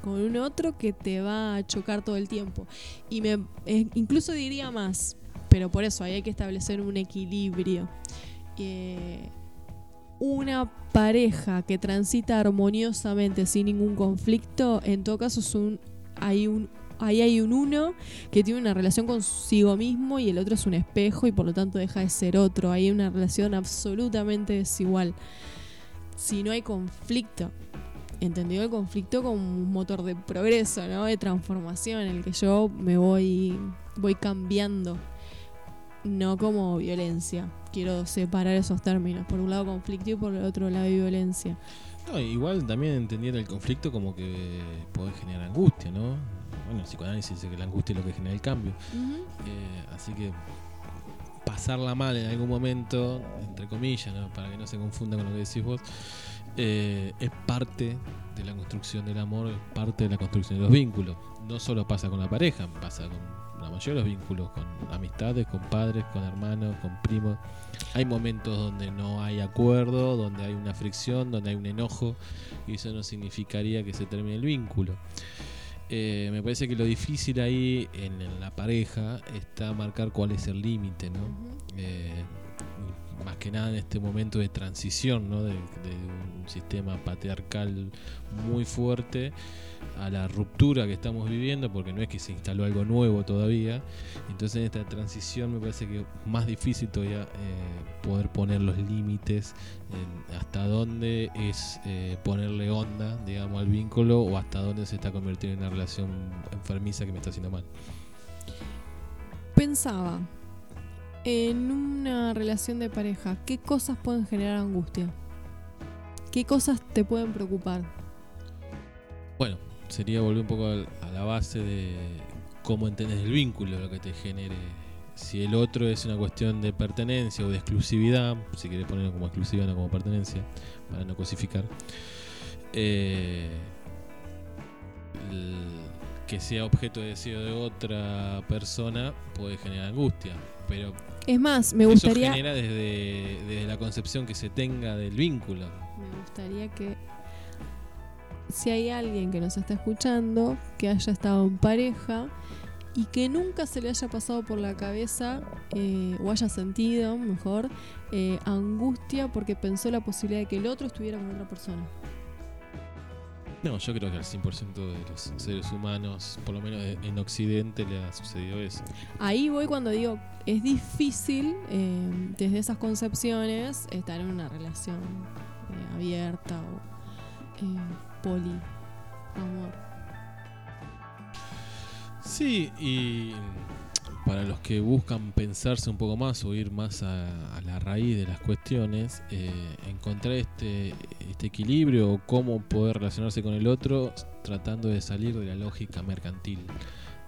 con un otro que te va a chocar todo el tiempo. Y me eh, incluso diría más, pero por eso ahí hay que establecer un equilibrio. Eh, una pareja que transita armoniosamente sin ningún conflicto, en todo caso es un hay un ahí hay un uno que tiene una relación consigo mismo y el otro es un espejo y por lo tanto deja de ser otro. Hay una relación absolutamente desigual. Si no hay conflicto, entendido el conflicto como un motor de progreso, ¿no? De transformación, en el que yo me voy, voy cambiando, no como violencia. Quiero separar esos términos, por un lado conflicto y por el otro lado violencia. No, igual también entendiendo el conflicto como que puede generar angustia, ¿no? Bueno, el psicoanálisis dice que la angustia es lo que genera el cambio. Eh, así que pasarla mal en algún momento, entre comillas, ¿no? para que no se confunda con lo que decís vos, eh, es parte de la construcción del amor, es parte de la construcción de los vínculos. No solo pasa con la pareja, pasa con la mayoría de los vínculos, con amistades, con padres, con hermanos, con primos. Hay momentos donde no hay acuerdo, donde hay una fricción, donde hay un enojo, y eso no significaría que se termine el vínculo. Eh, me parece que lo difícil ahí en, en la pareja está marcar cuál es el límite, ¿no? Eh, más que nada en este momento de transición, ¿no? De, de un sistema patriarcal muy fuerte a la ruptura que estamos viviendo, porque no es que se instaló algo nuevo todavía. Entonces en esta transición me parece que es más difícil todavía eh, poder poner los límites hasta dónde es eh, ponerle onda, digamos, al vínculo o hasta dónde se está convirtiendo en una relación enfermiza que me está haciendo mal. Pensaba, en una relación de pareja, ¿qué cosas pueden generar angustia? ¿Qué cosas te pueden preocupar? Bueno, sería volver un poco a la base de cómo entendés el vínculo, lo que te genere si el otro es una cuestión de pertenencia o de exclusividad, si querés ponerlo como exclusividad, no como pertenencia, para no cosificar, eh, que sea objeto de deseo de otra persona puede generar angustia, pero Es más, me eso gustaría, genera desde, desde la concepción que se tenga del vínculo. me gustaría que si hay alguien que nos está escuchando, que haya estado en pareja y que nunca se le haya pasado por la cabeza eh, o haya sentido, mejor, eh, angustia porque pensó la posibilidad de que el otro estuviera con otra persona. No, yo creo que al 100% de los seres humanos, por lo menos en Occidente, le ha sucedido eso. Ahí voy cuando digo, es difícil eh, desde esas concepciones estar en una relación eh, abierta o eh, poli, amor. Sí, y para los que buscan pensarse un poco más o ir más a, a la raíz de las cuestiones, eh, encontrar este, este equilibrio o cómo poder relacionarse con el otro tratando de salir de la lógica mercantil,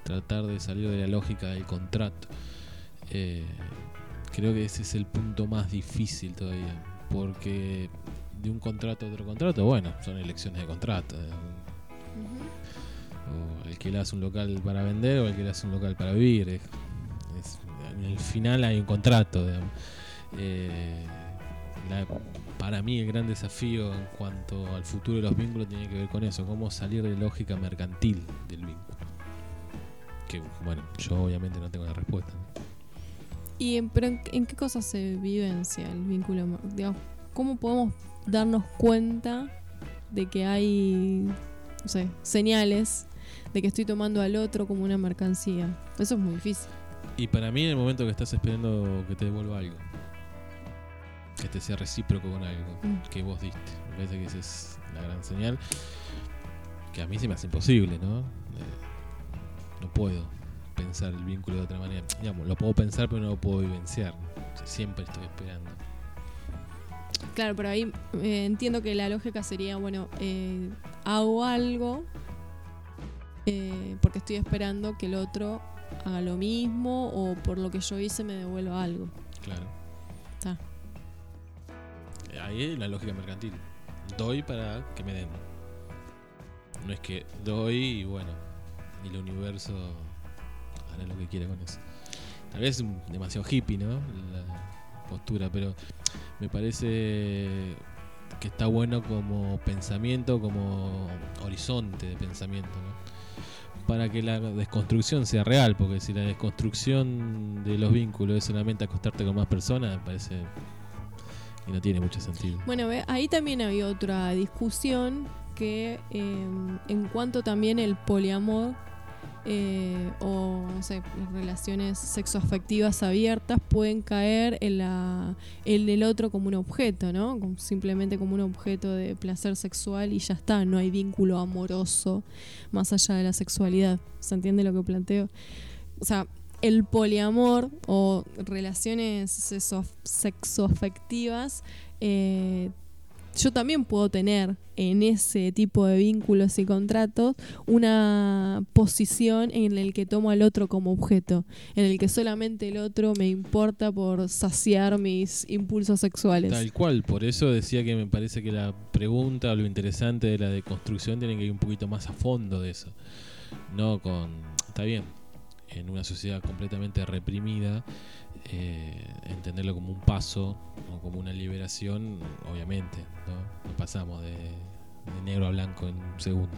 tratar de salir de la lógica del contrato. Eh, creo que ese es el punto más difícil todavía, porque de un contrato a otro contrato, bueno, son elecciones de contrato. eh, o alquilas un local para vender o alquilas un local para vivir. En el final hay un contrato. Eh, la- para mí el gran desafío en cuanto al futuro de los vínculos tiene que ver con eso, cómo salir de lógica mercantil del vínculo. Que bueno, yo obviamente no tengo la respuesta. ¿Y en, pero en, qué cosas se vivencia el vínculo? Digamos, ¿Cómo podemos darnos cuenta de que hay, no sé, señales de que estoy tomando al otro como una mercancía? Eso es muy difícil. Y para mí en el momento que estás esperando que te devuelva algo, que te sea recíproco con algo Mm. que vos diste, me parece que esa es la gran señal, que a mí se me hace imposible, ¿no? Eh, no puedo pensar el vínculo de otra manera. Digamos, lo puedo pensar pero no lo puedo vivenciar. O sea, siempre estoy esperando. Claro, pero ahí eh, entiendo que la lógica sería, bueno, eh, hago algo eh, porque estoy esperando que el otro haga lo mismo o por lo que yo hice me devuelva algo. Claro. Está. Ahí es la lógica mercantil. Doy para que me den. No es que doy y bueno, y el universo hará lo que quiera con eso. Tal vez es demasiado hippie, ¿no? La postura, pero me parece que está bueno como pensamiento, como horizonte de pensamiento, ¿no? Para que la desconstrucción sea real, porque si la desconstrucción de los vínculos es solamente acostarte con más personas, me parece que no tiene mucho sentido. Bueno, ahí también había otra discusión que eh, en cuanto también el poliamor eh, o no sé, relaciones sexoafectivas abiertas pueden caer en, la, en el otro como un objeto, ¿no? Simplemente como un objeto de placer sexual y ya está, no hay vínculo amoroso más allá de la sexualidad. ¿Se entiende lo que planteo? O sea, el poliamor o relaciones sexo- sexoafectivas eh, yo también puedo tener en ese tipo de vínculos y contratos una posición en el que tomo al otro como objeto, en el que solamente el otro me importa por saciar mis impulsos sexuales. Tal cual, por eso decía que me parece que la pregunta o lo interesante de la deconstrucción tiene que ir un poquito más a fondo de eso. No con. Está bien, en una sociedad completamente reprimida, eh, entenderlo como un paso o como una liberación, obviamente, ¿no? No pasamos de, de negro a blanco en un segundo.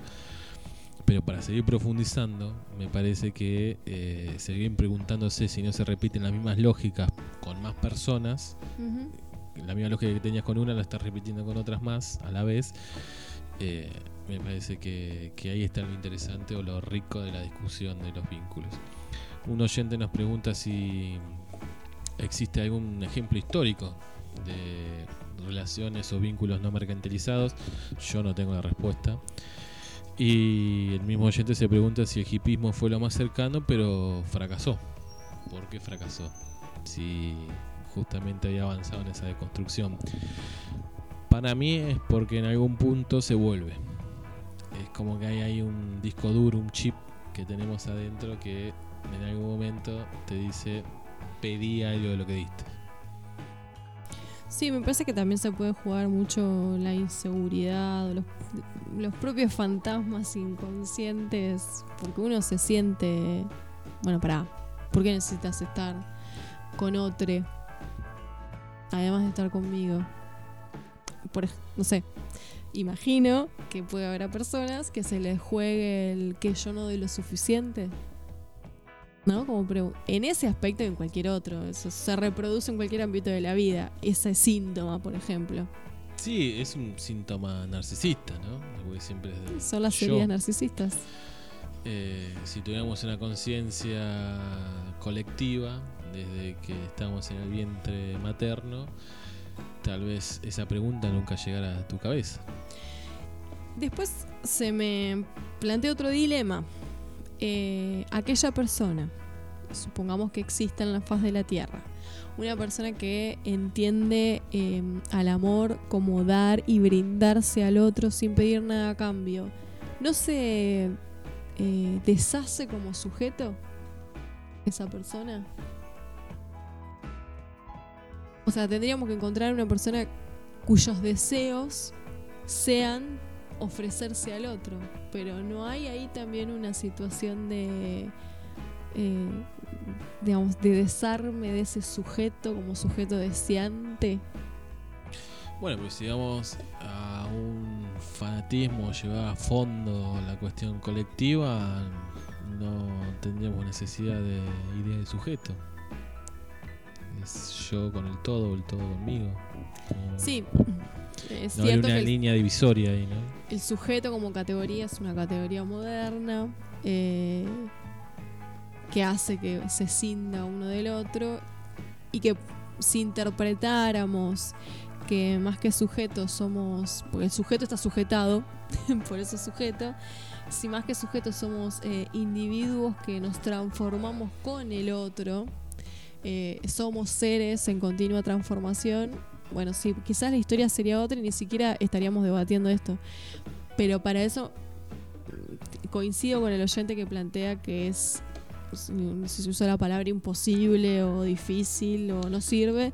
Pero para seguir profundizando, me parece que eh, seguir preguntándose si no se repiten las mismas lógicas con más personas la misma lógica que tenías con una la estás repitiendo con otras más a la vez. Eh, me parece que, que ahí está lo interesante o lo rico de la discusión de los vínculos. Un oyente nos pregunta si existe algún ejemplo histórico de relaciones o vínculos no mercantilizados. Yo no tengo la respuesta. Y el mismo oyente se pregunta si el hipismo fue lo más cercano, pero fracasó. ¿Por qué fracasó? Si justamente había avanzado en esa deconstrucción. Para mí es porque en algún punto se vuelve. Es como que hay un disco duro, un chip que tenemos adentro que en algún momento te dice pedí algo de lo que diste. Sí, me parece que también se puede jugar mucho la inseguridad, los, los propios fantasmas inconscientes, porque uno se siente, bueno, pará, ¿por qué necesitas estar con otro? Además de estar conmigo. Por, no sé, imagino que puede haber a personas que se les juegue el que yo no doy lo suficiente. ¿No? Como en ese aspecto y en cualquier otro. Eso se reproduce en cualquier ámbito de la vida. Ese síntoma, por ejemplo. Sí, es un síntoma narcisista, ¿no? Porque siempre es de Son las heridas narcisistas. Eh, si tuviéramos una conciencia colectiva desde que estamos en el vientre materno, tal vez esa pregunta nunca llegara a tu cabeza. Después se me plantea otro dilema. Eh, aquella persona, supongamos que exista en la faz de la Tierra, una persona que entiende eh, al amor como dar y brindarse al otro sin pedir nada a cambio, ¿no se eh, deshace como sujeto esa persona? O sea, tendríamos que encontrar una persona cuyos deseos sean ofrecerse al otro. Pero no hay ahí también una situación de, eh, digamos, de desarme de ese sujeto como sujeto deseante. Bueno, pues si vamos a un fanatismo, llevar a fondo la cuestión colectiva, no tendríamos necesidad de idea de sujeto. Es yo con el todo, el todo conmigo. Sí, es No hay una que línea divisoria ahí, ¿no? El sujeto como categoría es una categoría moderna eh, que hace que se cinda uno del otro y que si interpretáramos que más que sujetos somos, porque el sujeto está sujetado, por eso es sujeto, si más que sujetos somos eh, individuos que nos transformamos con el otro, eh, somos seres en continua transformación, bueno, sí, quizás la historia sería otra y ni siquiera estaríamos debatiendo esto. Pero para eso mm, coincido con el oyente que plantea que es, pues, si usa la palabra imposible o difícil o no sirve,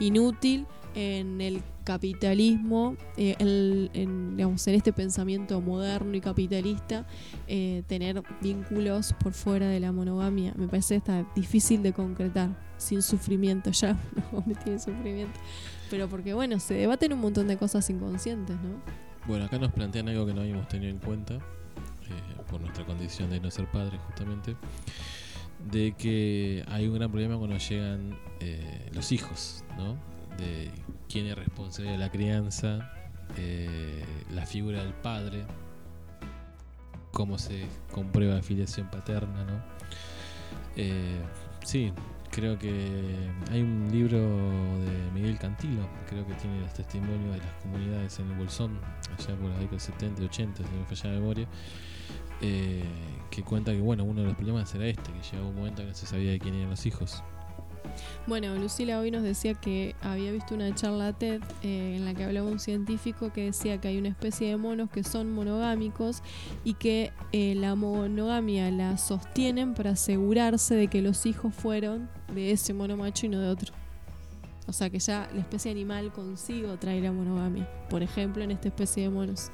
inútil en el capitalismo, eh, el- en, digamos, en este pensamiento moderno y capitalista, eh, tener vínculos por fuera de la monogamia. Me parece está difícil de concretar, sin sufrimiento, ya no me tiene sufrimiento. Pero porque, bueno, se debaten un montón de cosas inconscientes, ¿no? Bueno, acá nos plantean algo que no habíamos tenido en cuenta, eh, por nuestra condición de no ser padres justamente, de que hay un gran problema cuando llegan eh, los hijos, ¿no? De quién es responsable de la crianza, eh, la figura del padre, cómo se comprueba la filiación paterna, ¿no? Eh, sí, creo que hay un libro de Miguel Cantilo, creo que tiene los testimonios de las comunidades en el Bolsón, allá por la década 70 y 80, si no me falla la memoria, eh, que cuenta que bueno, uno de los problemas era este, que llegaba un momento que no se sabía de quién eran los hijos. Bueno, Lucila hoy nos decía que había visto una charla TED eh, en la que hablaba un científico que decía que hay una especie de monos que son monogámicos y que eh, la monogamia la sostienen para asegurarse de que los hijos fueron de ese mono macho y no de otro. O sea que ya la especie animal consigo trae la monogamia. Por ejemplo, en esta especie de monos.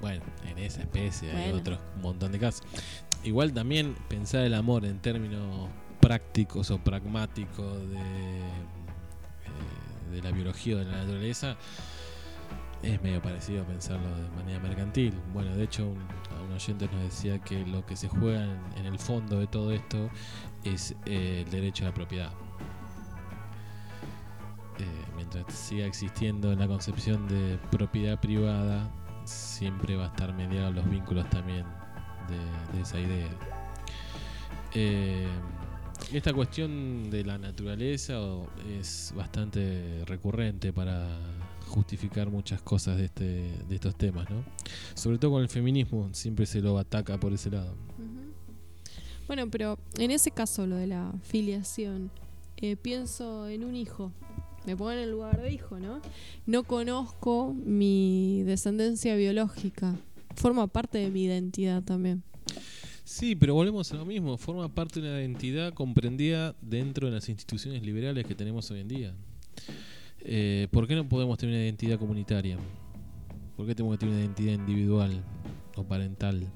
Bueno, en esa especie hay otros un montón de casos. Igual también pensar el amor en términos prácticos o pragmáticos de, eh, de la biología o de la naturaleza es medio parecido a pensarlo de manera mercantil. Bueno, de hecho, un, a un oyente nos decía que lo que se juega en, el fondo de todo esto es eh, el derecho a la propiedad. Eh, mientras siga existiendo la concepción de propiedad privada, siempre va a estar mediado los vínculos también de, esa idea. Esta cuestión de la naturaleza es bastante recurrente para justificar muchas cosas de, este, de estos temas, ¿no? Sobre todo con el feminismo, siempre se lo ataca por ese lado. Bueno, pero en ese caso, lo de la filiación, eh, pienso en un hijo. Me pongo en el lugar de hijo, ¿no? No conozco mi descendencia biológica. Forma parte de mi identidad también. Sí, pero volvemos a lo mismo. Forma parte de una identidad comprendida dentro de las instituciones liberales que tenemos hoy en día. Eh, ¿Por qué no podemos tener una identidad comunitaria? ¿Por qué tenemos que tener una identidad individual o parental?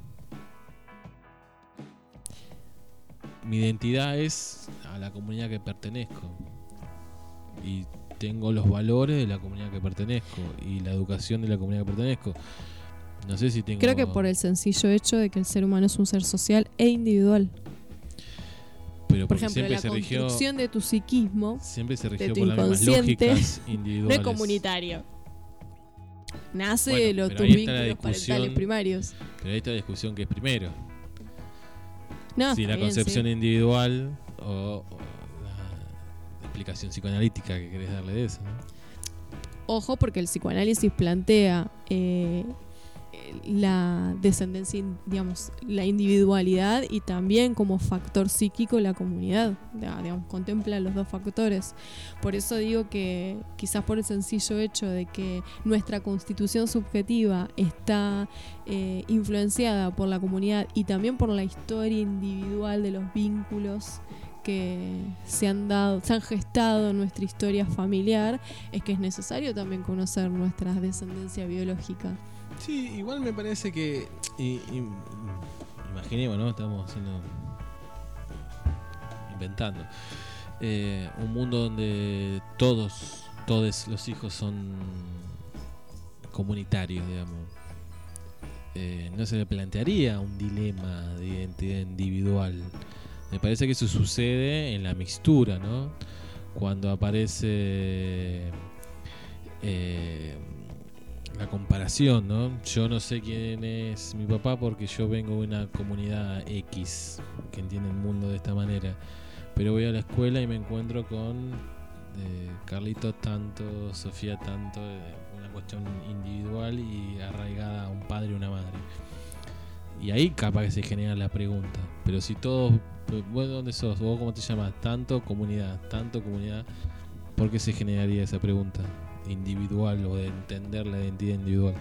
Mi identidad es a la comunidad que pertenezco. Y tengo los valores de la comunidad que pertenezco y la educación de la comunidad que pertenezco. No sé si tengo. Creo que por el sencillo hecho de que el ser humano es un ser social e individual. Pero Por ejemplo, siempre la se rigió. construcción de tu psiquismo Siempre se rigió tu por las inconsciente lógicas no individuales. es comunitario. Nace Bueno, de los, pero tus vínculos parentales primarios. Pero ahí está la discusión que es primero. No, si la bien, concepción sí. individual o, o la explicación psicoanalítica que querés darle de eso. ¿no? Ojo, porque el psicoanálisis plantea eh, la descendencia, digamos, la individualidad y también como factor psíquico la comunidad. Digamos, contempla los dos factores. Por eso digo que quizás por el sencillo hecho de que nuestra constitución subjetiva está eh, influenciada por la comunidad y también por la historia individual de los vínculos que se han dado, se han gestado en nuestra historia familiar, es que es necesario también conocer nuestra descendencia biológica. Sí, igual me parece que. imaginemos, ¿no? Estamos haciendo. inventando. Eh, un mundo donde todos, todos los hijos son comunitarios, digamos. Eh, no se le plantearía un dilema de identidad individual. Me parece que eso sucede en la mixtura, ¿no? Cuando aparece eh, la comparación, ¿no? Yo no sé quién es mi papá porque yo vengo de una comunidad X que entiende el mundo de esta manera. Pero voy a la escuela y me encuentro con eh, Carlito tanto, Sofía tanto, eh, una cuestión individual y arraigada a un padre y una madre. Y ahí capaz que se genera la pregunta. Pero si todos, ¿vos dónde sos? ¿Vos cómo te llamas? Tanto comunidad, tanto comunidad. ¿Por qué se generaría esa pregunta? Individual o de entender la identidad individual.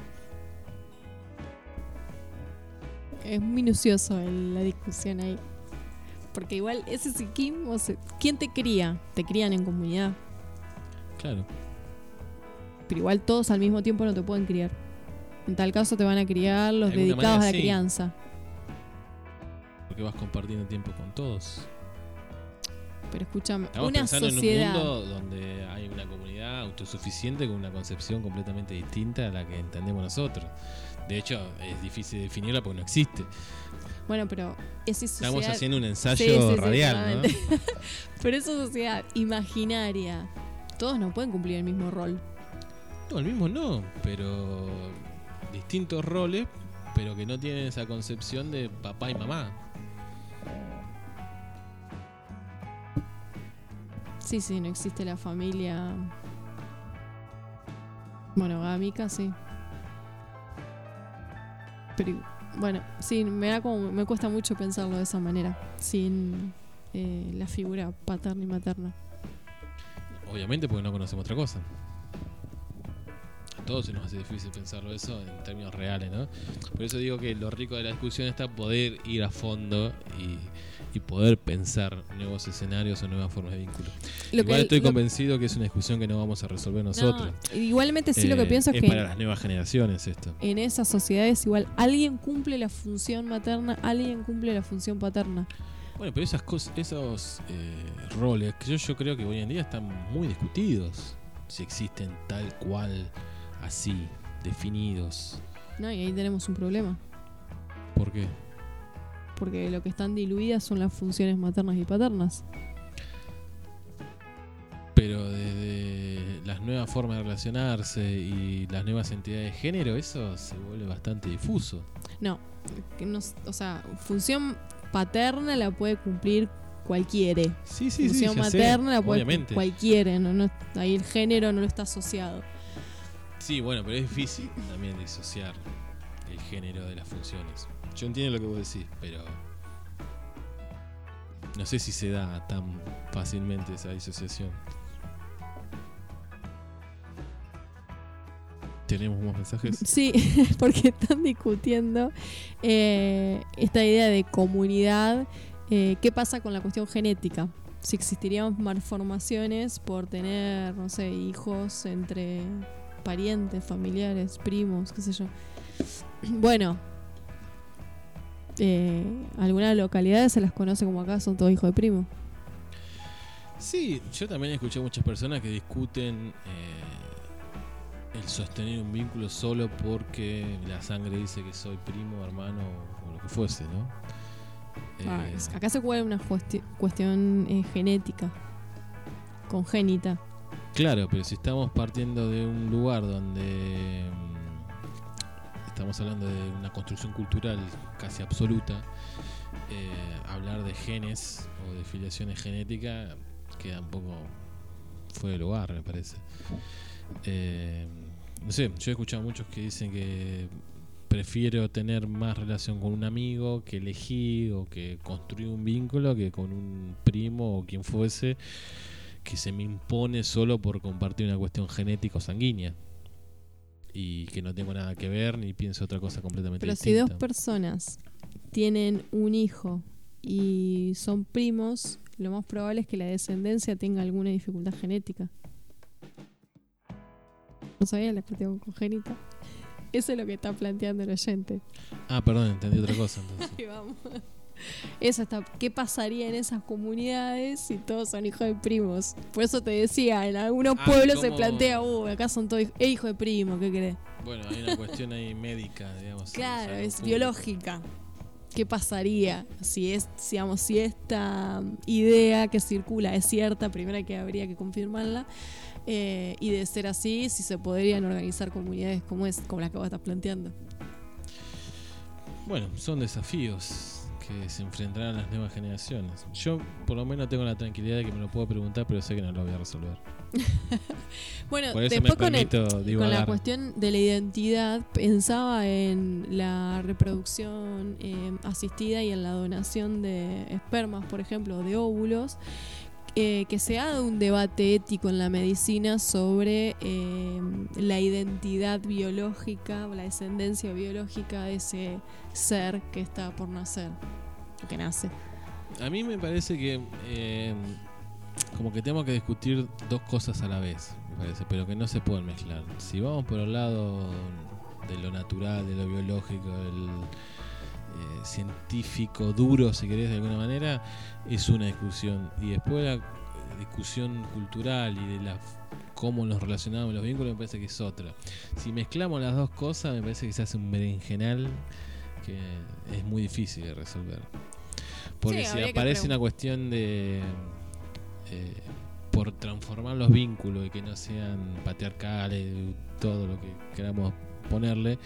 Es minucioso la discusión ahí. Porque igual ese psiquismo, se- ¿quién te cría? Te crían en comunidad. Claro. Pero igual todos al mismo tiempo no te pueden criar. En tal caso te van a criar los De dedicados a la sí. crianza. Porque vas compartiendo tiempo con todos. Pero escúchame, Estamos una sociedad... en un mundo donde autosuficiente con una concepción completamente distinta a la que entendemos nosotros. De hecho, es difícil definirla porque no existe. Bueno, pero esa sociedad... Estamos haciendo un ensayo Sí, sí, sí, radial, ¿no? pero esa sociedad imaginaria, todos no pueden cumplir el mismo rol. No, el mismo no, pero distintos roles, pero que no tienen esa concepción de papá y mamá. Sí, sí, no existe la familia monogámica, sí. Pero bueno, sí, me da como me cuesta mucho pensarlo de esa manera, sin eh, la figura paterna y materna. Obviamente porque no conocemos otra cosa. A todos se nos hace difícil pensarlo eso en términos reales, ¿no? Por eso digo que lo rico de la discusión está poder ir a fondo y, y poder pensar nuevos escenarios o nuevas formas de vínculo. Lo Igual que- estoy lo- convencido que es una discusión que no vamos a resolver nosotros. No, igualmente sí lo que Eh, pienso es, es que para las nuevas generaciones esto. en esas sociedades igual alguien cumple la función materna, alguien cumple la función paterna. Bueno, pero esas cosas, esos eh, roles que yo, yo creo que hoy en día están muy discutidos. Si existen tal cual, así, definidos. ¿no? Y ahí tenemos un problema, ¿Por qué? Porque lo que están diluidas son las funciones maternas y paternas. Pero desde las nuevas formas de relacionarse y las nuevas entidades de género, eso se vuelve bastante difuso. No, que no o sea, función paterna la puede cumplir cualquiera. Sí, sí, función sí. sé, materna la puede obviamente. cumplir cualquiera. No, no- ahí el género no lo está asociado. Sí, bueno, pero es difícil también disociar el género de las funciones. Yo entiendo lo que vos decís, pero no sé si se da tan fácilmente esa disociación. ¿Tenemos más mensajes? Sí, porque están discutiendo eh, esta idea de comunidad. eh, ¿Qué pasa con la cuestión genética? Si existirían malformaciones por tener, no sé, hijos entre parientes, familiares, primos, qué sé yo. Bueno, eh, algunas localidades se las conoce como acá, son todos hijos de primo. Sí, yo también escuché muchas personas que discuten eh, el sostener un vínculo solo porque la sangre dice que soy primo, hermano o lo que fuese, ¿no? Ah, Eh, acá se juega una cuesti- cuestión eh, genética, congénita. Claro, pero si estamos partiendo de un lugar donde estamos hablando de una construcción cultural casi absoluta, eh, hablar de genes o de filiaciones genéticas queda un poco fuera de lugar, me parece. Eh, no sé, yo he escuchado muchos que dicen que prefiero tener más relación con un amigo que elegí o que construir un vínculo que con un primo o quien fuese que se me impone solo por compartir una cuestión genética o sanguínea y que no tengo nada que ver ni pienso otra cosa completamente Pero si distinta. dos personas tienen un hijo y son primos, lo más probable es que la descendencia tenga alguna dificultad genética. ¿No sabía la cuestión congénita? Eso es lo que está planteando el oyente. Ah, perdón, entendí otra cosa entonces. Ahí vamos. Eso está. ¿Qué pasaría en esas comunidades si todos son hijos de primos? Por eso te decía, en algunos Ah, pueblos se plantea, uh, acá son todos hij- eh, hijos de primo, ¿qué crees? Bueno, hay una cuestión ahí médica, digamos. Claro, es biológica. ¿Qué pasaría si es, digamos, si esta idea que circula es cierta? Primero que habría que confirmarla. eh, y de ser así, si se podrían organizar comunidades como es, como la que vos estás planteando. Bueno, son desafíos que se enfrentarán las nuevas generaciones. Yo por lo menos tengo la tranquilidad de que me lo puedo preguntar, pero sé que no lo voy a resolver. Bueno, después con, el- con la cuestión de la identidad, pensaba en la reproducción eh, asistida y en la donación de espermas, por ejemplo, de óvulos, eh, que se ha dado un debate ético en la medicina sobre eh, la identidad biológica o la descendencia biológica de ese ser que está por nacer, o que nace. A mí me parece que eh, como que tenemos que discutir dos cosas a la vez, me parece, pero que no se pueden mezclar. Si vamos por el lado de lo natural, de lo biológico, del eh, científico duro, si querés de alguna manera, es una discusión. Y después la discusión cultural y de la cómo nos relacionamos los vínculos me parece que es otra. Si mezclamos las dos cosas me parece que se hace un berenjenal que es muy difícil de resolver. Porque Sí, si aparece una cuestión de eh, por transformar los vínculos y que no sean patriarcales, todo lo que queramos ponerle,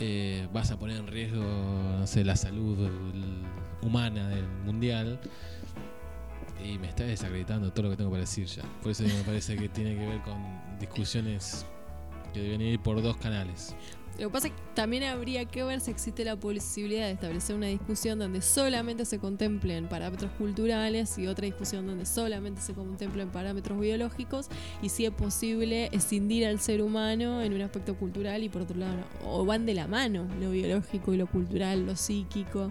eh, vas a poner en riesgo, no sé, la salud humana del mundial. Y me está desacreditando todo lo que tengo para decir ya. Por eso me parece que tiene que ver con discusiones que deben ir por dos canales. Lo que pasa es que también habría que ver si existe la posibilidad de establecer una discusión donde solamente se contemplen parámetros culturales y otra discusión donde solamente se contemplen parámetros biológicos y si es posible escindir al ser humano en un aspecto cultural y por otro lado, no. o van de la mano lo biológico y lo cultural, lo psíquico.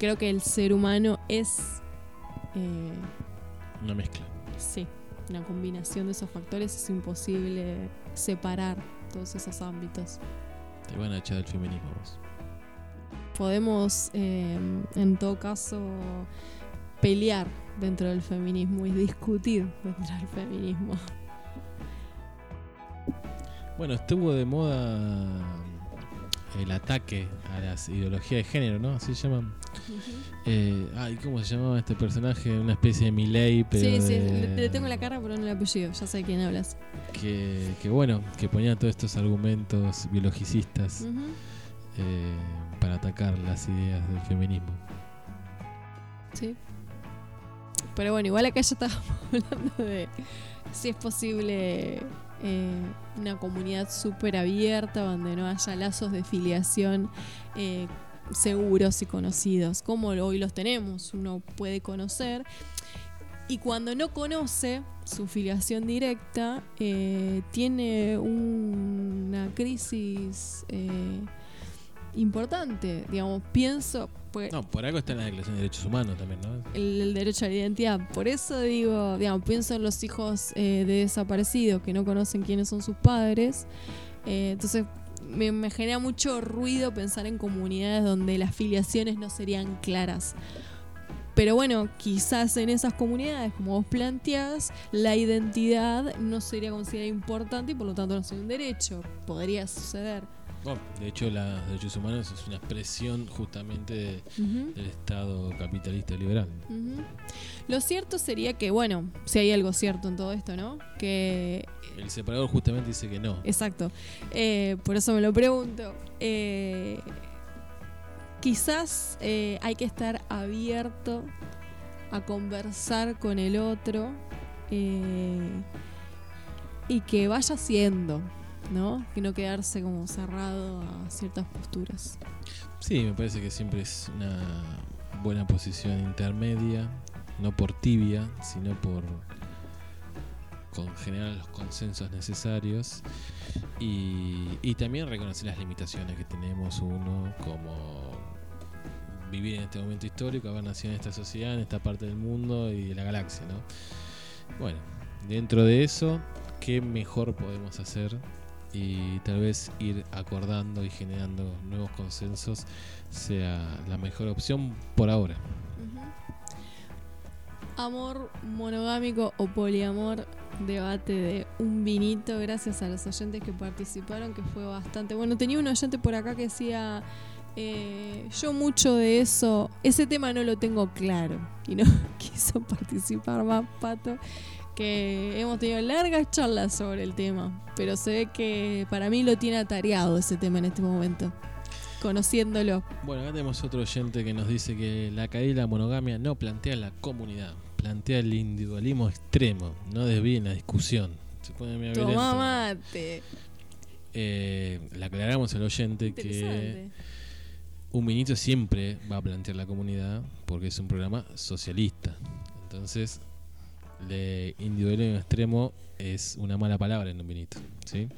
Creo que el ser humano es, eh, Una mezcla. sí, una combinación de esos factores, es imposible separar todos esos ámbitos. Te van a echar del feminismo vos. podemos eh, en todo caso pelear dentro del feminismo y discutir dentro del feminismo. Bueno, estuvo de moda el ataque a las ideologías de género, ¿no? Así se llaman. Eh, ay, ¿cómo se llamaba este personaje? Una especie de Miley, pero sí, sí, de- le, le tengo la cara pero no el apellido, ya sé de quién hablas. que, que bueno, que ponía todos estos argumentos biologicistas eh, para atacar las ideas del feminismo. Sí. Pero bueno, igual acá ya estábamos hablando de si es posible eh, una comunidad súper abierta donde no haya lazos de filiación eh, seguros y conocidos, como hoy los tenemos, uno puede conocer. Y cuando no conoce su filiación directa, eh, tiene una crisis importante. Digamos, pienso, pues, No, por algo está en la Declaración de Derechos Humanos también, ¿no? el, el derecho a la identidad. Por eso digo, digamos, pienso en los hijos eh, de desaparecidos que no conocen quiénes son sus padres. Eh, entonces me, me genera mucho ruido pensar en comunidades donde las filiaciones no serían claras. Pero bueno, quizás en esas comunidades, como vos planteás, la identidad no sería considerada importante y por lo tanto no sería un derecho. Podría suceder. Bueno, de hecho, los derechos humanos es una expresión justamente de- del Estado capitalista liberal. Lo cierto sería que, bueno, si hay algo cierto en todo esto, ¿no? Que, El separador justamente dice que no. exacto, Eh, por eso me lo pregunto. Eh, quizás eh, hay que estar abierto a conversar con el otro eh, y que vaya siendo, ¿no? Que no quedarse como cerrado a ciertas posturas. Sí, me parece que siempre es una buena posición intermedia, no por tibia, sino por con generar los consensos necesarios y, y también reconocer las limitaciones que tenemos uno como vivir en este momento histórico, haber nacido en esta sociedad, en esta parte del mundo y de la galaxia, ¿no? Bueno, dentro de eso, ¿qué mejor podemos hacer? Y tal vez ir acordando y generando nuevos consensos sea la mejor opción por ahora. Amor monogámico o poliamor, debate de un vinito, gracias a los oyentes que participaron, que fue bastante bueno. Tenía un oyente por acá que decía, eh, yo mucho de eso, ese tema no lo tengo claro, y no quiso participar más, Pato, que hemos tenido largas charlas sobre el tema, pero se ve que para mí lo tiene atareado ese tema en este momento, conociéndolo. Bueno, acá tenemos otro oyente que nos dice que la caída de la monogamia no plantea la comunidad, plantea el individualismo extremo, no desvíen la discusión. Se pone medio mate. Eh, le aclaramos al oyente que un vinito siempre va a plantear la comunidad porque es un programa socialista. Entonces, de individualismo extremo es una mala palabra en un vinito. ¿sí?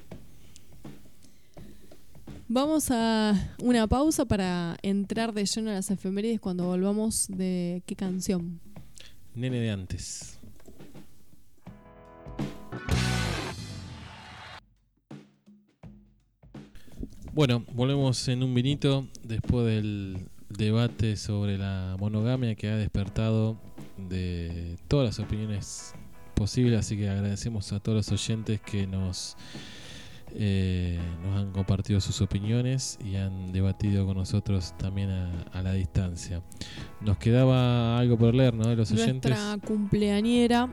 Vamos a una pausa para entrar de lleno a las efemérides cuando volvamos de qué canción. Nene de antes. Bueno, volvemos en un vinito después del debate sobre la monogamia que ha despertado de todas las opiniones posibles, así que agradecemos a todos los oyentes que nos, eh, nos han compartido sus opiniones y han debatido con nosotros también a, a la distancia. Nos quedaba algo por leer, ¿no? De los oyentes. Nuestra cumpleañera,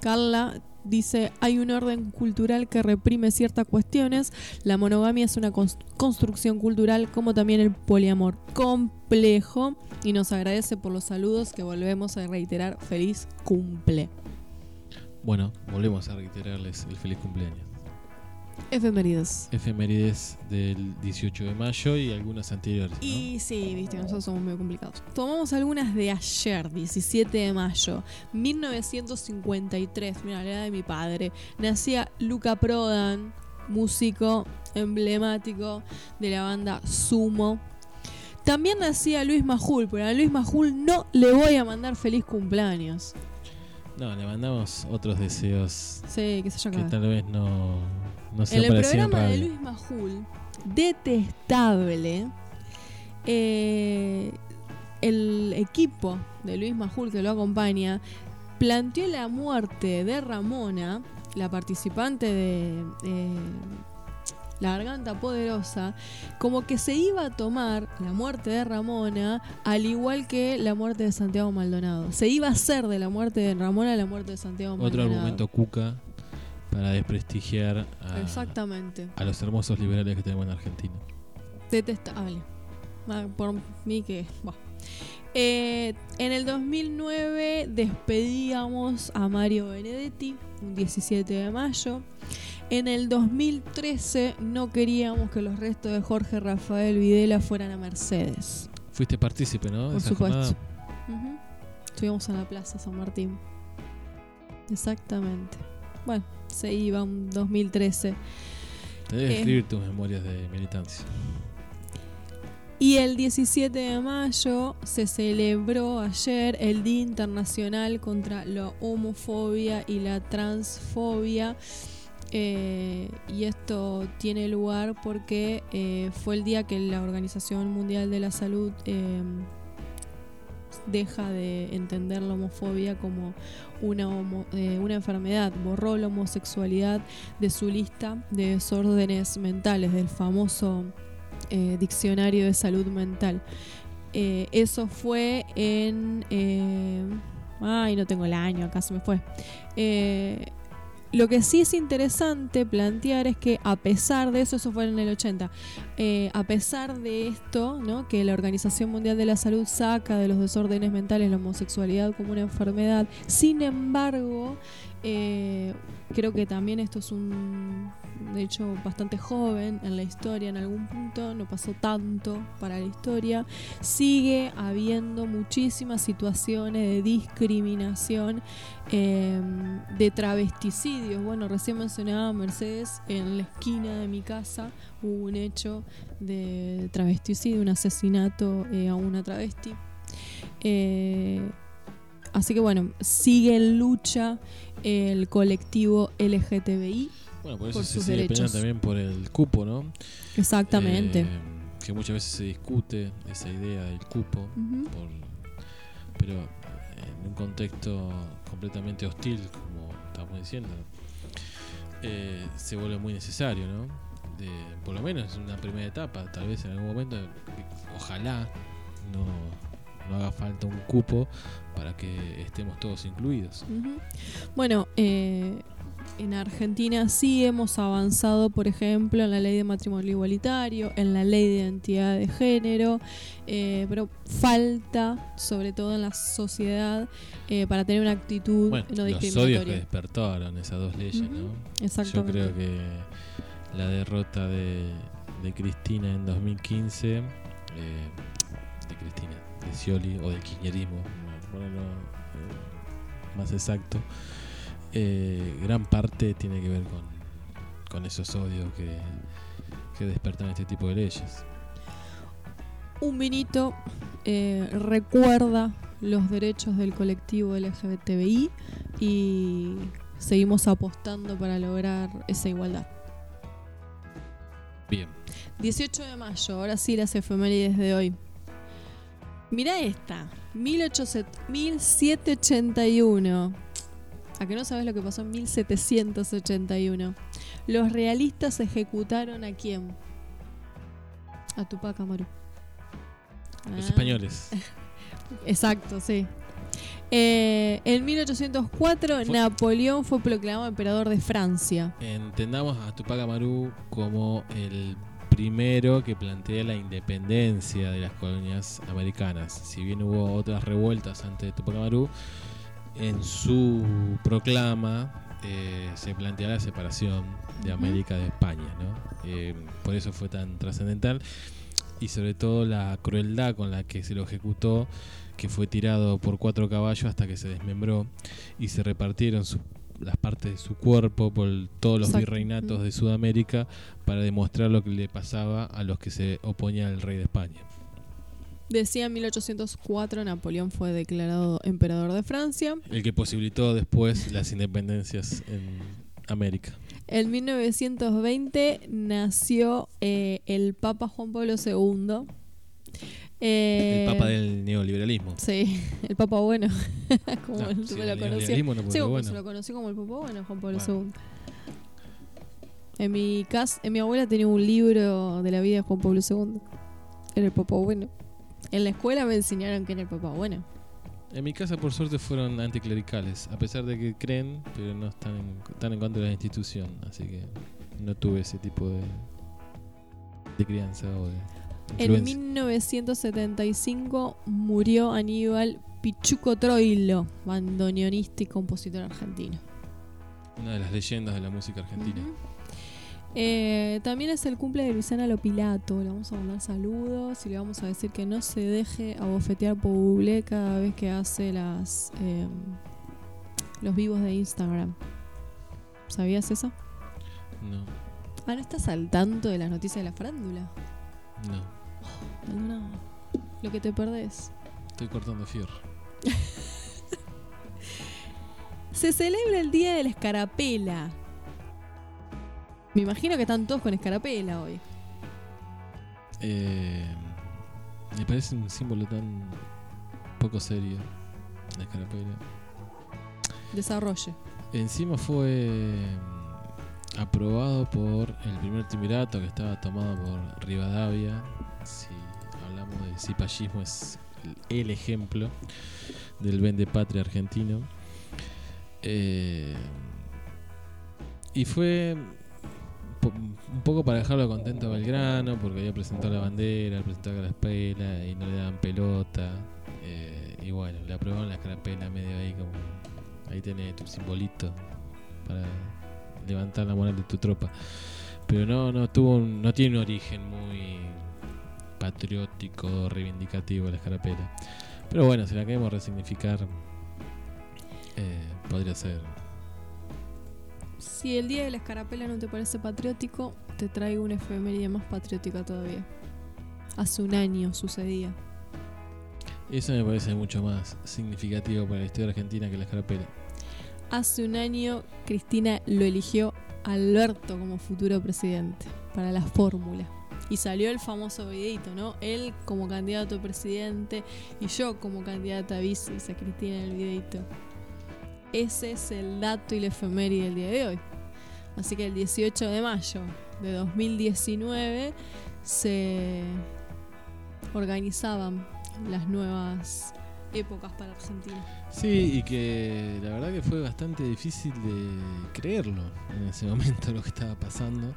Carla, dice, hay un orden cultural que reprime ciertas cuestiones. La monogamia es una cons- construcción cultural como también el poliamor. Complejo. Y nos agradece por los saludos que volvemos a reiterar. Feliz cumple. Bueno, volvemos a reiterarles el feliz cumpleaños. Efemérides. Efemérides del 18 de mayo y algunas anteriores. ¿no? Y sí, viste, nosotros somos muy complicados. Tomamos algunas de ayer, 17 de mayo, 1953, mira, la edad de mi padre. Nacía Luca Prodan, músico emblemático de la banda Sumo. También nacía Luis Majul, pero a Luis Majul no le voy a mandar feliz cumpleaños. No, le mandamos otros deseos Sí, que se yo que tal vez no, no En el programa de. Luis Majul, detestable, eh, el equipo de Luis Majul que lo acompaña planteó la muerte de Ramona, la participante de eh, La Garganta Poderosa, como que se iba a tomar la muerte de Ramona al igual que la muerte de Santiago Maldonado. Se iba a hacer de la muerte de Ramona la muerte de Santiago Otro Maldonado. argumento cuca para desprestigiar a, Exactamente. a los hermosos liberales que tenemos en Argentina. Detestable. Ah, Por mí que. bah. Eh, en el 2009 despedíamos a Mario Benedetti, un 17 de mayo. En el 2013 no queríamos que los restos de Jorge Rafael Videla fueran a Mercedes. Fuiste partícipe, ¿no? Por supuesto. Estuvimos en la Plaza San Martín. Exactamente. Bueno, se iba un 2013. Tenés que Eh. escribir tus memorias de militancia. Y el 17 de mayo se celebró ayer el Día Internacional contra la Homofobia y la Transfobia. Eh, y esto tiene lugar porque eh, fue el día que la Organización Mundial de la Salud eh, deja de entender la homofobia como una, eh, una enfermedad. Borró la homosexualidad de su lista de desórdenes mentales, del famoso eh, diccionario de salud mental. Eh, eso fue en... ay, no tengo el año, acá se me fue. Lo que sí es interesante plantear es que a pesar de eso, eso fue en el 80, eh, a pesar de esto, ¿no? que la Organización Mundial de la Salud saca de los desórdenes mentales la homosexualidad como una enfermedad, sin embargo, eh, creo que también esto es un de hecho bastante joven en la historia en algún punto, no pasó tanto para la historia, sigue habiendo muchísimas situaciones de discriminación, eh, de travesticidios. Bueno, recién mencionaba Mercedes, en la esquina de mi casa hubo un hecho de travesticidio, un asesinato eh, a una travesti. Eh, así que bueno, sigue en lucha el colectivo LGTBI. Bueno, por eso por se sus derechos. también por el cupo, ¿no? Exactamente. Eh, que muchas veces se discute esa idea del cupo, por- pero en un contexto completamente hostil, como estamos diciendo, eh, se vuelve muy necesario, ¿no? De, por lo menos en una primera etapa, tal vez en algún momento, ojalá no, no haga falta un cupo para que estemos todos incluidos. Bueno, eh, en Argentina sí hemos avanzado, por ejemplo, en la ley de matrimonio igualitario, en la ley de identidad de género, eh, pero falta, sobre todo en la sociedad, eh, para tener una actitud Bueno, no los odios que discriminatoria. despertaron esas dos leyes, ¿no? Yo Exactamente. creo que la derrota de, de Cristina en 2015, eh, de Cristina, de Scioli o del kirchnerismo, por ponerlo eh, más exacto, eh, gran parte tiene que ver con, con esos odios que, que despertan este tipo de leyes. Un vinito eh, recuerda los derechos del colectivo LGBTI y seguimos apostando para lograr esa igualdad. Bien, 18 de mayo, ahora sí las efemérides de hoy. Mira esta, 1800 1781. ¿A que no sabes lo que pasó en 1781? Los realistas ejecutaron a quién? A Tupac Amaru. los Ah, españoles. Exacto, sí. Eh, en 1804 Fue- Napoleón fue proclamado emperador de Francia. Entendamos a Tupac Amaru como el primero que plantea la independencia de las colonias americanas. Si bien hubo otras revueltas antes de Tupac Amaru, en su proclama eh, se plantea la separación de. América de España. ¿no? Eh, por eso fue tan trascendental y sobre todo la crueldad con la que se lo ejecutó, que fue tirado por cuatro caballos hasta que se desmembró y se repartieron sus- las partes de su cuerpo por el- todos los Exacto. virreinatos Mm. de Sudamérica para demostrar lo que le pasaba a los que se oponían al rey de España. Decía en 1804 Napoleón fue declarado emperador de Francia. El que posibilitó después las independencias en América. En 1920 nació eh, el Papa Juan Pablo II. Eh, el papa del neoliberalismo. Sí, el Papa bueno. como No, el lo conoció. neoliberalismo no, Sí, bueno. se lo conoció como el Papa bueno, Juan Pablo Bueno. II. En mi casa, en mi abuela tenía un libro de la vida de Juan Pablo II. Era el Papa bueno. En la escuela me enseñaron que era el Papa bueno. En mi casa, por suerte, fueron anticlericales, a pesar de que creen, pero no están en, están en contra de la institución. Así que no tuve ese tipo de, de crianza o de En influencia. 1975 murió Aníbal Pichuco Troilo, bandoneonista y compositor argentino. Una de las leyendas de la música argentina. Eh, también es el cumple de Luciana Lopilato. Le vamos a mandar saludos y le vamos a decir que no se deje abofetear por Bublé cada vez que hace las eh, los vivos de Instagram. ¿Sabías eso? No, Ah, ¿no estás al tanto de las noticias de la farándula? no. No. Lo que te perdés. Estoy cortando fierro. Se celebra el Día de la Escarapela. Me imagino que están todos con escarapela hoy. Eh, me parece un símbolo tan poco serio. La escarapela. Desarrolle. Encima fue mm, aprobado por el primer triunvirato que estaba tomado por Rivadavia. Si de cipallismo es el, ejemplo del vende patria argentino. Eh, y fue un poco para dejarlo contento a Belgrano porque había presentado la bandera, presentado la escarapela y no le daban pelota. Eh, y bueno, le aprobaron la escarapela medio ahí como ahí tenés tu simbolito para levantar la moral de tu tropa. Pero no, no tuvo un- no tiene un origen muy patriótico, reivindicativo la escarapela. Pero bueno, si la queremos resignificar, eh, podría ser. Si el Día de la Escarapela no te parece patriótico, te traigo una efeméride más patriótica todavía. Hace un año sucedía. Eso me parece mucho más significativo para la historia argentina que la escarapela. Hace un año Cristina lo eligió Alberto como futuro presidente para la fórmula. Y salió el famoso videito, ¿no? Él como candidato a presidente y yo como candidata a vice, dice Cristina en el videito. Ese es el dato y la efeméride del día de hoy. Así que el 18 de mayo de 2019 se organizaban las nuevas épocas para Argentina. Sí, y que la verdad que fue bastante difícil de creerlo en ese momento lo que estaba pasando.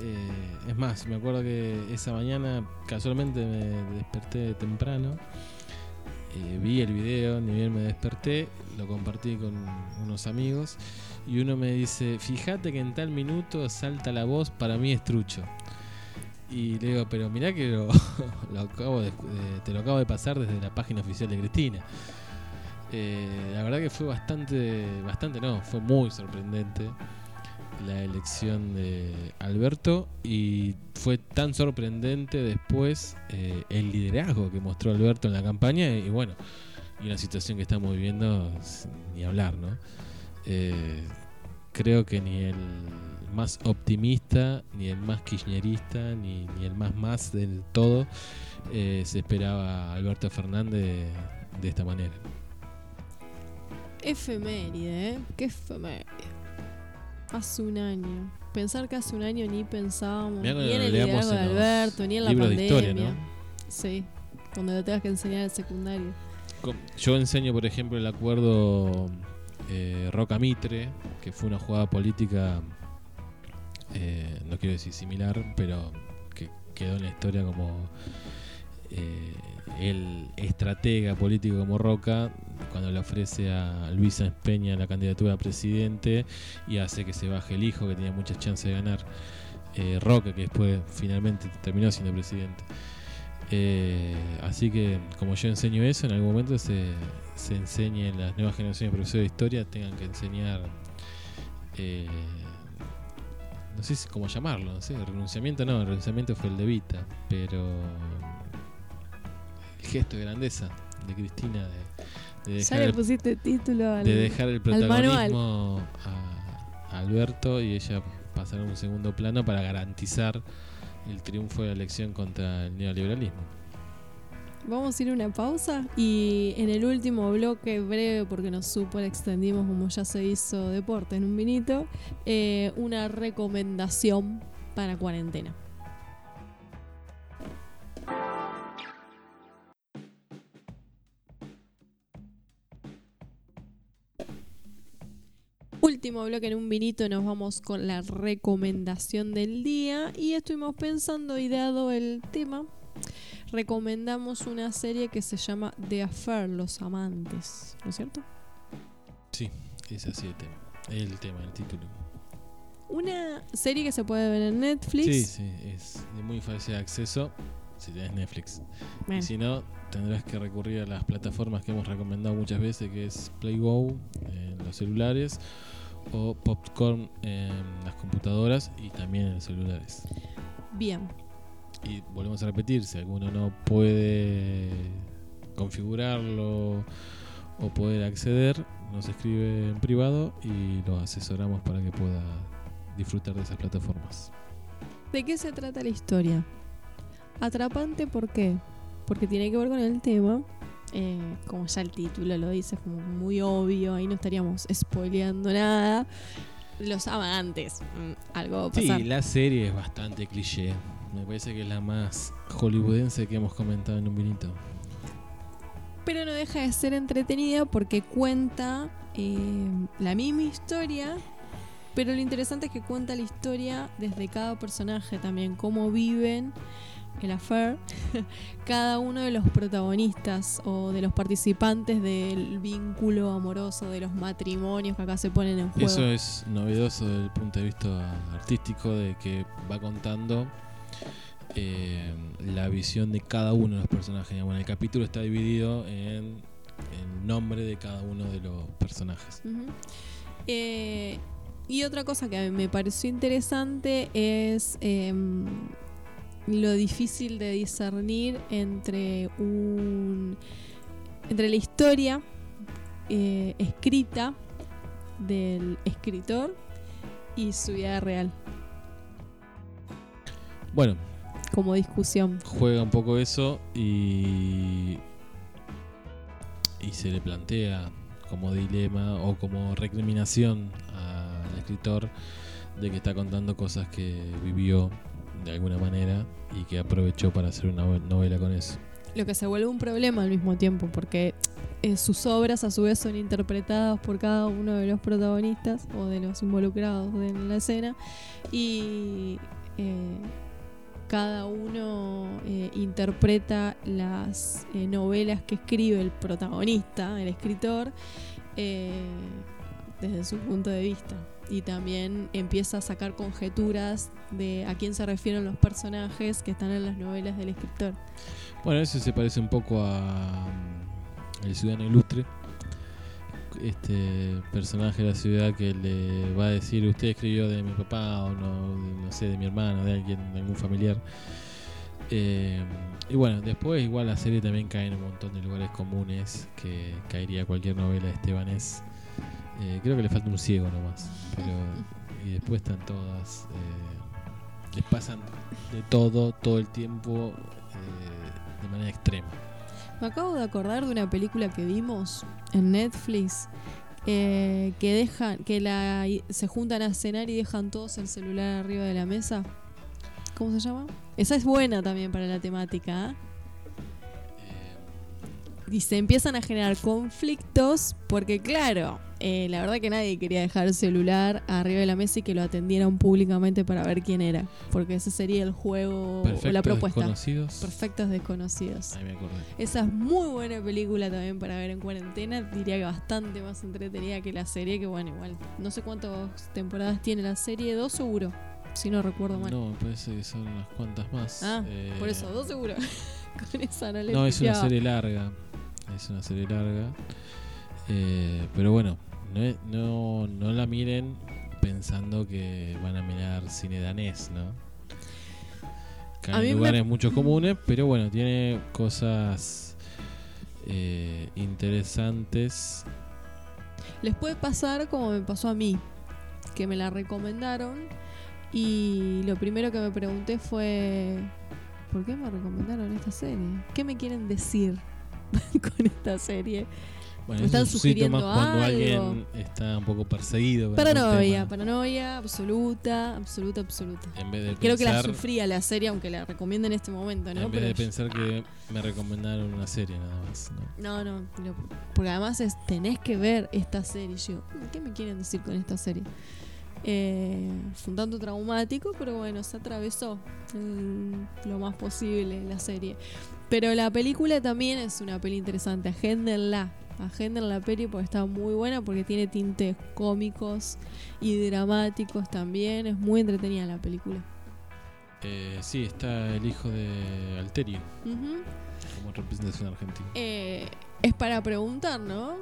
Eh, es más, me acuerdo que esa mañana casualmente me desperté temprano, eh, vi el video, ni bien me desperté, lo compartí con unos amigos y uno me dice, fíjate que en tal minuto salta la voz, para mí es trucho. Y le digo, pero mirá que lo, de- te lo acabo de pasar desde la página oficial de Cristina. Eh, la verdad que fue bastante, bastante no, fue muy sorprendente la elección de Alberto y fue tan sorprendente después eh, el liderazgo que mostró Alberto en la campaña y bueno, y una situación que estamos viviendo ni hablar, ¿no? Eh, creo que ni el más optimista, ni el más kirchnerista, ni, ni el más más del todo eh, se esperaba a Alberto Fernández de esta manera. Efeméride, ¿eh? ¿Qué efeméride? Hace un año. Pensar que hace un año ni pensábamos ni en el liderazgo de Alberto, ni en la de pandemia. historia, ¿no? Sí, cuando lo tengas que enseñar en secundario. Com- Yo enseño, por ejemplo, el acuerdo eh, Roca Mitre, que fue una jugada política, eh, no quiero decir similar, pero que quedó en la historia como eh, el estratega político como Roca, cuando le ofrece a Luis Sáenz Peña la candidatura a presidente y hace que se baje el hijo, que tenía muchas chances de ganar, eh, Roca, que después finalmente terminó siendo presidente. Eh, así que como yo enseño eso, en algún momento se, se enseñe en las nuevas generaciones de profesores de historia, tengan que enseñar, eh, no sé cómo llamarlo, no sé, renunciamiento no, el renunciamiento fue el de Vita, pero el gesto de grandeza de Cristina de, de Ya dejar, le el, pusiste título al. de dejar el protagonismo a, a Alberto y ella pasar a un segundo plano para garantizar el triunfo de la elección contra el neoliberalismo. Vamos a ir a una pausa y en el último bloque breve, porque nos super extendimos como ya se hizo deporte en un vinito, eh, una recomendación para cuarentena. Último bloque en un vinito, nos vamos con la recomendación del día y estuvimos pensando y dado el tema, recomendamos una serie que se llama The Affair, Los Amantes, ¿no es cierto? Sí, es así el tema. El tema, el título. Una serie que se puede ver en Netflix. Sí, sí, es de muy fácil acceso si tenés Netflix. Bueno, Y si no, tendrás que recurrir a las plataformas que hemos recomendado muchas veces, que es PlayGo en los celulares o Popcorn en las computadoras y también en los celulares. Bien. Y volvemos a repetir, si alguno no puede configurarlo o poder acceder, nos escribe en privado y lo asesoramos para que pueda disfrutar de esas plataformas. ¿De qué se trata la historia? Atrapante, ¿por qué? Porque tiene que ver con el tema. Eh, como ya el título lo dice, es como muy obvio. Ahí no estaríamos spoileando nada. Los amantes. mm, algo va a pasar. Sí, la serie es bastante cliché. Me parece que es la más hollywoodense que hemos comentado en un vinito. Pero no deja de ser entretenida porque cuenta eh, la misma historia. Pero lo interesante es que cuenta la historia desde cada personaje también, cómo viven el affair, cada uno de los protagonistas o de los participantes del vínculo amoroso, de los matrimonios que acá se ponen en juego. Eso es novedoso desde el punto de vista artístico, de que va contando eh, la visión de cada uno de los personajes. Bueno, el capítulo está dividido en el nombre de cada uno de los personajes. Eh, y otra cosa que a mí me pareció interesante es em, lo difícil de discernir entre un entre la historia eh, escrita del escritor y su vida real Bueno, como discusión. juega un poco eso y, y se le plantea como dilema o como recriminación al escritor de que está contando cosas que vivió de alguna manera y que aprovechó para hacer una novela con eso. Lo que se vuelve un problema al mismo tiempo, porque eh, sus obras a su vez son interpretadas por cada uno de los protagonistas o de los involucrados en la escena y eh, cada uno eh, interpreta las eh, novelas que escribe el protagonista, el escritor, desde su punto de vista. Y también empieza a sacar conjeturas de a quién se refieren los personajes que están en las novelas del escritor. Bueno, eso se parece un poco a mm, El Ciudadano Ilustre. Este personaje de la ciudad que le va a decir, usted escribió de mi papá o no, no sé, de mi hermano, de alguien, de algún familiar. Eh, y bueno, después igual la serie también cae en un montón de lugares comunes que caería cualquier novela de Estebanés. Eh, creo que le falta un ciego nomás. Pero, y después están todas. eh, les pasan de todo, todo el tiempo, eh, de manera extrema. Me acabo de acordar de una película que vimos en Netflix eh, que dejan, que la, se juntan a cenar y dejan todos el celular arriba de la mesa. ¿Cómo se llama? Esa es buena también para la temática. ¿Eh? Y se empiezan a generar conflictos porque, claro, eh, la verdad que nadie quería dejar el celular arriba de la mesa y que lo atendieran públicamente para ver quién era. Porque ese sería el juego o la propuesta. desconocidos. Perfectos desconocidos. Ahí me acordé. Esa es muy buena película también para ver en cuarentena. Diría que bastante más entretenida que la serie, que bueno, igual. No sé cuántas temporadas tiene la serie, dos seguro, si no recuerdo mal. No, me parece que son unas cuantas más. ah, Eh, por eso, dos seguro. Con esa no le No, es una serie larga. Es una serie larga. Eh, pero bueno, no, no, no la miren pensando que van a mirar cine danés, ¿no? A mí en me- lugares muchos comunes, pero bueno, tiene cosas eh, interesantes. Les puede pasar como me pasó a mí, que me la recomendaron y lo primero que me pregunté fue, ¿por qué me recomendaron esta serie? ¿Qué me quieren decir con esta serie? Bueno, Me están sugiriendo cuando algo. alguien está un poco perseguido. Paranoia, paranoia absoluta, absoluta, absoluta. En vez de Creo que la pensar- sufría la serie, aunque la recomiendo en este momento, ¿no? En vez de Pero- pensar que me recomendaron una serie nada más. ¿no? No, no, porque además es, tenés que ver esta serie. Yo, ¿qué me quieren decir con esta serie? Eh, fue un tanto traumático, pero bueno, se atravesó lo más posible la serie. Pero la película también es una peli interesante, agéndenla. Agenden la peli porque está muy buena porque tiene tintes cómicos y dramáticos también. Es muy entretenida la película. Eh, sí, está el hijo de Alterio. Como representación argentina. Eh, es para preguntar, ¿no?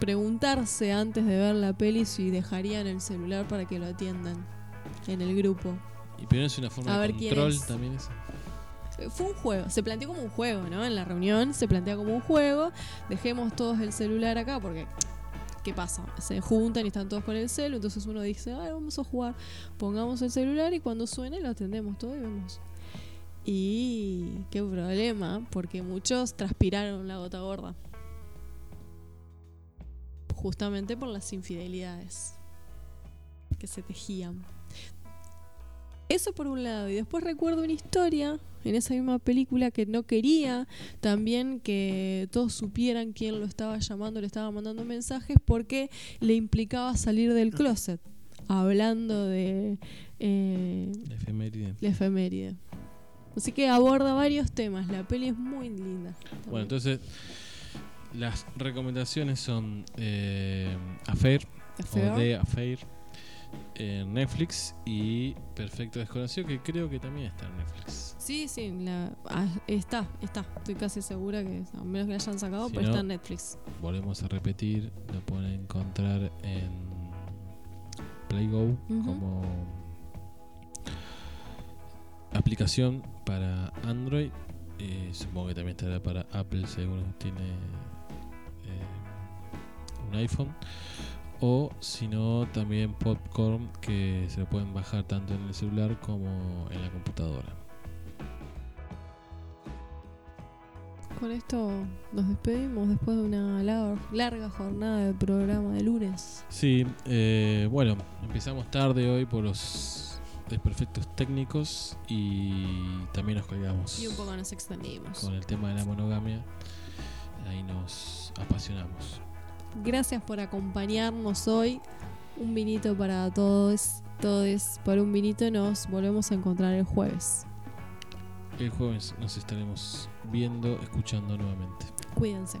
Preguntarse antes de ver la peli si dejarían el celular para que lo atiendan en el grupo. Y pero es una forma A de ver quién control es. también eso. Eh, Fue un juego, se planteó como un juego, ¿no? En la reunión se plantea como un juego. Dejemos todos el celular acá porque, ¿qué pasa? Se juntan y están todos con el celu, entonces uno dice, Ay, vamos a jugar. Pongamos el celular y cuando suene lo atendemos todo y vemos. Y qué problema, porque muchos transpiraron la gota gorda. Justamente por las infidelidades que se tejían. Eso por un lado. Y después recuerdo una historia en esa misma película que no quería también que todos supieran quién lo estaba llamando, le estaba mandando mensajes porque le implicaba salir del closet. Hablando de eh, La efeméride. la efeméride. Así que aborda varios temas. La peli es muy linda. Bueno, entonces las recomendaciones son eh, Affair Affair. o The Affair en Netflix y Perfecto Desconocido que creo que también está en Netflix. Sí, sí, la- ah, está, está. Estoy casi segura que, a menos que la hayan sacado, Si pero no- está en Netflix. Volvemos a repetir, lo pueden encontrar en PlayGo Ujú. como aplicación para Android. Eh, supongo que también estará para Apple alguno tiene eh, un iPhone. O si no, también Popcorn que se lo pueden bajar tanto en el celular como en la computadora. Con esto nos despedimos después de una lar- larga jornada de programa de lunes. Sí, eh, bueno, empezamos tarde hoy por los desperfectos técnicos y también nos colgamos Y un poco nos extendimos. con el tema de la monogamia. Ahí nos apasionamos. Gracias por acompañarnos hoy. Un vinito para todos, todos. Por un vinito nos volvemos a encontrar el jueves. El jueves nos estaremos viendo, escuchando nuevamente. Cuídense.